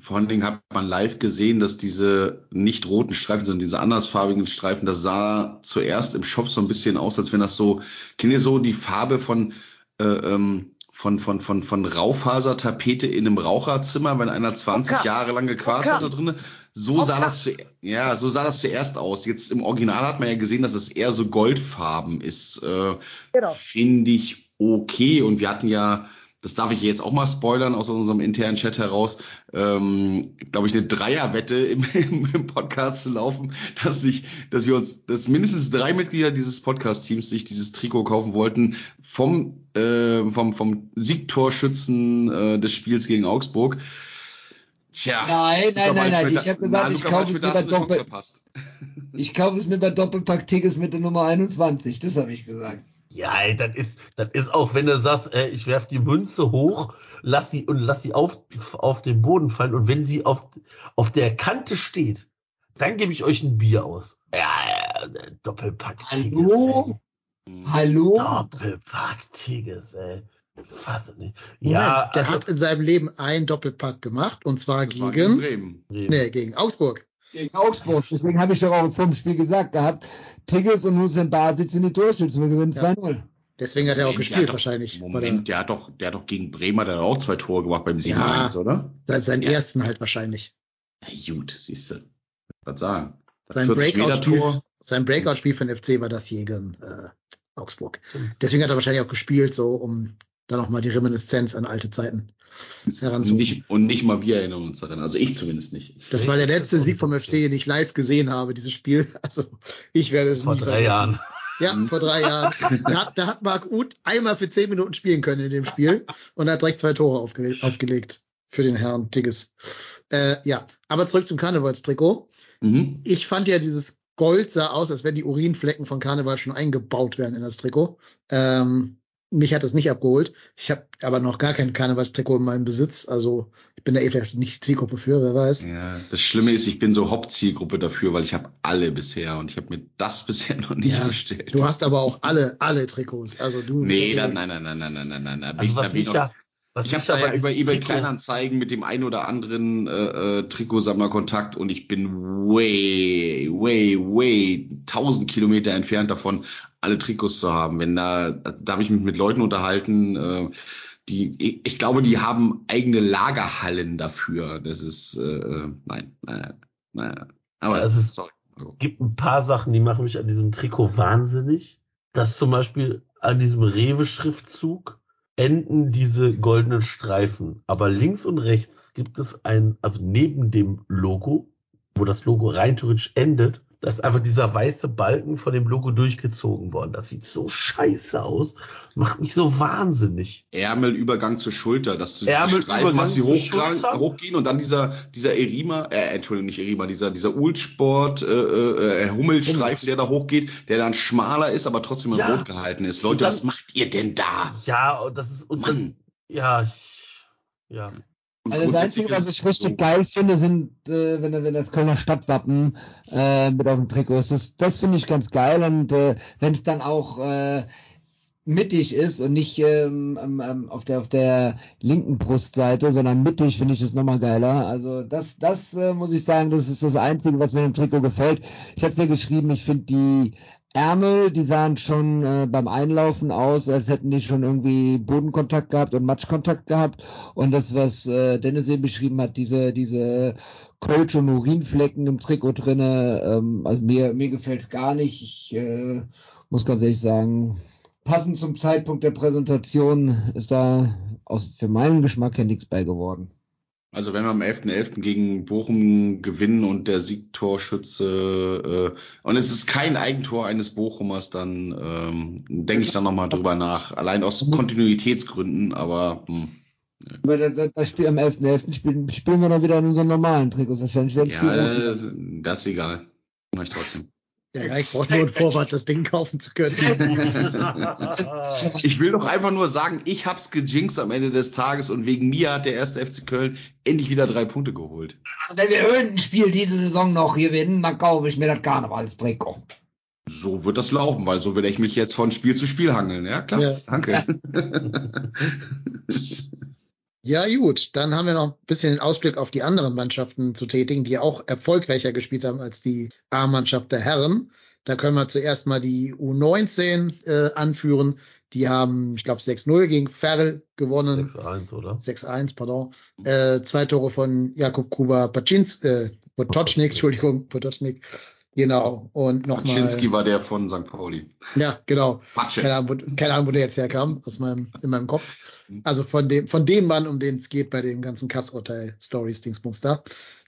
Vor allen Dingen hat man live gesehen, dass diese nicht roten Streifen, sondern diese andersfarbigen Streifen, das sah zuerst im Shop so ein bisschen aus, als wenn das so, kennt ihr so die Farbe von, äh, ähm, von, von, von, von Raufasertapete in einem Raucherzimmer, wenn einer 20 okay. Jahre lang gequarzt hat da drin. So okay. sah das ja, so sah das zuerst aus. Jetzt im Original hat man ja gesehen, dass es eher so Goldfarben ist. Äh, genau. Finde ich okay. Und wir hatten ja das darf ich jetzt auch mal spoilern aus unserem internen Chat heraus, ähm, glaube ich, eine Dreierwette im, im, im Podcast zu laufen, dass sich, dass wir uns, dass mindestens drei Mitglieder dieses Podcast-Teams sich dieses Trikot kaufen wollten vom, äh, vom, vom Siegtorschützen äh, des Spiels gegen Augsburg. Tja. Nein, nein, nein, nein. Ich habe gesagt, ich kaufe es mir bei Doppel. Ich kaufe es mir bei Doppelpack Tickets mit der Nummer 21. Das habe ich gesagt. Ja, das ist, das ist auch, wenn du sagst, äh, ich werf die Münze hoch, lass sie und lass sie auf, auf den Boden fallen und wenn sie auf, auf der Kante steht, dann gebe ich euch ein Bier aus. Ja, Doppelpack Hallo? Ey. Hallo? Doppelpack Tigges, ey. Fass es nicht. Moment, Ja, der also, hat in seinem Leben einen Doppelpack gemacht und zwar gegen, Bremen. nee, gegen Augsburg. Gegen Augsburg. Deswegen habe ich doch auch vor dem Spiel gesagt gehabt, Tigges und Hussein Basic sind die Torschützen. Wir gewinnen Ja. 2-0. Deswegen hat er auch Moment, gespielt doch- wahrscheinlich. Moment, der hat doch, der hat doch gegen Bremer dann auch zwei Tore gemacht beim 7-1, oder? er, seinen ersten halt wahrscheinlich. Ja, gut, siehst du. Was sagen? Sein 40 Meter Breakout-Spiel Tor. sein Breakout-Spiel für den FC war das gegen äh, Augsburg. Deswegen hat er wahrscheinlich auch gespielt, so um dann nochmal die Reminiszenz an alte Zeiten heranzuholen. nicht, und nicht mal wir erinnern uns daran. Also ich zumindest nicht. Das war der letzte Sieg vom FC, den ich live gesehen habe, dieses Spiel. Also ich werde es vor nie drei vergessen. Jahren. Ja, vor drei Jahren. Da hat, da hat Marc Uth einmal für zehn Minuten spielen können in dem Spiel und hat direkt zwei Tore aufge aufgelegt für den Herrn Tigges. Äh, ja, aber zurück zum Karnevalstrikot. Mhm. Ich fand ja dieses Gold sah aus, als wenn die Urinflecken von Karneval schon eingebaut werden in das Trikot. Ähm, mich hat es nicht abgeholt. Ich habe aber noch gar kein Karnevalstrikot in meinem Besitz. Also ich bin da eh vielleicht nicht Zielgruppe für, wer weiß. Ja, das Schlimme ist, ich bin so Hauptzielgruppe dafür, weil ich habe alle bisher und ich habe mir das bisher noch nicht Ja, bestellt. Du hast aber auch alle, alle Trikots. Also du. nee, bist ja dann, eh- nein, nein, nein, nein, nein, nein, nein, nein. Also was bin ich mich noch- ja, was ich habe da ja bei über eBay Kleinanzeigen mit dem ein oder anderen äh, äh, Trikotsammler Kontakt und ich bin way, way, way tausend Kilometer entfernt davon, alle Trikots zu haben. Wenn da, da habe ich mich mit Leuten unterhalten, äh, die, ich, glaube, die haben eigene Lagerhallen dafür. Das ist, äh, äh, nein, nein, nein. Aber Ja, es sorry. Also, gibt ein paar Sachen, die machen mich an diesem Trikot wahnsinnig. Das zum Beispiel an diesem Rewe-Schriftzug enden diese goldenen Streifen. Aber links und rechts gibt es ein, also neben dem Logo, wo das Logo rein theoretisch endet, da ist einfach dieser weiße Balken von dem Logo durchgezogen worden. Das sieht so scheiße aus, macht mich so wahnsinnig. Ärmelübergang zur Schulter, dass du Streifen hast, die hochgehen, und dann dieser, dieser Erima, äh, Entschuldigung, nicht Erima, dieser, dieser Ulsport, äh, äh, Hummelstreifen, der da hochgeht, der dann schmaler ist, aber trotzdem in Ja. Rot gehalten ist. Leute, dann- was macht ihr denn da? Ja, das ist, und dann, Mann. ja, ich, ja. Also das Einzige, was ich es richtig so- geil finde, sind, äh, wenn, wenn das Kölner Stadtwappen äh, mit auf dem Trikot ist. Das, das finde ich ganz geil. Und äh, wenn es dann auch äh, mittig ist und nicht ähm, ähm, auf der auf der linken Brustseite, sondern mittig, finde ich das nochmal geiler. Also das, das äh, muss ich sagen, das ist das Einzige, was mir im Trikot gefällt. Ich habe ja geschrieben, ich finde die Ärmel, die sahen schon äh, beim Einlaufen aus, als hätten die schon irgendwie Bodenkontakt gehabt und Matschkontakt gehabt. Und das, was äh, Dennis eben beschrieben hat, diese, diese Kölsch- und Urinflecken im Trikot drinne, ähm, also mir, mir gefällt's gar nicht. Ich äh, muss ganz ehrlich sagen, passend zum Zeitpunkt der Präsentation ist da aus, für meinen Geschmack her nichts bei geworden. Also wenn wir am 11.11. gegen Bochum gewinnen und der Siegtorschütze äh, und es ist kein Eigentor eines Bochumers, dann ähm, denke ich dann nochmal drüber nach. Allein aus Kontinuitätsgründen, aber hm, Aber das, das, Spiel am 11.11. Spielen, spielen wir dann wieder in unseren normalen Trikots. Wahrscheinlich werden ja, das ist egal. Mach ich trotzdem. Ja, ich brauche nur ein Vorwand, das Ding kaufen zu können. Ich will doch einfach nur sagen, ich hab's gejinxt am Ende des Tages und wegen mir hat der erste FC Köln endlich wieder drei Punkte geholt. Wenn wir irgendein Spiel diese Saison noch gewinnen, dann kaufe ich mir das Karnevalstrikot. So wird das laufen, weil so will ich mich jetzt von Spiel zu Spiel hangeln. Ja, klar. Ja. Danke. Ja, gut, dann haben wir noch ein bisschen den Ausblick auf die anderen Mannschaften zu tätigen, die auch erfolgreicher gespielt haben als die A-Mannschaft der Herren. Da können wir zuerst mal die U19 äh, anführen. Die haben, ich glaube, 6-0 gegen Ferl gewonnen. 6-1, oder? 6-1, pardon. Äh, zwei Tore von Jakub Kuba Paczynsk, äh, Potocznik, Entschuldigung, Potocznik. Genau. Und nochmal. Kaczynski war der von St. Pauli. Ja, genau. Patsche. Keine Ahnung, wo, keine Ahnung, wo der jetzt herkam, aus meinem, in meinem Kopf. Also von dem, von dem Mann, um den es geht bei dem ganzen Kassurteil-Stories, Dingsbums da.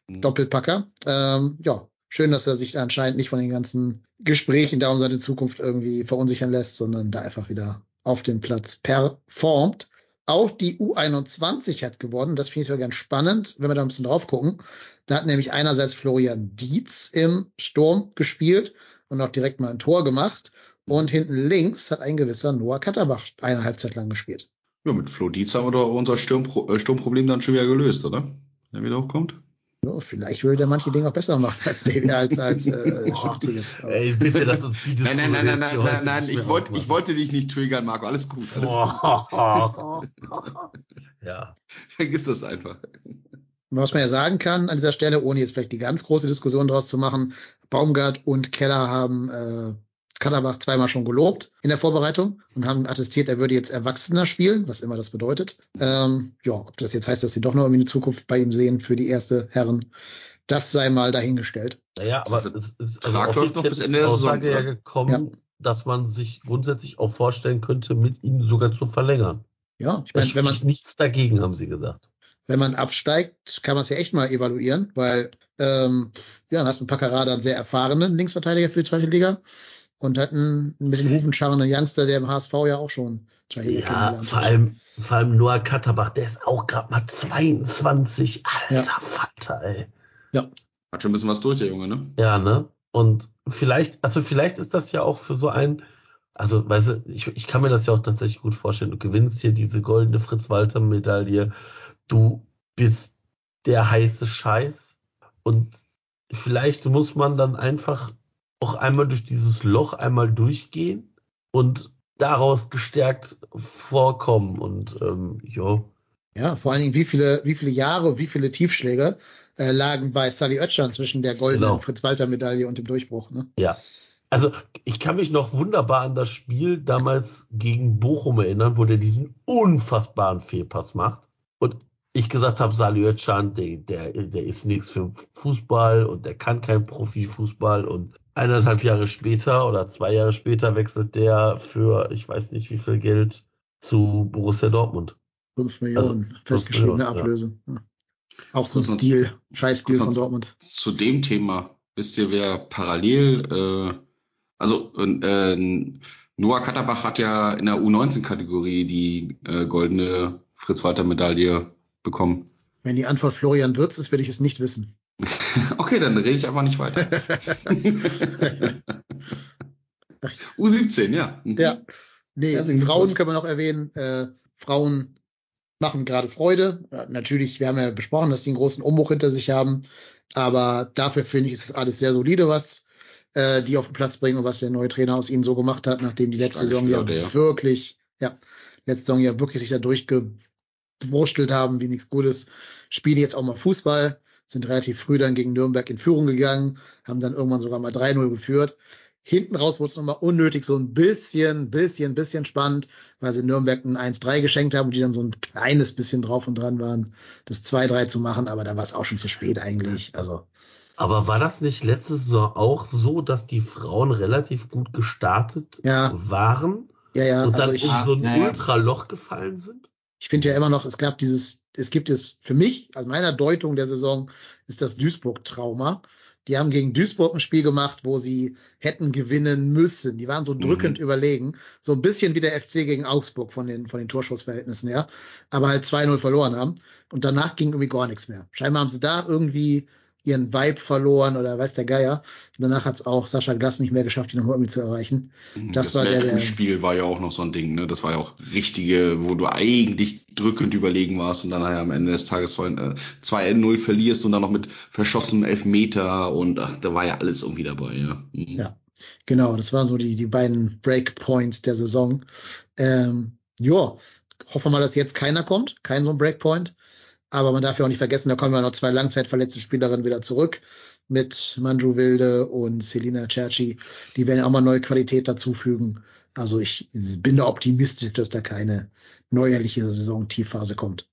Mhm. Doppelpacker. Ähm, ja, schön, dass er sich anscheinend nicht von den ganzen Gesprächen da um seine Zukunft irgendwie verunsichern lässt, sondern da einfach wieder auf dem Platz performt. Auch die U21 hat gewonnen. Das finde ich sogar ganz spannend, wenn wir da ein bisschen drauf gucken. Da hat nämlich einerseits Florian Dietz im Sturm gespielt und auch direkt mal ein Tor gemacht. Und hinten links hat ein gewisser Noah Katterbach eine Halbzeit lang gespielt. Ja, mit Flo Dietz haben wir doch unser Sturmpro äh, Sturmproblem dann schon wieder gelöst, oder? Wenn er wieder hochkommt. Ja, vielleicht würde der manche Dinge auch besser machen als Davy als als äh, Schriftliches. Ey, bitte, lass uns die Nein, nein, nein, nein, nein, nein, nein, ich wollte, ich wollte dich nicht triggern, Marco. Alles gut, alles gut. ja. Vergiss das einfach. Was man ja sagen kann an dieser Stelle, ohne jetzt vielleicht die ganz große Diskussion draus zu machen, Baumgart und Keller haben äh, Katterbach zweimal schon gelobt in der Vorbereitung und haben attestiert, er würde jetzt Erwachsener spielen, was immer das bedeutet. Ähm, ja, ob das jetzt heißt, dass sie doch noch irgendwie eine Zukunft bei ihm sehen für die erste Herren, das sei mal dahingestellt. Naja, aber es ist also Vertrag läuft noch bis ist Ende der Saison, ja gekommen, Ja. dass man sich grundsätzlich auch vorstellen könnte, mit ihm sogar zu verlängern. Ja, ich meine, wenn man nichts dagegen, haben sie gesagt. Wenn man absteigt, kann man es ja echt mal evaluieren, weil ähm, ja, dann hast du einen Packerada, einen sehr erfahrenen Linksverteidiger für die zweite Liga und hat einen mit den Hufen scharrenden Youngster, der im HSV ja auch schon Ja, vor allem, vor allem Noah Katterbach, der ist auch gerade mal 22. Alter Ja. Vater, ey. Hat schon ein bisschen was durch, der Junge, ne? Ja, ne? Und vielleicht, also vielleicht ist das ja auch für so ein, also, weißt du, ich, ich kann mir das ja auch tatsächlich gut vorstellen. Du gewinnst hier diese goldene Fritz-Walter-Medaille. Du bist der heiße Scheiß. Und vielleicht muss man dann einfach auch einmal durch dieses Loch einmal durchgehen und daraus gestärkt vorkommen. Und, ähm, jo. Ja, vor allen Dingen, wie viele, wie viele Jahre, wie viele Tiefschläge äh, lagen bei Sally Oetschan zwischen der goldenen Genau. Fritz-Walter-Medaille und dem Durchbruch. Ne? Ja. Also ich kann mich noch wunderbar an das Spiel damals gegen Bochum erinnern, wo der diesen unfassbaren Fehlpass macht. Und ich gesagt habe, Salih Özcan, der, der, der ist nichts für Fußball und der kann kein Profifußball. Und eineinhalb Jahre später oder zwei Jahre später wechselt der für, ich weiß nicht wie viel Geld, zu Borussia Dortmund. Fünf Millionen Also, festgeschriebene Millionen. Ablöse. Ja. Auch so ein man- Stil, Scheiß-Stil von Dortmund. Zu dem Thema, wisst ihr, wer parallel, äh, also äh, Noah Katterbach hat ja in der U19-Kategorie die äh, goldene Fritz-Walter-Medaille bekommen. Wenn die Antwort Florian Würz ist, werde ich es nicht wissen. Okay, dann rede ich einfach nicht weiter. U17, ja. Mhm. Ja. Nee, Herzlichen Frauen können wir noch erwähnen. Äh, Frauen machen gerade Freude. Ja, natürlich, wir haben ja besprochen, dass die einen großen Umbruch hinter sich haben. Aber dafür finde ich, ist das alles sehr solide, was äh, die auf den Platz bringen und was der neue Trainer aus ihnen so gemacht hat, nachdem die letzte Saison ja wirklich, ja, letzte Saison ja wirklich sich da durchgewurstelt haben, wie nichts Gutes. Spielen jetzt auch mal Fußball, sind relativ früh dann gegen Nürnberg in Führung gegangen, haben dann irgendwann sogar mal 3-0 geführt. Hinten raus wurde es nochmal unnötig, so ein bisschen, bisschen, bisschen spannend, weil sie Nürnberg ein 1-3 geschenkt haben und die dann so ein kleines bisschen drauf und dran waren, das 2-3 zu machen, aber da war es auch schon zu spät eigentlich. Also, Aber war das nicht letzte Saison auch so, dass die Frauen relativ gut gestartet Ja. waren ja, ja, und also dann ich, in so ein Ja, ja. Ultraloch gefallen sind? Ich finde ja immer noch, es gab dieses, es gibt es für mich, also meiner Deutung der Saison, ist das Duisburg-Trauma. Die haben gegen Duisburg ein Spiel gemacht, wo sie hätten gewinnen müssen. Die waren so drückend überlegen. So ein bisschen wie der FC gegen Augsburg von den, von den Torschussverhältnissen her. Aber halt 2-0 verloren haben. Und danach ging irgendwie gar nichts mehr. Scheinbar haben sie da irgendwie ihren Vibe verloren oder weiß der Geier. Und danach hat es auch Sascha Glass nicht mehr geschafft, die nochmal irgendwie zu erreichen. Das war der, der- Spiel war ja auch noch so ein Ding, ne? Das war ja auch richtige, wo du eigentlich drückend überlegen warst und dann nachher am Ende des Tages 2-0 2-0 verlierst und dann noch mit verschossenem Elfmeter und ach, da war ja alles irgendwie dabei, ja. Mhm. Ja. Genau, das waren so die, die beiden Breakpoints der Saison. Ähm, ja, hoffen wir mal, dass jetzt keiner kommt, kein so ein Breakpoint. Aber man darf ja auch nicht vergessen, da kommen ja noch zwei langzeitverletzte Spielerinnen wieder zurück mit Manju Wilde und Selina Cerci. Die werden auch mal neue Qualität dazufügen. Also ich bin da optimistisch, dass da keine neuerliche Saison-Tiefphase kommt.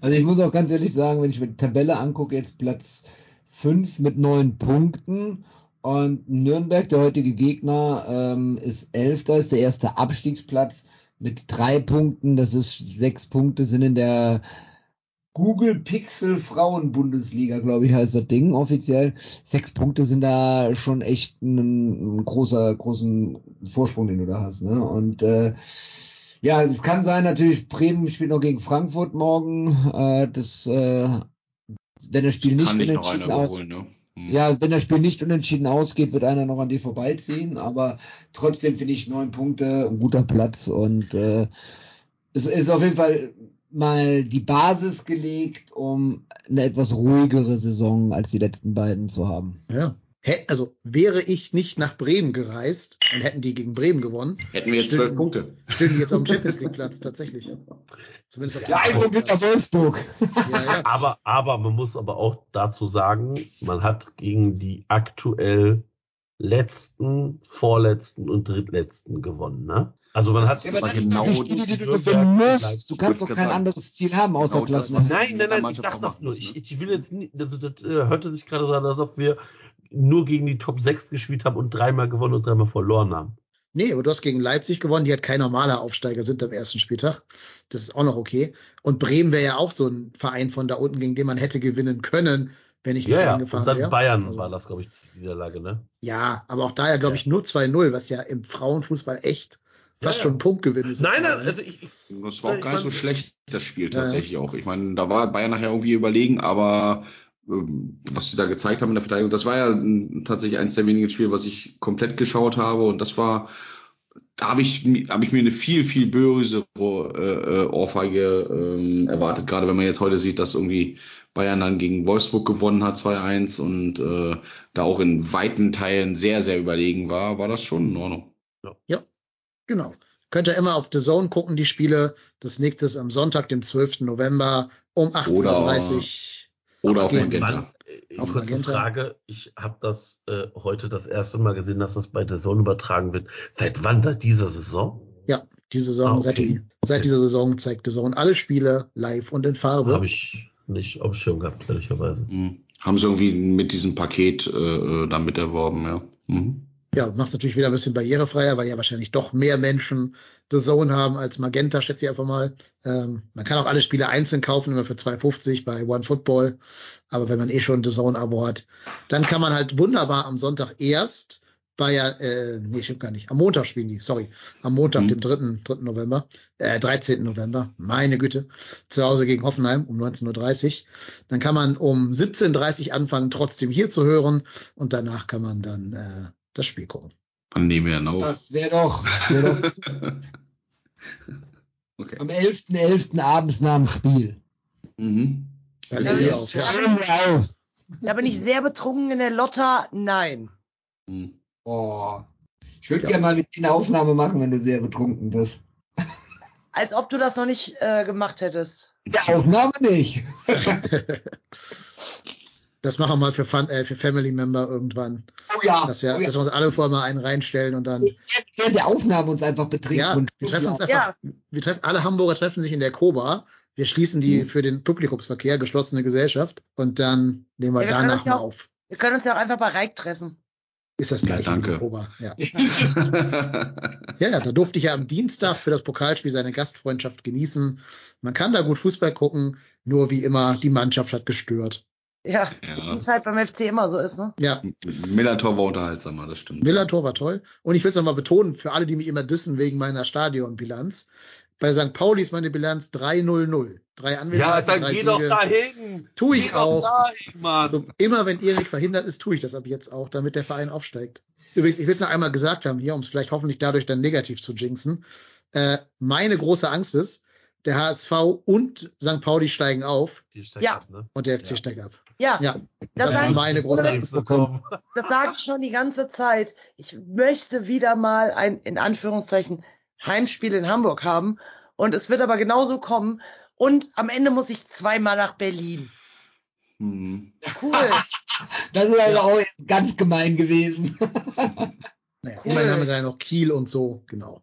Also ich muss auch ganz ehrlich sagen, wenn ich mir die Tabelle angucke, jetzt Platz 5 mit neun Punkten und Nürnberg, der heutige Gegner, ähm, ist Elfter, ist der erste Abstiegsplatz mit drei Punkten. Das ist sechs Punkte, sind in der Google Pixel Frauen Bundesliga, glaube ich, heißt das Ding offiziell. Sechs Punkte sind da schon echt ein, großer, großen Vorsprung, den du da hast. Ne? Und äh, ja, es kann sein, natürlich, Bremen spielt noch gegen Frankfurt morgen. Äh, das, äh, wenn das Spiel nicht unentschieden einer aus, überholen, ne? Mhm. ja, wenn das Spiel nicht unentschieden ausgeht, wird einer noch an dir vorbeiziehen. Aber trotzdem finde ich neun Punkte ein guter Platz und äh, es ist auf jeden Fall mal die Basis gelegt, um eine etwas ruhigere Saison als die letzten beiden zu haben. Ja. Also wäre ich nicht nach Bremen gereist und hätten die gegen Bremen gewonnen, Hätten wir jetzt zwölf Punkte. stünden die jetzt auf dem Champions League Platz tatsächlich. Zumindest auf dem Ja, Eindruck mit der Wolfsburg. ja, ja. Aber, aber man muss aber auch dazu sagen, man hat gegen die aktuell letzten, vorletzten und drittletzten gewonnen, ne? Also man hat Ja, aber genau die Spiele, die du gewinnen musst. Du kannst doch kein sagen, anderes Ziel haben, außer genau das, Klassen. Nein, nein, nein, ich auch das nur. Ich, ne? ich will jetzt nicht, also das äh, hörte sich gerade so an, als ob wir nur gegen die Top 6 gespielt haben und dreimal gewonnen und dreimal verloren haben. Nee, aber du hast gegen Leipzig gewonnen, die halt kein normaler Aufsteiger sind am ersten Spieltag. Das ist auch noch okay. Und Bremen wäre ja auch so ein Verein von da unten, gegen den man hätte gewinnen können, wenn ich nicht Ja, ja. reingefahren Und dann wäre. Bayern Also- war das, glaube ich, die Niederlage, ne? Ja, aber auch da ja, glaube ich, nur 2-0, was ja im Frauenfußball echt fast Ja, ja. schon ein Punktgewinn ist. Nein, nein, also ich, ich Das war auch gar nicht so schlecht, das Spiel Ja, ja. tatsächlich auch. Ich meine, da war Bayern nachher irgendwie überlegen, aber ähm, was sie da gezeigt haben in der Verteidigung, das war ja tatsächlich eines der wenigen Spiele, was ich komplett geschaut habe und das war, da habe ich, hab ich mir eine viel, viel bösere äh, äh, Ohrfeige ähm, erwartet, gerade wenn man jetzt heute sieht, dass irgendwie Bayern dann gegen Wolfsburg gewonnen hat, 2-1 und äh, da auch in weiten Teilen sehr, sehr überlegen war, war das schon in Ordnung. Genau. Könnt ihr immer auf The Zone gucken, die Spiele. Das nächste ist am Sonntag, dem 12. November um 18.30 Uhr. Oder auf Gegen Magenta. Äh, Auf kurze Magenta. Frage. Ich habe das äh, heute das erste Mal gesehen, dass das bei The Zone übertragen wird. Seit wann seit dieser Saison? Ja, die Saison, Ah, okay. seit, die, seit dieser Saison zeigt The Zone alle Spiele live und in Farbe. Habe ich nicht auf dem Schirm gehabt, ehrlicherweise. Mhm. Haben sie irgendwie mit diesem Paket äh, äh, damit erworben, ja. Mhm. Ja, macht natürlich wieder ein bisschen barrierefreier, weil ja wahrscheinlich doch mehr Menschen The Zone haben als Magenta, schätze ich einfach mal. Ähm, man kann auch alle Spiele einzeln kaufen, immer für 2,50 bei One Football. Aber wenn man eh schon The Zone-Abo hat, dann kann man halt wunderbar am Sonntag erst bei ja, äh, nee, stimmt gar nicht. Am Montag spielen die, sorry. Am Montag, Mhm. dem 3. 3. November, äh, 13. November, meine Güte, zu Hause gegen Hoffenheim um 19.30 Uhr. Dann kann man um 17.30 Uhr anfangen, trotzdem hier zu hören und danach kann man dann äh, das Spiel gucken. Wann nehmen wir denn auf? Das wäre doch, wär doch okay. am 11.11. abends nach dem Spiel. Mhm. Dann Ja, legen wir ja. auf. Da bin ich sehr betrunken in der Lotta. Nein. Mhm. Oh. Ich würde Ja. gerne mal mit dir eine Aufnahme machen, wenn du sehr betrunken bist. Als ob du das noch nicht äh, gemacht hättest. Der Aufnahme nicht. Das machen wir mal für, Fun, äh, für Family Member irgendwann. Oh ja. Dass wir, oh ja. dass wir uns alle vorher mal einen reinstellen und dann. Jetzt während der Aufnahme uns einfach betrinken. Ja, und wir treffen uns Ja. einfach. Wir treffen, alle Hamburger treffen sich in der Koba. Wir schließen die für den Publikumsverkehr geschlossene Gesellschaft und dann nehmen wir Ja, wir danach ja mal auch- auf. Wir können uns ja auch einfach bei Reik treffen. Ist das Ja, gleiche wie danke. Koba. Ja. ja, ja, da durfte ich ja am Dienstag für das Pokalspiel seine Gastfreundschaft genießen. Man kann da gut Fußball gucken, nur wie immer, die Mannschaft hat gestört. Ja, Ja. wie es halt beim FC immer so ist, ne? Ja, Millantor war unterhaltsamer, das stimmt. Millantor war toll. Und ich will es nochmal betonen, für alle, die mich immer dissen wegen meiner Stadionbilanz. Bei St. Pauli ist meine Bilanz 3-0-0. Drei Ja, Anwesenheiten, dann drei geh Siege. doch dahin. Tu ich geh auch. Dahin, Mann. Also immer wenn Erik verhindert ist, tue ich das ab jetzt auch, damit der Verein aufsteigt. Übrigens, ich will es noch einmal gesagt haben hier, um es vielleicht hoffentlich dadurch dann negativ zu jinxen. Äh, meine große Angst ist, der HSV und St. Pauli steigen auf Die steigt Ja. ab, ne? und der FC Ja. steigt ab. Ja, Ja, das, das war sage meine große Angst. bekommen. das sag ich schon die ganze Zeit. Ich möchte wieder mal ein, in Anführungszeichen, Heimspiel in Hamburg haben. Und es wird aber genauso kommen. Und am Ende muss ich zweimal nach Berlin. Mhm. Cool. Das ist also auch ganz gemein gewesen. Naja, Cool. immerhin haben wir dann noch Kiel und so, genau.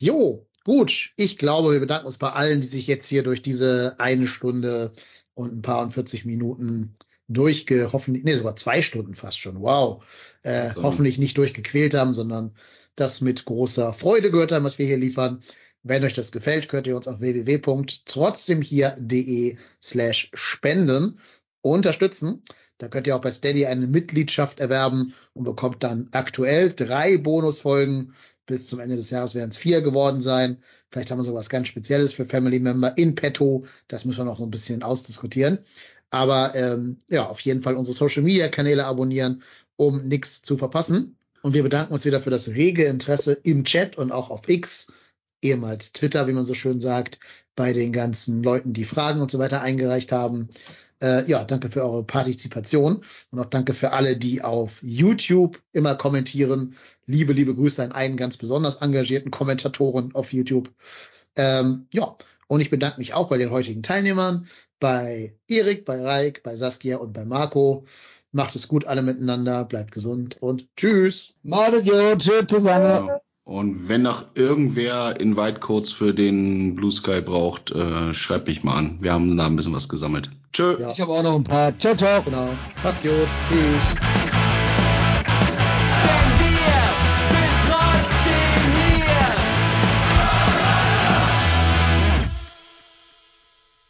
Jo, gut. Ich glaube, wir bedanken uns bei allen, die sich jetzt hier durch diese eine Stunde und ein paar und 40 Minuten durchge, hoffentlich, nee, sogar zwei Stunden fast schon, wow, äh, So. hoffentlich nicht durchgequält haben, sondern das mit großer Freude gehört haben, was wir hier liefern. Wenn euch das gefällt, könnt ihr uns auf www.trotzdemhier.de slash spenden unterstützen. Da könnt ihr auch bei Steady eine Mitgliedschaft erwerben und bekommt dann aktuell drei Bonusfolgen. Bis zum Ende des Jahres werden es vier geworden sein. Vielleicht haben wir sowas ganz Spezielles für Family Member in petto. Das müssen wir noch so ein bisschen ausdiskutieren. Aber ähm, ja, auf jeden Fall unsere Social Media Kanäle abonnieren, um nichts zu verpassen. Und wir bedanken uns wieder für das rege Interesse im Chat und auch auf X ehemals Twitter, wie man so schön sagt, bei den ganzen Leuten, die Fragen und so weiter eingereicht haben. Äh, ja, danke für eure Partizipation und auch danke für alle, die auf YouTube immer kommentieren. Liebe, liebe Grüße an einen ganz besonders engagierten Kommentatoren auf YouTube. Ähm, ja, und ich bedanke mich auch bei den heutigen Teilnehmern, bei Erik, bei Raik, bei Saskia und bei Marco. Macht es gut alle miteinander, bleibt gesund und tschüss. Macht gut, tschüss zusammen. Ja. Und wenn noch irgendwer Invite-Codes für den Blue Sky braucht, äh, schreibt mich mal an. Wir haben da ein bisschen was gesammelt. Tschö. Ja. Ich habe auch noch ein paar. Ciao, ciao. Genau. Macht's gut. Tschüss.